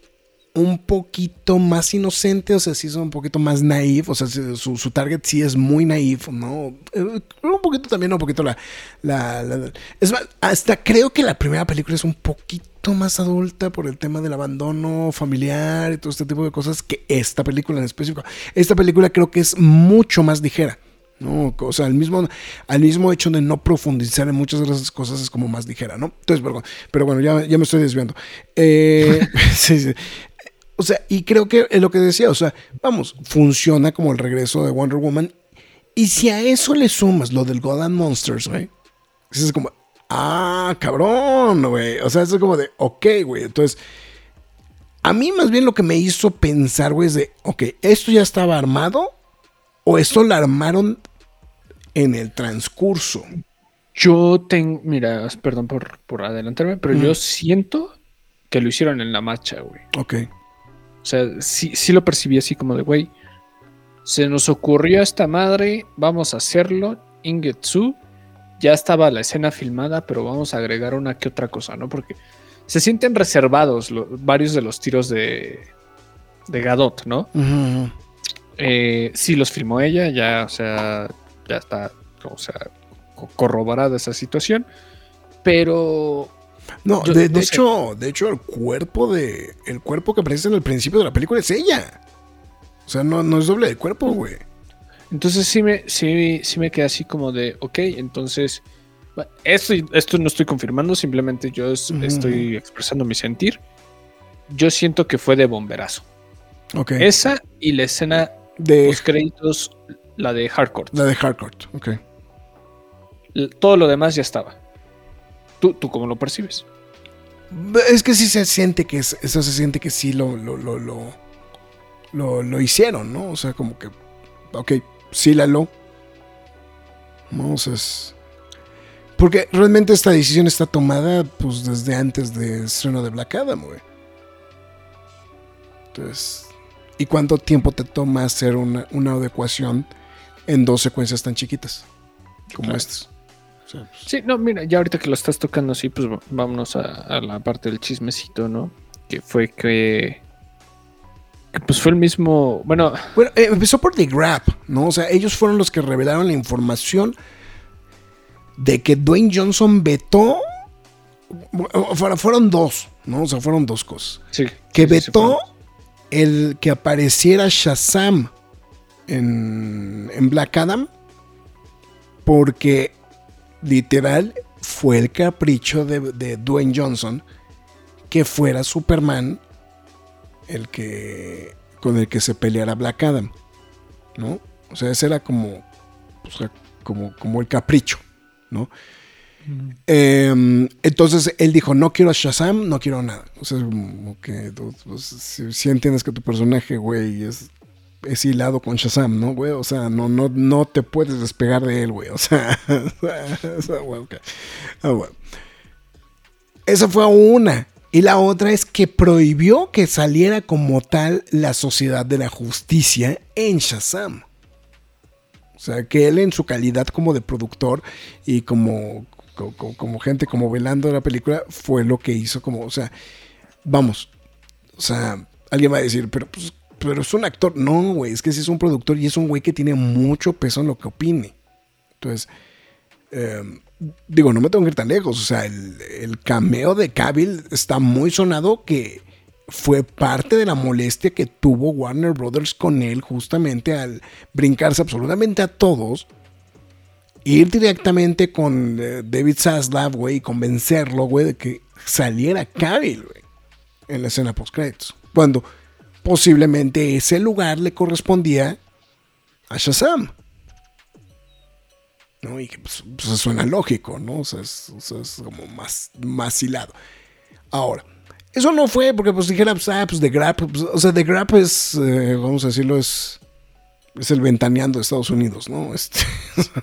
un poquito más inocente, o sea, sí es un poquito más naif, o sea, su, target sí es muy naif, ¿no? Eh, un poquito también, un poquito la, la, Es más, hasta creo que la primera película es un poquito más adulta por el tema del abandono familiar y todo este tipo de cosas que esta película en específico. Esta película creo que es mucho más ligera. ¿no? O sea, al mismo, al mismo hecho de no profundizar en muchas de esas cosas es como más ligera, ¿no? Entonces, pero, pero bueno, ya, ya me estoy desviando. Eh, <laughs> sí, sí. O sea, y creo que es lo que decía, o sea, vamos, funciona como el regreso de Wonder Woman. Y si a eso le sumas lo del God and Monsters, güey, es como, ah, cabrón, güey. O sea, es como de, ok, güey. Entonces, a mí más bien lo que me hizo pensar, güey, es de, ok, ¿esto ya estaba armado? ¿O esto lo armaron en el transcurso? Yo tengo, mira, perdón por, por adelantarme, pero yo siento que lo hicieron en la marcha, güey. Ok. O sea, sí, sí lo percibí así como de, güey, se nos ocurrió esta madre, vamos a hacerlo, Ingetsu, ya estaba la escena filmada, pero vamos a agregar una que otra cosa, ¿no? Porque se sienten reservados varios de los tiros de, de Gadot, ¿no? Eh, sí los filmó ella, ya, o sea, ya está, o sea, corroborada esa situación, pero no, de, hecho, de hecho, el cuerpo de. El cuerpo que aparece en el principio de la película es ella. O sea, no, no es doble de cuerpo, güey. Entonces sí me, sí, sí me quedé así como de, ok, entonces, esto, esto no estoy confirmando, simplemente yo estoy expresando mi sentir. Yo siento que fue de bomberazo. Ok. Esa y la escena de los créditos, la de Hardcore. La de Hardcore, ok. Todo lo demás ya estaba. ¿Tú, tú cómo lo percibes? Es que sí se siente que eso se siente que sí lo, lo, lo, lo, lo hicieron, ¿no? O sea, como que, ok, sí la lo. Vamos, es... Porque realmente esta decisión está tomada pues desde antes del estreno de Black Adam, güey. Entonces, ¿y cuánto tiempo te toma hacer una, una adecuación en dos secuencias tan chiquitas como estas? Pues sí, no, mira, ya ahorita que lo estás tocando así, pues vámonos a, la parte del chismecito, ¿no? Que fue que pues fue el mismo. Bueno. Bueno, eh, empezó por The Grab, ¿no? O sea, ellos fueron los que revelaron la información de que Dwayne Johnson vetó. Fueron dos, ¿no? O sea, fueron dos cosas. Sí. Que vetó el que apareciera Shazam en, en Black Adam. Porque literal fue el capricho de, de Dwayne Johnson que fuera Superman el que con el que se peleara Black Adam, ¿no? O sea, ese era como, como, como el capricho, ¿no? Em, entonces él dijo, no quiero a Shazam, no quiero nada. O sea, como que pues, si, entiendes que tu personaje, güey, es, es hilado con Shazam, ¿no, güey? O sea, no, no, no te puedes despegar de él, güey. O sea, <laughs> ah, Esa fue una. Y la otra es que prohibió que saliera como tal la Sociedad de la Justicia en Shazam. O sea, que él en su calidad como de productor y como, como, gente como velando la película fue lo que hizo como, o sea, vamos, o sea, alguien va a decir, pero pues, pero es un actor. No, güey, es que sí es un productor y es un güey que tiene mucho peso en lo que opine. Entonces, eh, digo, no me tengo que ir tan lejos. O sea, el, cameo de Cavill está muy sonado que fue parte de la molestia que tuvo Warner Brothers con él justamente al brincarse absolutamente a todos. Ir directamente con eh, David Zaslav, güey, y convencerlo, güey, de que saliera Cavill, güey, en la escena post-créditos. Cuando posiblemente ese lugar le correspondía a Shazam. ¿no? Y que pues, pues suena lógico, ¿no? O sea, es, como más, más hilado. Ahora, eso no fue porque pues dijera, pues, ah, pues The Grab, pues, o sea, The Grab es, eh, vamos a decirlo, es, es el ventaneando de Estados Unidos, ¿no? Este,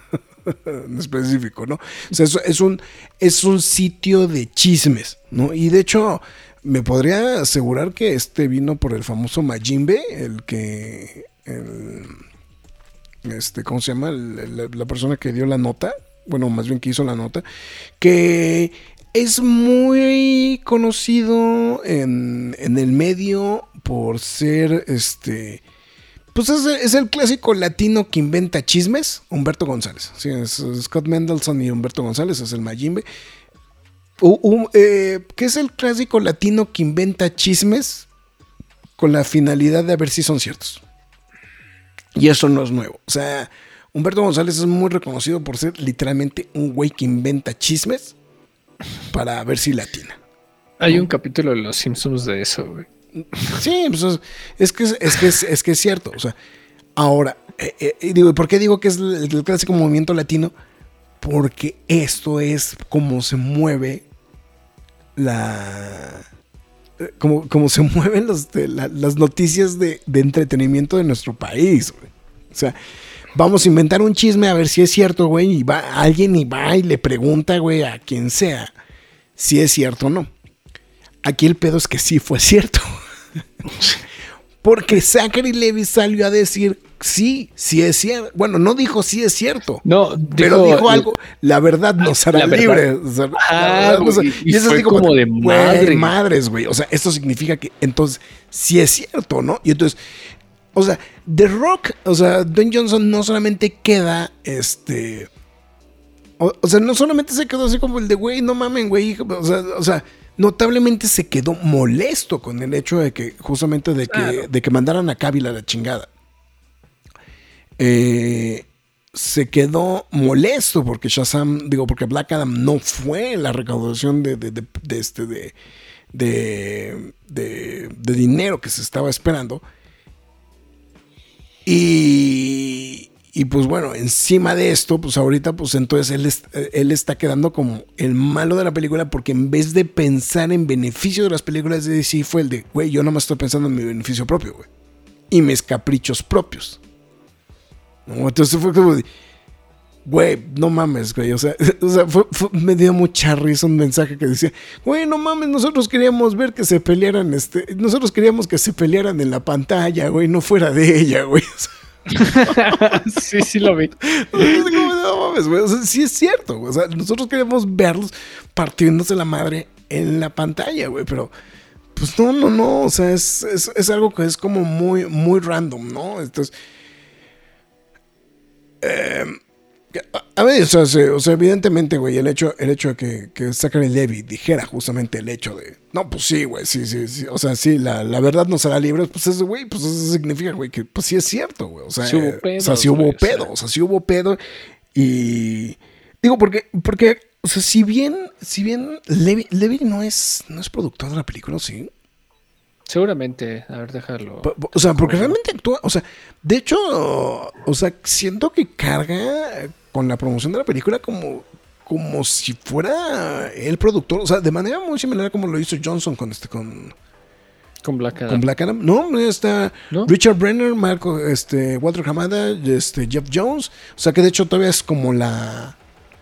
<laughs> en específico, ¿no? O sea, es, un, es un sitio de chismes, ¿no? Y de hecho, me podría asegurar que este vino por el famoso Majimbe, el que... Este, ¿cómo se llama? La, persona que dio la nota, bueno, más bien que hizo la nota, que es muy conocido en, el medio por ser, este, pues es, el clásico latino que inventa chismes, Humberto González. Es Scott Mendelson y Humberto González, es el Majimbe. Eh, ¿Qué es el clásico latino que inventa chismes con la finalidad de ver si son ciertos? Y eso no es nuevo. O sea, Humberto González es muy reconocido por ser literalmente un güey que inventa chismes para ver si latina. Hay un capítulo de Los Simpsons de eso, güey. Sí, pues es, que, es, que, es, que es cierto. O sea, ahora, eh, eh, digo, ¿por qué digo que es el, clásico movimiento latino? Porque esto es como se mueve la como, se <laughs> mueven las noticias de, entretenimiento de nuestro país. O sea, vamos a inventar un chisme a ver si es cierto, güey, y va alguien y va y le pregunta, güey, a quien sea si es cierto o no. Aquí el pedo es que sí fue cierto. <laughs> Porque Zachary Levi salió a decir, sí, sí es cierto. Bueno, no dijo sí es cierto. No, pero dijo algo, la verdad nos <laughs> hará libre. y eso es como, de madre. madres, güey. O sea, esto significa que entonces sí es cierto, ¿no? Y entonces, o sea, The Rock, o sea, Dwayne Johnson no solamente queda, este... O, sea, no solamente se quedó así como el de, güey, no mamen, güey. O sea, o sea notablemente se quedó molesto con el hecho de que, justamente de que, de que mandaran a Kabil a la chingada. eh, se quedó molesto porque Shazam, digo, porque Black Adam no fue la recaudación de, de, este, de, de, dinero que se estaba esperando. Y, y, pues bueno, encima de esto, pues ahorita, pues entonces él, él está quedando como el malo de la película porque en vez de pensar en beneficio de las películas de DC fue el de, güey, yo nomás estoy pensando en mi beneficio propio, güey. Y mis caprichos propios. Entonces fue como güey, no mames, güey. O sea, <laughs> me dio mucha risa un mensaje que decía, güey, no mames, nosotros queríamos ver que se pelearan, este, nosotros queríamos que se pelearan en la pantalla, güey, no fuera de ella, güey. <laughs> <laughs> sí, sí lo vi. No mames, güey. Sí es cierto. O sea, nosotros queríamos verlos partiéndose la madre en la pantalla, güey, pero pues no, no, no. O sea, es, es, es algo que es como muy, muy random, ¿no? Entonces eh, a ver, o sea, evidentemente, güey, el hecho, el hecho de que, que Zachary Levy dijera justamente el hecho de, no, pues sí, güey, sí, sí, sí, o sea, sí, la, la verdad no será libre, pues eso, güey, pues eso significa, güey, que pues sí es cierto, güey, o sea, sí hubo pedo, o sea, sí hubo pedo, o sea, sí hubo pedo, y digo, porque, porque, o sea, si bien, si bien Levy, Levy no es, no es productor de la película, sí, Seguramente, a ver, dejarlo. O sea, porque realmente actúa, o sea, de hecho, o sea, siento que carga con la promoción de la película como, como si fuera el productor, o sea, de manera muy similar a como lo hizo Johnson con este, con... Con Black Adam. Con Black Adam. No, está Richard Brenner, Marco, este, Walter Hamada, este, Jeff Jones. O sea que de hecho todavía es como la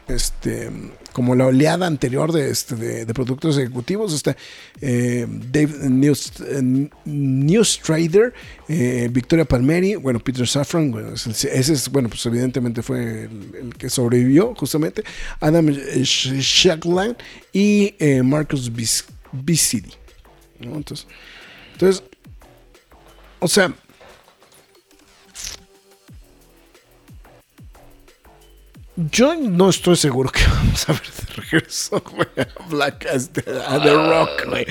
este, como la oleada anterior de, este, de, productos ejecutivos. Está eh, Dave News, Trader, eh, Victoria Palmeri, bueno, Peter Safran, ese es, bueno, pues evidentemente fue el, que sobrevivió justamente, Adam Shackland y eh, Marcus Bicidi. Entonces, entonces, o sea, Yo no estoy seguro que <laughs> vamos a ver de regreso, a Black este, a The Rock, güey.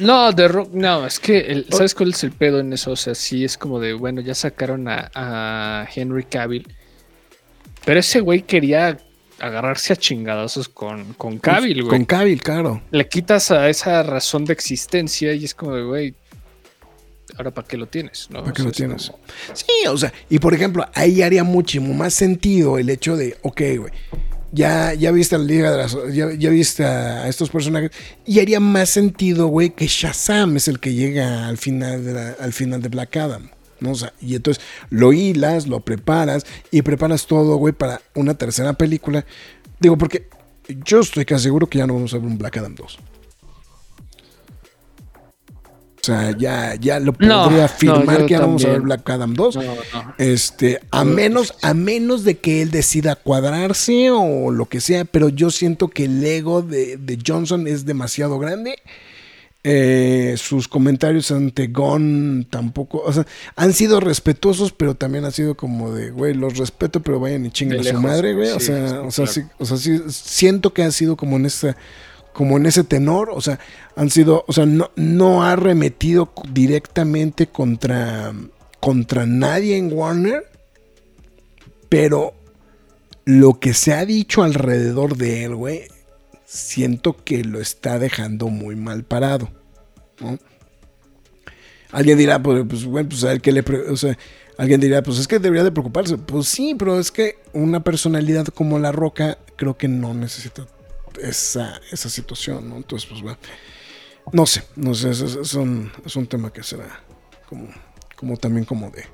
No, The Rock, no, es que, ¿sabes cuál es el pedo en eso? O sea, sí es como de, bueno, ya sacaron a, Henry Cavill, pero ese güey quería agarrarse a chingadazos con, con Cavill, güey. Con Cavill, claro. Le quitas a esa razón de existencia y es como de, güey, ahora para qué lo tienes, ¿no? ¿Para qué lo tienes? Sí, o sea, y por ejemplo, ahí haría muchísimo más sentido el hecho de, ok, güey, ya, ya viste a la Liga de las. Ya, ya, viste a estos personajes. Y haría más sentido, güey, que Shazam es el que llega al final de, al final de Black Adam. ¿no? O sea, y entonces lo hilas, lo preparas y preparas todo, güey, para una tercera película. Digo, porque yo estoy casi seguro que ya no vamos a ver un Black Adam 2. O sea, ya, ya lo podría afirmar que ya vamos a ver Black Adam 2. este, a menos, a menos de que él decida cuadrarse o lo que sea, pero yo siento que el ego de, Johnson es demasiado grande. Eh, sus comentarios ante Gon tampoco, o sea, han sido respetuosos, pero también ha sido como de, güey, los respeto, pero vayan y chinguen a su madre, güey. o sea, o sea, sí, o sea, sí, siento que ha sido como en esta como en ese tenor, o sea, han sido, o sea, no, no ha remetido directamente contra, contra nadie en Warner, pero lo que se ha dicho alrededor de él, güey, siento que lo está dejando muy mal parado. Alguien dirá, pues, pues bueno, pues a él que le, o sea, alguien dirá, pues es que debería de preocuparse. Pues sí, pero es que una personalidad como La Roca creo que no necesita esa, esa situación, ¿no? Entonces, pues bueno, no sé, no sé, es, un, es un tema que será como, como también como de,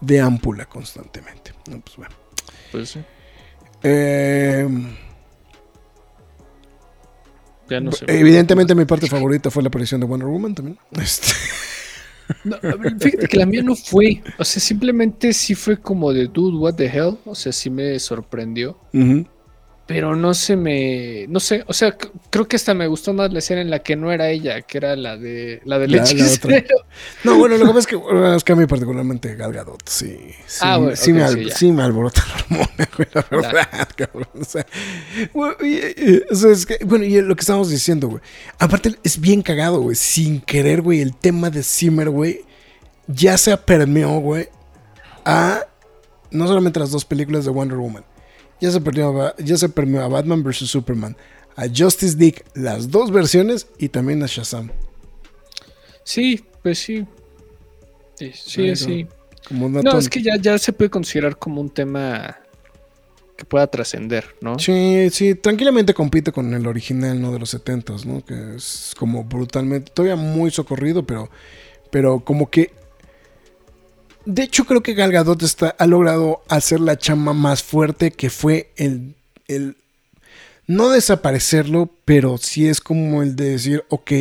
de ámpula constantemente, ¿no? Pues bueno. Pues sí. Em, ya no sé. Evidentemente mi parte favorita fue la aparición de Wonder Woman también. <laughs> Este. fíjate que la mía no fue. O sea, simplemente sí fue como de dude, what the hell. O sea, sí me sorprendió pero no se me, no sé, o sea, creo que hasta me gustó más la escena en la que no era ella, que era la de la de leche. no, bueno, lo que pasa es que, es que a mí particularmente Gal Gadot, sí, sí, ah, bueno, sí, me, sí, me, alborota la hormona, <laughs> güey, la verdad, cabrón, o sea, o sea, es que, bueno, y lo que estábamos diciendo, güey, aparte es bien cagado, güey, sin querer, güey, el tema de Zimmer, güey, ya se permeó, güey, a no solamente las dos películas de Wonder Woman, ya se, perdió, ya se perdió a Batman vs. Superman, a Justice League, las dos versiones, y también a Shazam. Sí, pues sí. Sí, sí, sí. no, es que ya, ya se puede considerar como un tema que pueda trascender, ¿no? Sí, sí, tranquilamente compite con el original, ¿no? De los 70 ¿no? Que es como brutalmente, todavía muy socorrido, pero, pero como que... De hecho, creo que Gal Gadot está, ha logrado hacer la chama más fuerte que fue el, el... No desaparecerlo, pero sí es como el de decir, ok,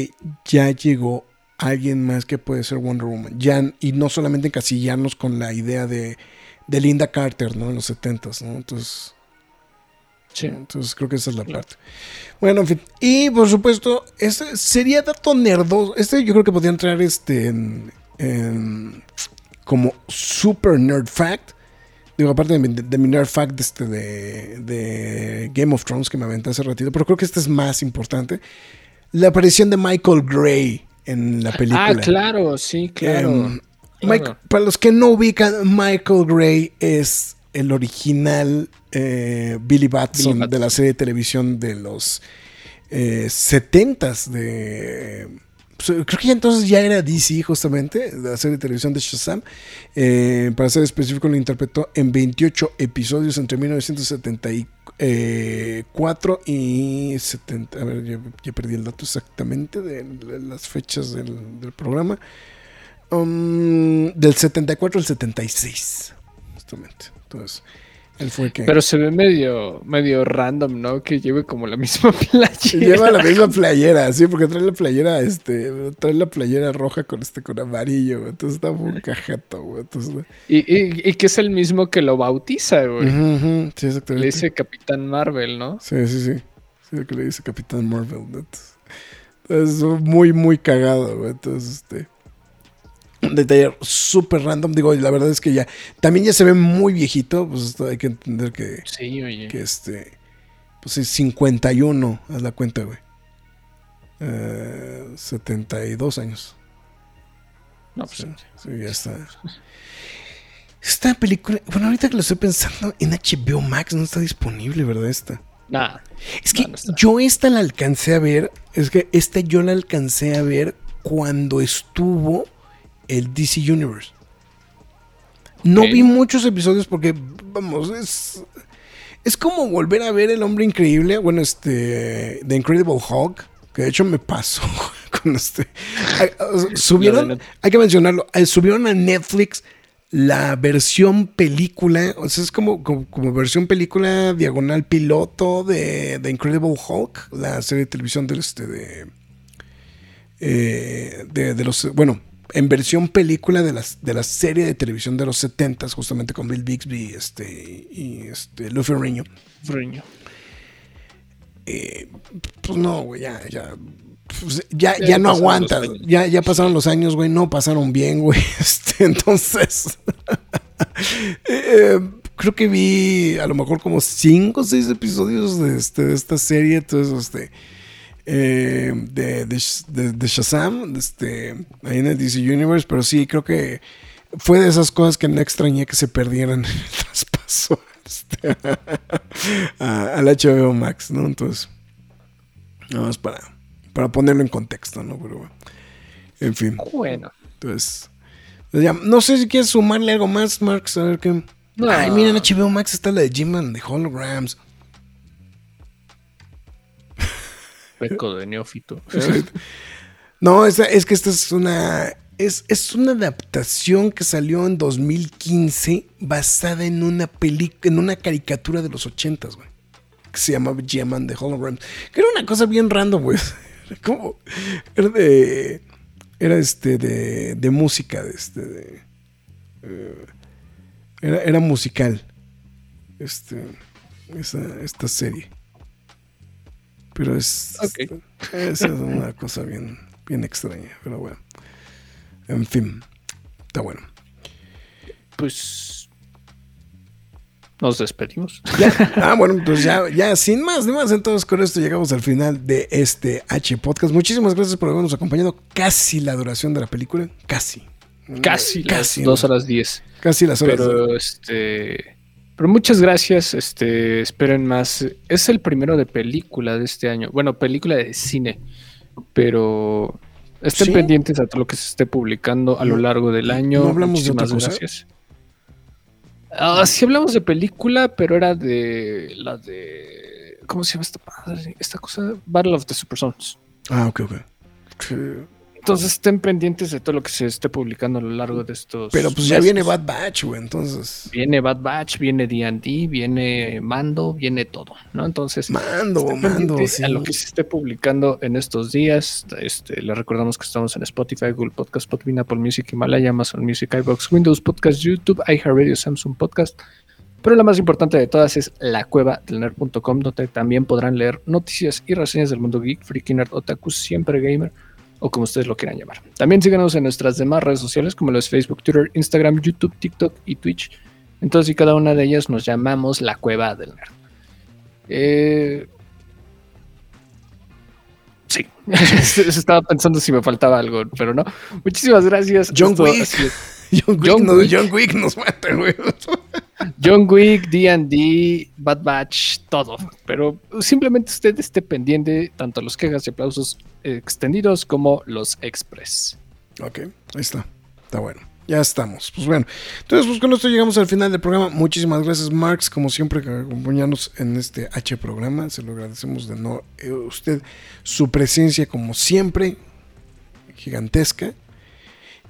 ya llegó alguien más que puede ser Wonder Woman. Ya, y no solamente encasillarnos con la idea de de Linda Carter, ¿no? En los 70 ¿no? Entonces. Sí. Entonces creo que esa es la parte. Bueno, en fin. Y por supuesto, este sería dato nerdoso. Este yo creo que podría entrar este en, como super nerd fact. Digo, aparte de, mi nerd fact este de, de, Game of Thrones que me aventé hace ratito, pero creo que este es más importante. La aparición de Michael Gray en la película. Ah, claro, sí, claro. Em, para los que no ubican, Michael Gray es el original eh, Billy, Batson de la serie de televisión de los eh, 70s de... Pues, creo que ya entonces ya era DC justamente, de la serie de televisión de Shazam. Eh, para ser específico, lo interpretó en 28 episodios entre 1974 y 70. A ver, ya, perdí el dato exactamente de, las fechas del, del programa. Um, del 74 al 76, justamente. Entonces, él fue que. Pero se ve medio, medio random, ¿no? Que lleve como la misma <laughs> playera. Lleva la misma playera, sí, porque trae la playera, este, trae la playera roja con este, con amarillo, Entonces está muy cajeto, güey. y, y, y, que es el mismo que lo bautiza, güey. Sí, exactamente. Le dice Capitán Marvel, ¿no? Sí, sí, sí. Sí, que le dice Capitán Marvel. Es muy, muy cagado, güey. Entonces, este un detalle súper random. Digo, la verdad es que ya también ya se ve muy viejito. Pues hay que entender que, sí, oye. que este, pues es 51, haz la cuenta, güey. 72 eh, años. No, pues sí, ya está. Esta película, bueno, ahorita que lo estoy pensando, en HBO Max no está disponible, ¿verdad? Esta. Nah, es que yo esta la alcancé a ver, es que esta yo la alcancé a ver cuando estuvo el DC Universe. No vi muchos episodios porque, vamos, es, es como volver a ver El Hombre Increíble, bueno, este, The Incredible Hulk, que de hecho me pasó <laughs> con este. Subieron, hay que mencionarlo, subieron a Netflix la versión película, o sea, es como, como, versión película diagonal piloto de The Incredible Hulk, la serie de televisión de este, de, eh, de, de los, bueno, en versión película de, las, de la serie de televisión de los 70 justamente con Bill Bixby este, y este, Luffy Riño. Eh, pues no, güey, ya, ya. Pues ya, ya, no aguanta. Ya, ya pasaron los años, güey. No pasaron bien, güey. <laughs> Este, entonces. <laughs> Eh, creo que vi a lo mejor como 5 o 6 episodios de, este, de esta serie. Entonces, este eh, de, de, Shazam, este, ahí en el DC Universe, pero sí, creo que fue de esas cosas que no extrañé que se perdieran <laughs> en el traspaso este, <laughs> al HBO Max, ¿no? Entonces, nada más para, para ponerlo en contexto, ¿no? Pero en fin. Bueno. Entonces, pues ya, no sé si quieres sumarle algo más, Marx, a ver qué. Ay, miren, HBO Max está la de Jim de Holograms. Peco de neófito. <laughs> no, es, es, que esta es una. Es, es, una adaptación que salió en 2015 basada en una película, en una caricatura de los 80 güey. Que se llamaba G-Man de Holograms. Que era una cosa bien random, güey. <laughs> Como. Era de. Era este de, de música, de este. De, eh, era, era musical. Este. Esa, esta serie. Pero es, es una cosa bien, bien extraña. Pero bueno. En fin. Está bueno. Pues nos despedimos. Ah, bueno, pues ya, ya sin más, ni más. Entonces, con esto llegamos al final de este H Podcast. Muchísimas gracias por habernos acompañado. Casi la duración de la película. Casi. casi, las dos horas diez. Casi las horas. Pero este. Pero muchas gracias. Este, esperen más. Es el primero de película de este año. Bueno, película de cine. Pero estén pendientes a todo lo que se esté publicando a lo largo del año. No hablamos de otra cosa? gracias. Ah, sí hablamos de película, pero era de la de. ¿Cómo se llama esta Esta cosa. Battle of the Super Sons. Ah, ok, ok. Entonces estén pendientes de todo lo que se esté publicando a lo largo de estos. Pero pues ya viene Bad Batch, güey, entonces. Viene Bad Batch, viene DD, viene Mando, viene todo, ¿no? Entonces. Mando, Mando. A lo que se esté publicando en estos días. Este, les recordamos que estamos en Spotify, Google Podcast, Podbean, Apple Music, Himalaya, Amazon Music, iBox, Windows Podcast, YouTube, iHeartRadio, Samsung Podcast. Pero la más importante de todas es la cueva del nerd.com, donde también podrán leer noticias y reseñas del mundo geek, freaky nerd, otaku, siempre gamer o como ustedes lo quieran llamar. También síganos en nuestras demás redes sociales como los Facebook, Twitter, Instagram, YouTube, TikTok y Twitch. Entonces, y cada una de ellas nos llamamos la cueva del nerd. Eh, sí, <laughs> estaba pensando si me faltaba algo, pero no. Muchísimas gracias. John Wick. John, Wick, nos mata, güey. John Wick, D&D, Bad Batch, todo. Pero simplemente usted esté pendiente tanto los quejas y aplausos extendidos como los express. Ok, ahí está. Está bueno. Ya estamos. Pues bueno. Entonces, pues con esto llegamos al final del programa. Muchísimas gracias, Marx, como siempre, que acompañarnos en este H programa. Se lo agradecemos de no eh, usted su presencia, como siempre, gigantesca.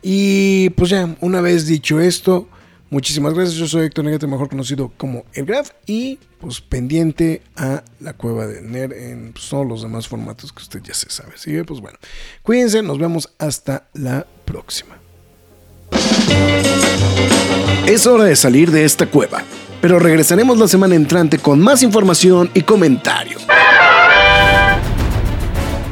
Y pues ya, una vez dicho esto, muchísimas gracias. Yo soy Héctor Negate, mejor conocido como El Graf. Y pues pendiente a la cueva de Ner en pues, todos los demás formatos que usted ya se sabe. Así que pues bueno, cuídense, nos vemos hasta la próxima. Es hora de salir de esta cueva, pero regresaremos la semana entrante con más información y comentarios.